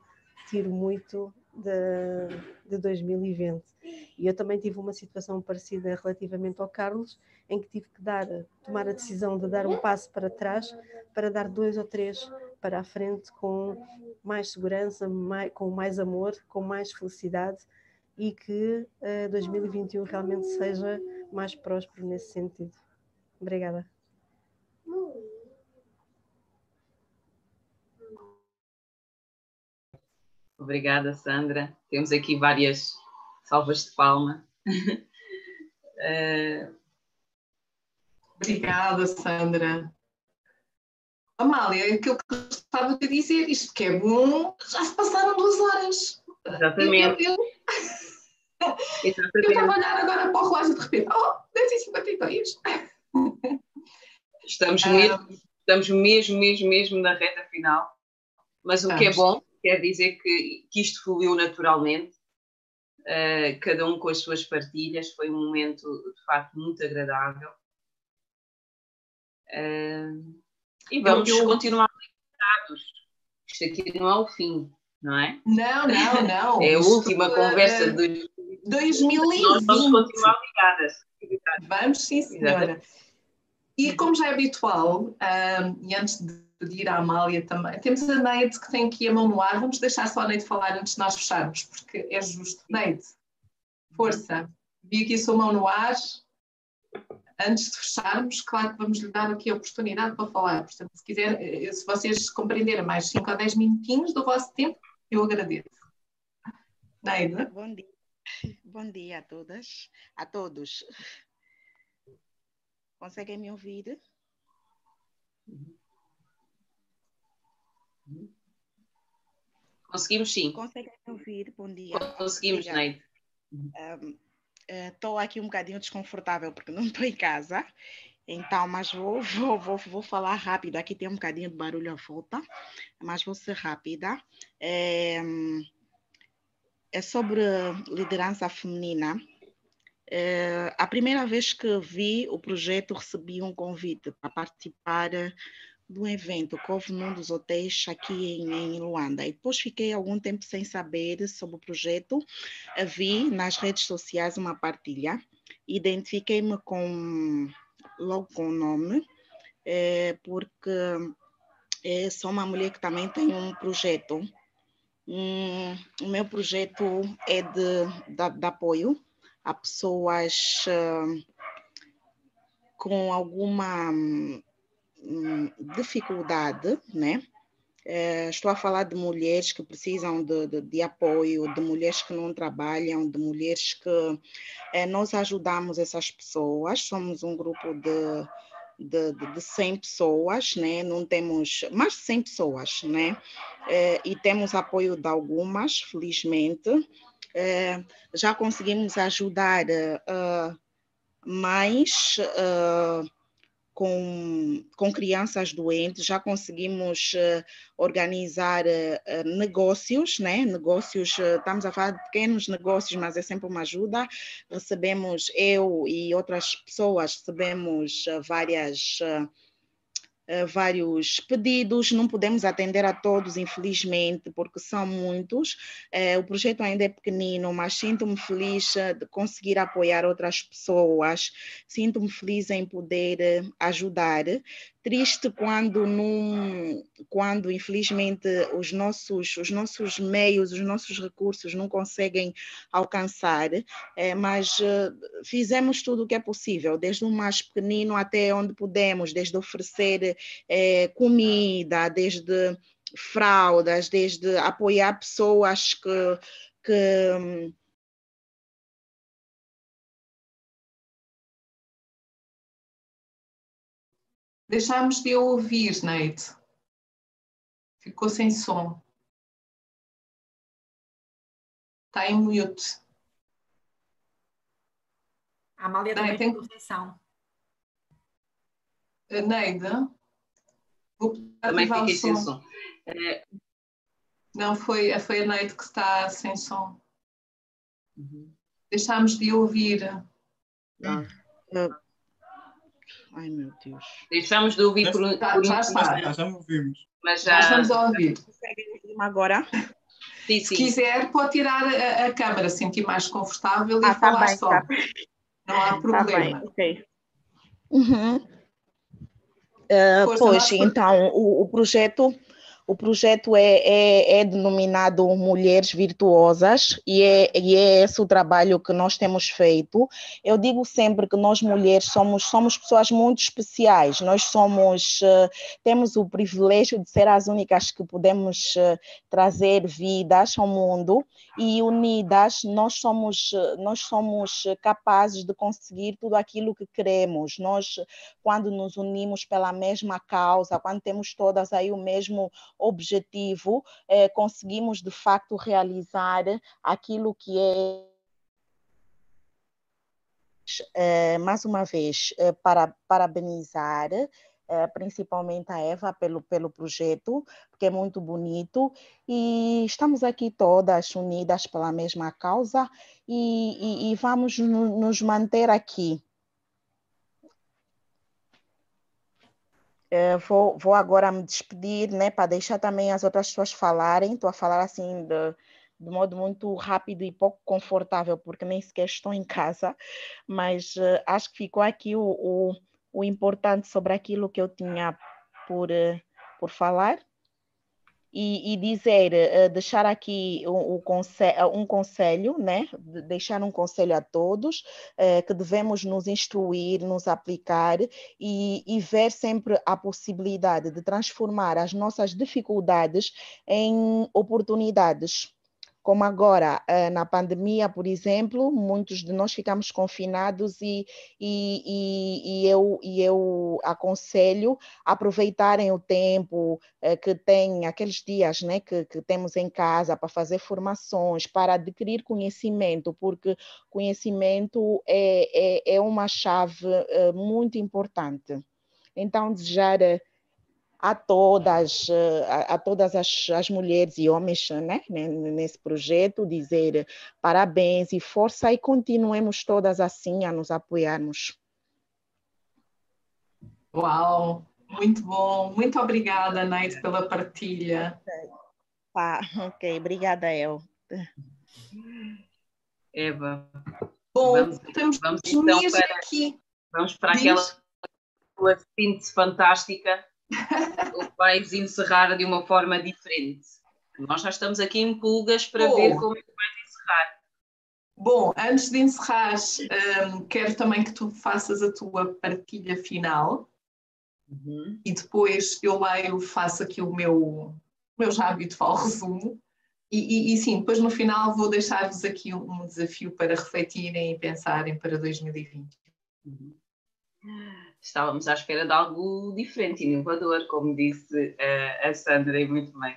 tiro muito de, de 2020. E eu também tive uma situação parecida relativamente ao Carlos, em que tive que dar, tomar a decisão de dar um passo para trás para dar dois ou três para a frente com mais segurança, mais, com mais amor, com mais felicidade e que uh, 2021 realmente seja mais próspero nesse sentido. Obrigada.
Obrigada, Sandra. Temos aqui várias salvas de palma.
uh... Obrigada, Sandra. Amália, aquilo que eu estava a dizer, isto que é bom, já se passaram duas horas.
Exatamente.
Eu, eu, eu, eu estava a olhar agora para o relógio de repente, oh, 10h52.
Estamos, ah. mesmo, estamos mesmo, mesmo, mesmo na reta final. Mas o que é bom quer dizer que, que isto fluiu naturalmente. Uh, cada um com as suas partilhas, foi um momento de facto muito agradável. Uh, e vamos eu... continuar ligados. Isto aqui não é o fim, não é?
Não, não, não.
é a última conversa de
2020.
Nós vamos continuar ligadas.
Vamos, sim, senhora. E como já é habitual, um, e antes de pedir à Amália também, temos a Neide que tem aqui a mão no ar. Vamos deixar só a Neide falar antes de nós fecharmos, porque é justo. Neide, força. Vi aqui a sua mão no ar antes de fecharmos, claro que vamos lhe dar aqui a oportunidade para falar. Portanto, se quiser, eh, se vocês compreenderem mais 5 ou 10 minutinhos do vosso tempo, eu agradeço. Neide.
Bom dia. Bom dia a todas, a todos. Conseguem me ouvir?
Conseguimos sim.
Conseguem ouvir? Bom dia.
Conseguimos, Neide.
Um, estou uh, aqui um bocadinho desconfortável porque não estou em casa, então, mas vou, vou, vou, vou falar rápido. Aqui tem um bocadinho de barulho à volta, mas vou ser rápida. É, é sobre liderança feminina. É, a primeira vez que vi o projeto, recebi um convite para participar de um evento que houve num dos hotéis aqui em, em, Luanda. E depois fiquei algum tempo sem saber sobre o projeto. Vi nas redes sociais uma partilha, identifiquei-me com logo com o nome, é, porque é, sou uma mulher que também tem um projeto. Um, o meu projeto é de, de, de apoio a pessoas uh, com alguma Hum, dificuldade, né? É, estou a falar de mulheres que precisam de, de, de, apoio, de mulheres que não trabalham, de mulheres que é, nós ajudamos essas pessoas. Somos um grupo de, de, de 100 pessoas, né? não temos mais de 100 pessoas, né? É, e temos apoio de algumas, felizmente. É, já conseguimos ajudar uh, mais. Uh, com, com crianças doentes, já conseguimos uh, organizar uh, negócios, né? Negócios, estamos a falar de pequenos negócios, mas é sempre uma ajuda. Recebemos, eu e outras pessoas, recebemos várias eh, vários pedidos, não podemos atender a todos, infelizmente, porque são muitos. Uh, o projeto ainda é pequenino, mas sinto-me feliz eh, de conseguir apoiar outras pessoas, sinto-me feliz em poder ajudar triste quando num, quando infelizmente os nossos os nossos meios os nossos recursos não conseguem alcançar é, mas uh, fizemos tudo o que é possível desde o mais pequenino até onde pudemos desde oferecer é, comida desde fraldas desde apoiar pessoas que que
Deixámos de ouvir, Neide. Ficou sem som. Está em mute.
A Amália também tem conexão.
Neide,
vou também fiquei sem som. É...
Não, foi, foi a Neide que está sem som. Uhum. Deixámos de ouvir.
Ah. Uh, Ai meu Deus.
Deixamos de ouvir por,
já,
por
já, está.
já, já ouvimos.
Mas já...
estamos a ouvir.
agora?
Sim, sim.
Se quiser, pode tirar a, a câmera, sentir mais confortável
ah,
e
tá
falar
bem,
só.
Tá.
Não há problema.
Tá bem, ok. Uhum. Uh, pois, então, o, o projeto o projeto é, é, é, denominado Mulheres Virtuosas e é, e é esse o trabalho que nós temos feito. Eu digo sempre que nós mulheres somos, somos pessoas muito especiais, nós somos, uh, temos o privilégio de ser as únicas que podemos uh, trazer vidas ao mundo e unidas nós somos, nós somos capazes de conseguir tudo aquilo que queremos. Nós, quando nos unimos pela mesma causa, quando temos todas aí o mesmo objetivo, eh, conseguimos de facto realizar aquilo que é eh, mais uma vez, eh, para parabenizar principalmente a Eva pelo, pelo projeto, porque é muito bonito, e estamos aqui todas unidas pela mesma causa e, e, e vamos no, nos manter aqui Uh, vou, vou agora me despedir, né, para deixar também as outras pessoas falarem. Estou a falar assim de, de modo muito rápido e pouco confortável, porque nem sequer estou em casa, mas uh, acho que ficou aqui o, o, o, importante sobre aquilo que eu tinha por, uh, por falar e, e dizer, uh, deixar aqui um, um, conselho, um conselho, né? De deixar um conselho a todos, uh, que devemos nos instruir, nos aplicar e, e, ver sempre a possibilidade de transformar as nossas dificuldades em oportunidades como agora eh, na pandemia, por exemplo, muitos de nós ficamos confinados e, e, e, e eu, e eu aconselho aproveitarem o tempo eh, que tem, aqueles dias né, que, que temos em casa para fazer formações, para adquirir conhecimento, porque conhecimento é, é, é uma chave eh, muito importante. Então, desejar a todas, eh, a, a todas as, as, mulheres e homens né, nesse projeto, dizer parabéns e força e continuemos todas assim a nos apoiarmos.
Uau, muito bom. Muito obrigada, Nath, pela partilha.
Tá, ok. Obrigada, El.
Eva.
Bom, vamos,
vamos então para,
aqui.
Vamos para Diz. aquela síntese fantástica vais encerrar de uma forma diferente. Nós já estamos aqui em pulgas para Bom, ver como é que vais encerrar.
Bom, antes de encerrar, um, quero também que tu faças a tua partilha final
uhum.
e depois eu leio, faço aqui o meu, eu já habitual resumo. E, e, e, sim, depois no final vou deixar-vos aqui um, um, desafio para refletirem e pensarem para 2020. Uhum.
Estávamos à espera de algo diferente, inovador, como disse uh, a Sandra, e muito bem.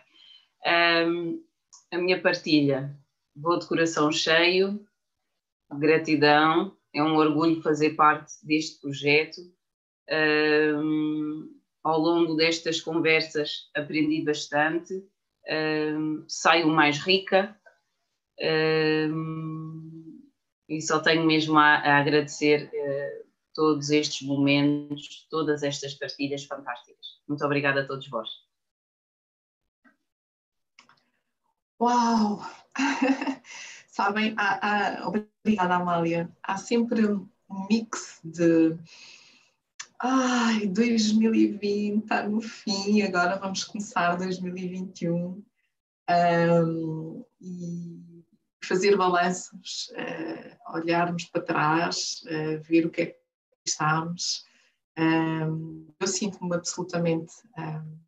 Um, a minha partilha, vou de coração cheio, gratidão, é um orgulho fazer parte deste projeto. Um, ao longo destas conversas aprendi bastante. Um, saio mais rica. Um, e só tenho mesmo a, a agradecer uh, todos estes momentos, todas estas partilhas fantásticas. Muito obrigada a todos vós.
Uau! Sabem, há, há, obrigada Amália. Há sempre um mix de Ai, 2020 está no fim, agora vamos começar 2021 um, e fazer balanços, uh, olharmos para trás, uh, ver o que é que estamos. Um, eu sinto-me absolutamente um,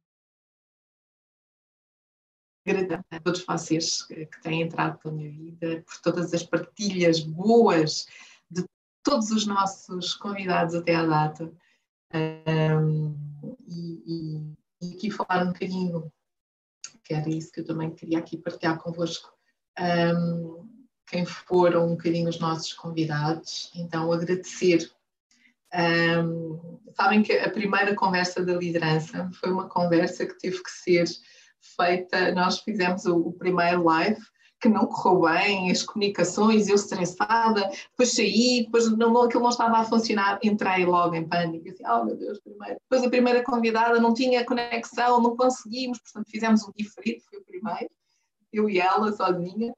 grata a todos vocês que têm entrado pela minha vida, por todas as partilhas boas de todos os nossos convidados até à data. Um, e, e, e, aqui falar um bocadinho, que era isso que eu também queria aqui partilhar convosco, um, quem foram um bocadinho os nossos convidados, então agradecer. Um, sabem que a primeira conversa da liderança foi uma conversa que teve que ser feita, nós fizemos o, o primeiro live que não correu bem, as comunicações, eu estressada, depois saí, depois não, aquilo não estava a funcionar, entrei logo em pânico, assim, oh meu Deus, primeiro. Depois a primeira convidada não tinha conexão, não conseguimos, portanto fizemos um diferente, foi o primeiro, eu e ela sozinha.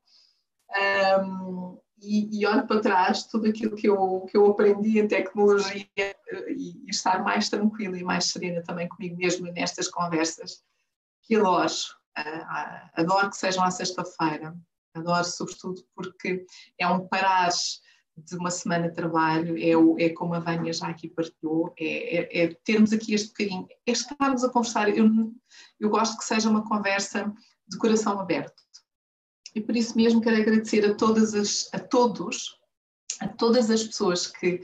Um, e, e olho para trás tudo aquilo que eu, que eu aprendi em tecnologia e, e estar mais tranquila e mais serena também comigo mesma nestas conversas, que adoro. Uh, adoro que sejam à sexta-feira, Adoro, sobretudo, porque é um parar de uma semana de trabalho, é, o, é como a Vânia já aqui partilhou, é, é, é, termos aqui este bocadinho, é estarmos a conversar. Eu, eu gosto que seja uma conversa de coração aberto. E por isso mesmo quero agradecer a, todas as, a todos, a todas as pessoas que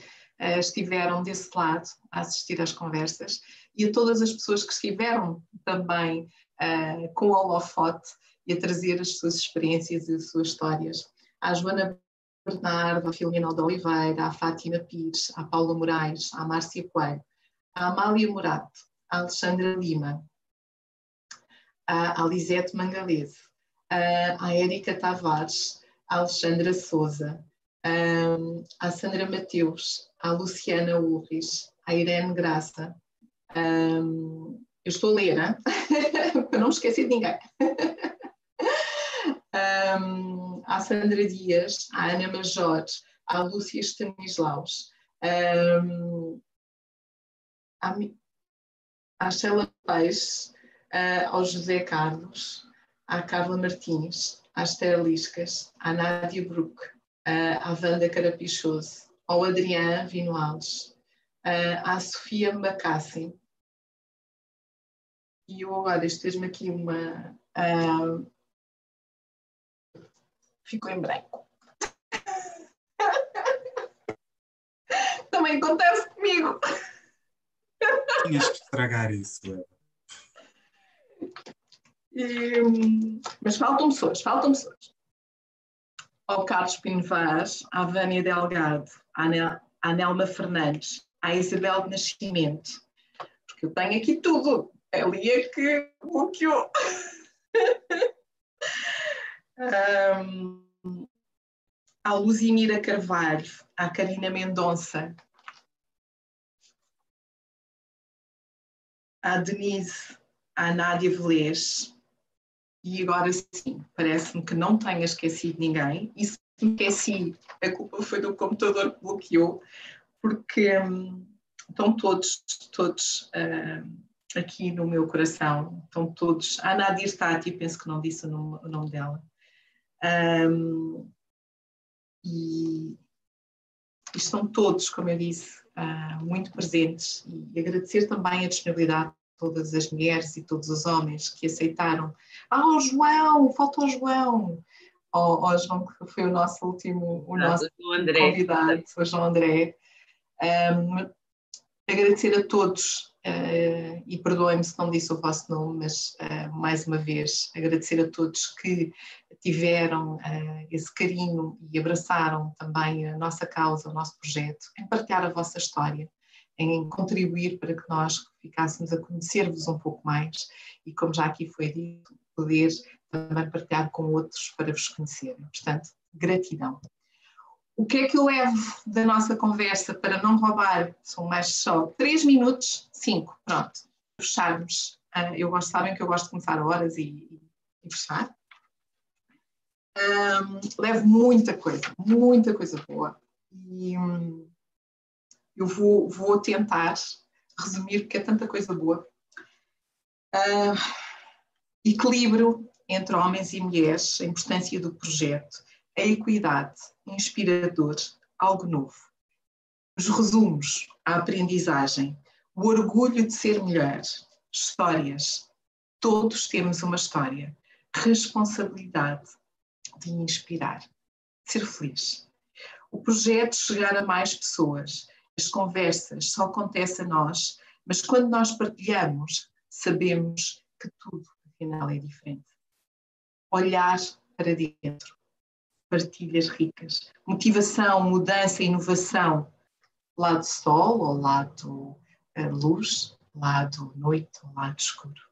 uh, estiveram desse lado a assistir às conversas e a todas as pessoas que estiveram também uh, com o holofote e a trazer as suas experiências e as suas histórias. À Joana Bernardo, à Filomena de Oliveira, à Fátima Pires, à Paula Moraes, à Márcia Coelho, à Amália Morato, à Alexandra Lima, à Lisete Mangalese, à Érica Tavares, à Alexandra Souza, à Sandra Mateus, à Luciana Urris, à Irene Graça. eu estou a ler, para não esquecer de ninguém. à Sandra Dias, à Ana Major, à Lúcia Stanislaus, à, à Sheila Peixe, uh, ao José Carlos, à Carla Martins, à Esther Liscas, à Nádia uh, à Wanda Carapichoso, ao Adriano Vinoales, à Sofia Macassi. E eu agora, isto fez-me aqui uma. Uh, ficou em branco. Também acontece comigo.
Tinhas que estragar isso, Eva.
Mas faltam pessoas, faltam pessoas. Ao Carlos Pino Vaz, à Vânia Delgado, à, Nel, à Nelma Fernandes, à Isabel de Nascimento, porque eu tenho aqui tudo. Ali é que bloqueou. um, à Luzimira Carvalho, à Karina Mendonça, à Denise, à Nádia Velez, e agora sim, parece-me que não tenha esquecido ninguém, e se me esqueci, a culpa foi do computador que bloqueou, porque hum, estão todos, todos hum, aqui no meu coração, estão todos, a Nadir aqui, penso que não disse o nome, o nome dela, um, e, estão todos, como eu disse, uh, muito presentes. E agradecer também a disponibilidade de todas as mulheres e todos os homens que aceitaram. Ah, o João, faltou o João. O, João, que foi o nosso último o nosso convidado, o João André. Um, agradecer a todos uh, e perdoem-me se não disse o vosso nome, mas uh, mais uma vez agradecer a todos que tiveram uh, esse carinho e abraçaram também a nossa causa, o nosso projeto, em partilhar a vossa história, em contribuir para que nós ficássemos a conhecer-vos um pouco mais e, como já aqui foi dito, poder também partilhar com outros para vos conhecerem. Portanto, gratidão. O que é que eu levo da nossa conversa para não roubar? São mais só três minutos, cinco, pronto. Fecharmos. Uh, eu gosto, sabem que eu gosto de começar horas e, e fechar. Um, levo muita coisa, muita coisa boa. E um, eu vou, vou tentar resumir, porque é tanta coisa boa. Uh, equilíbrio entre homens e mulheres, a importância do projeto, a equidade, inspirador, algo novo. Os resumos, a aprendizagem, o orgulho de ser mulher, histórias. Todos temos uma história. Responsabilidade de inspirar, ser feliz. O projeto chegar a mais pessoas. As conversas só acontecem a nós, mas quando nós partilhamos, sabemos que tudo, afinal, é diferente. Olhar para dentro, partilhas ricas. Motivação, mudança, inovação. Lado sol ou lado uh, luz, lado noite ou lado escuro.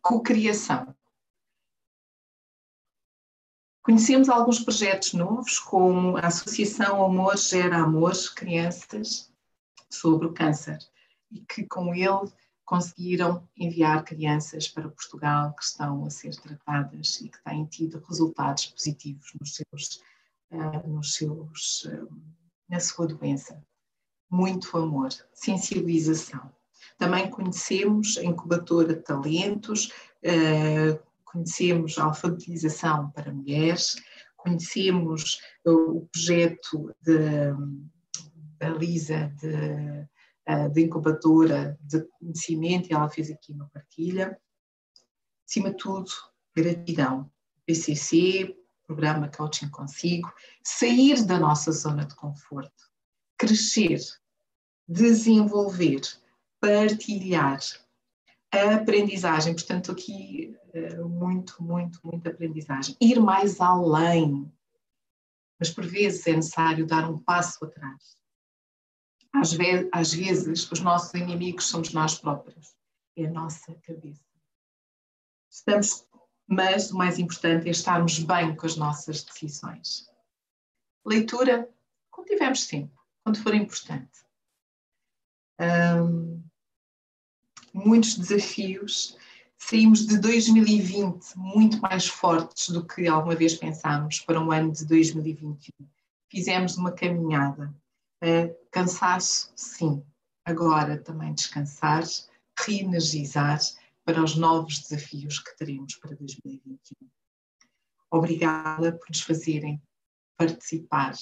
Cocriação. Conhecemos alguns projetos novos, como a Associação Amor Gera Amor Crianças sobre o câncer, e que com ele conseguiram enviar crianças para Portugal que estão a ser tratadas e que têm tido resultados positivos nos seus, uh, nos seus, uh, na sua doença. Muito amor, sensibilização. Também conhecemos a incubadora de talentos, uh, conhecemos a alfabetização para mulheres, conhecemos o projeto da Lisa de de incubadora de conhecimento, e ela fez aqui uma partilha. Acima de tudo, gratidão. PCC, programa Coaching Consigo, sair da nossa zona de conforto, crescer, desenvolver, partilhar, a aprendizagem, portanto, aqui eh, muito, muito, muita aprendizagem. Ir mais além, mas por vezes é necessário dar um passo atrás às, ve às vezes, os nossos inimigos somos nós próprios, é a nossa cabeça. Estamos, mas o mais importante é estarmos bem com as nossas decisões. Leitura, quando tivermos tempo, quando for importante. Muitos desafios. Saímos de 2020 muito mais fortes do que alguma vez pensámos para um ano de 2021. Fizemos uma caminhada Uh, cansaço, sim. Agora também descansar, reenergizar para os novos desafios que teremos para 2021. Obrigada por nos fazerem participar.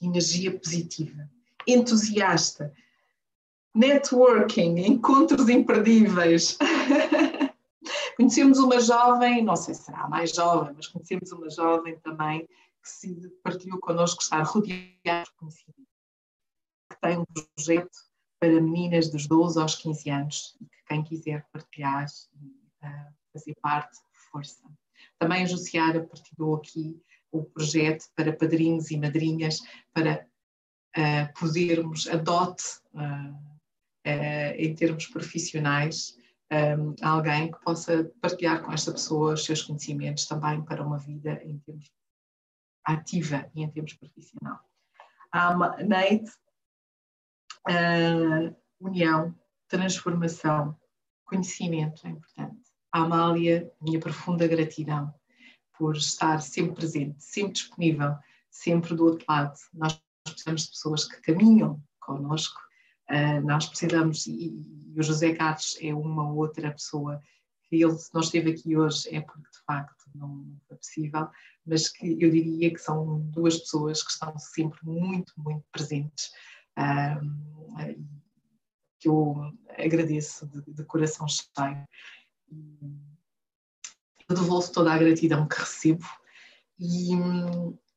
Energia positiva, entusiasta, networking, encontros imperdíveis. conhecemos uma jovem, não sei se será mais jovem, mas conhecemos uma jovem também que se partilhou connosco estar rodeada de conhecimento tem um projeto para meninas dos 12 aos 15 anos que quem quiser partilhar e uh, fazer parte, força. Também a Jussiara partilhou aqui o projeto para padrinhos e madrinhas para uh, podermos, adote uh, em termos profissionais, um, alguém que possa partilhar com esta pessoa os seus conhecimentos também para uma vida em termos ativa e em termos profissional. A Neide uh, união, transformação, conhecimento é importante. A Amália, minha profunda gratidão por estar sempre presente, sempre disponível, sempre do outro lado. Nós precisamos de pessoas que caminham connosco, uh, nós precisamos, e, e, o José Carlos é uma outra pessoa que ele, não esteve aqui hoje, é porque de facto não foi possível, mas que eu diria que são duas pessoas que estão sempre muito, muito presentes que eu agradeço de, de coração cheio. Eu devolvo toda a gratidão que recebo e,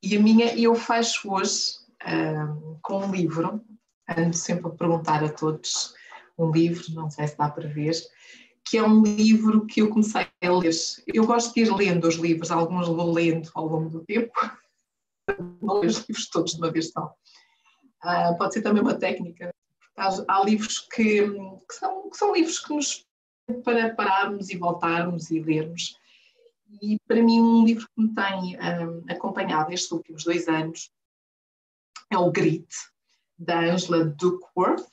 e a minha, eu faço hoje uh, com um livro, ando sempre a perguntar a todos um livro, não sei se dá para ver, que é um livro que eu comecei a ler. Eu gosto de ir lendo os livros, alguns vou lendo ao longo do tempo, não leio os livros todos de uma vez só. Uh, pode ser também uma técnica. Há, há livros que, que, são, que são livros que nos para pararmos e voltarmos e lermos. E para mim, um livro que me tem um, acompanhado estes últimos dois anos é o Grit, da Angela Duckworth,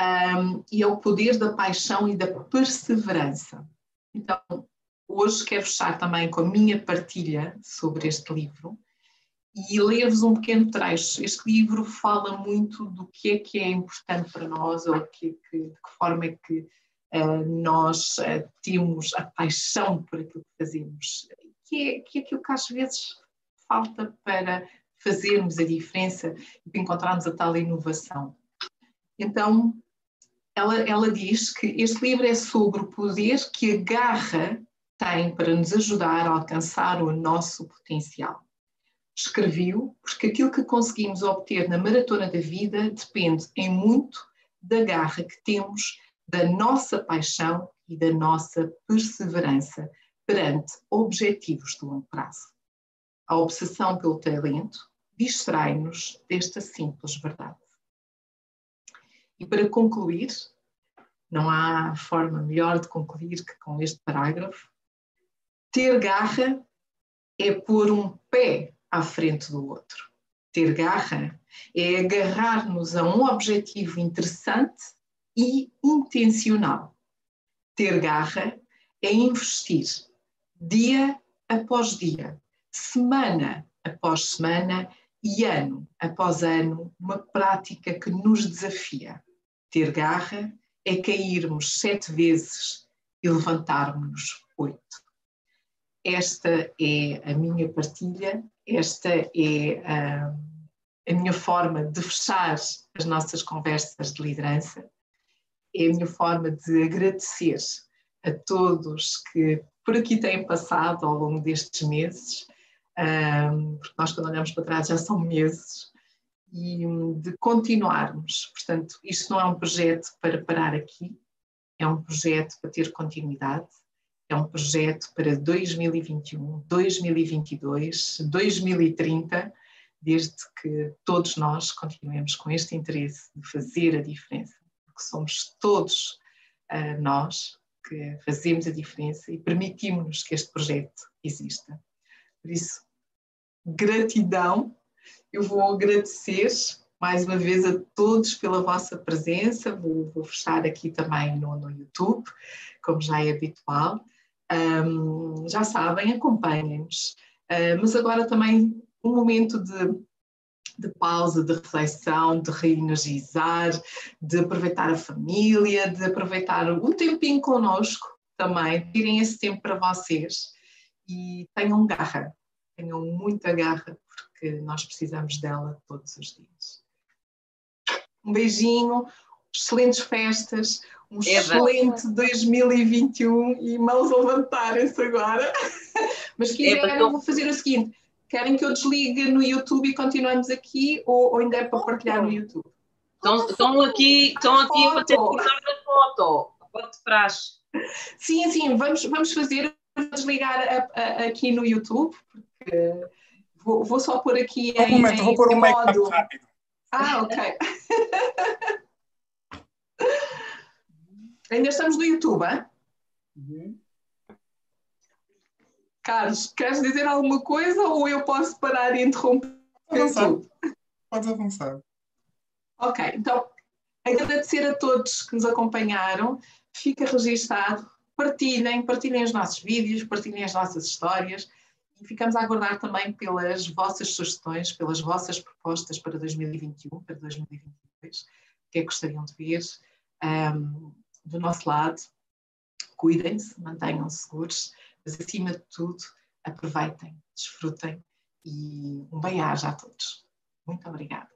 um, e é o poder da paixão e da perseverança. Então, hoje quero fechar também com a minha partilha sobre este livro e ler-vos um pequeno trecho. Este livro fala muito do que é que é importante para nós, ou que, que, de que forma é que uh, nós uh, temos a paixão por aquilo que fazemos, que é, que é aquilo que às vezes falta para fazermos a diferença e para encontrarmos a tal inovação. Então, ela, ela diz que este livro é sobre o poder que a garra tem para nos ajudar a alcançar o nosso potencial. Escrevi-o porque aquilo que conseguimos obter na maratona da vida depende em muito da garra que temos, da nossa paixão e da nossa perseverança perante objetivos de longo prazo. A obsessão pelo talento distrai-nos desta simples verdade. E para concluir, não há forma melhor de concluir que com este parágrafo, ter garra é pôr um pé à frente do outro. Ter garra é agarrar-nos a um objetivo interessante e intencional. Ter garra é investir dia após dia, semana após semana e ano após ano, uma prática que nos desafia. Ter garra é cairmos sete vezes e levantarmos oito. Esta é a minha partilha, esta é a, a minha forma de fechar as nossas conversas de liderança, é a minha forma de agradecer a todos que por aqui têm passado ao longo destes meses, porque nós quando olhamos para trás já são meses, e de continuarmos. Portanto, isto não é um projeto para parar aqui, é um projeto para ter continuidade, é um projeto para 2021, 2022, 2030, desde que todos nós continuemos com este interesse de fazer a diferença, porque somos todos uh, nós que fazemos a diferença e permitimos-nos que este projeto exista. Por isso, gratidão eu vou agradecer mais uma vez a todos pela vossa presença. Vou, vou fechar aqui também no, no, YouTube, como já é habitual. Um, já sabem, acompanhem-nos. Uh, mas agora também um momento de, de pausa, de reflexão, de reenergizar, de aproveitar a família, de aproveitar um tempinho connosco também. Tirem esse tempo para vocês e tenham garra, tenham muita garra porque nós precisamos dela todos os dias. Um beijinho, excelentes festas, um Eva. excelente 2021 e mãos a levantarem-se agora. Mas quiserem, eu vou fazer o seguinte: querem que eu desligue no YouTube e continuamos aqui ou, ou ainda é para partilhar no YouTube?
Estão, estão aqui, estão aqui a fazer a foto, a foto de praxe.
Sim, sim, vamos, vamos fazer, vou desligar a, a, aqui no YouTube, porque Vou, vou só pôr aqui
um em, momento, em, vou pôr um modo. rápido.
Ah, ok. Ainda estamos no YouTube, hein? Uhum. Carlos, queres dizer alguma coisa ou eu posso parar e interromper
tudo? Podes avançar.
Ok, então agradecer a todos que nos acompanharam. Fica registado. Partilhem, partilhem os nossos vídeos, partilhem as nossas histórias e ficamos a aguardar também pelas vossas sugestões, pelas vossas propostas para 2021, para 2022, o que é que gostariam de ver. Um, do nosso lado, cuidem-se, mantenham-se seguros, mas acima de tudo, aproveitem, desfrutem e um bem-aja a todos. Muito obrigada.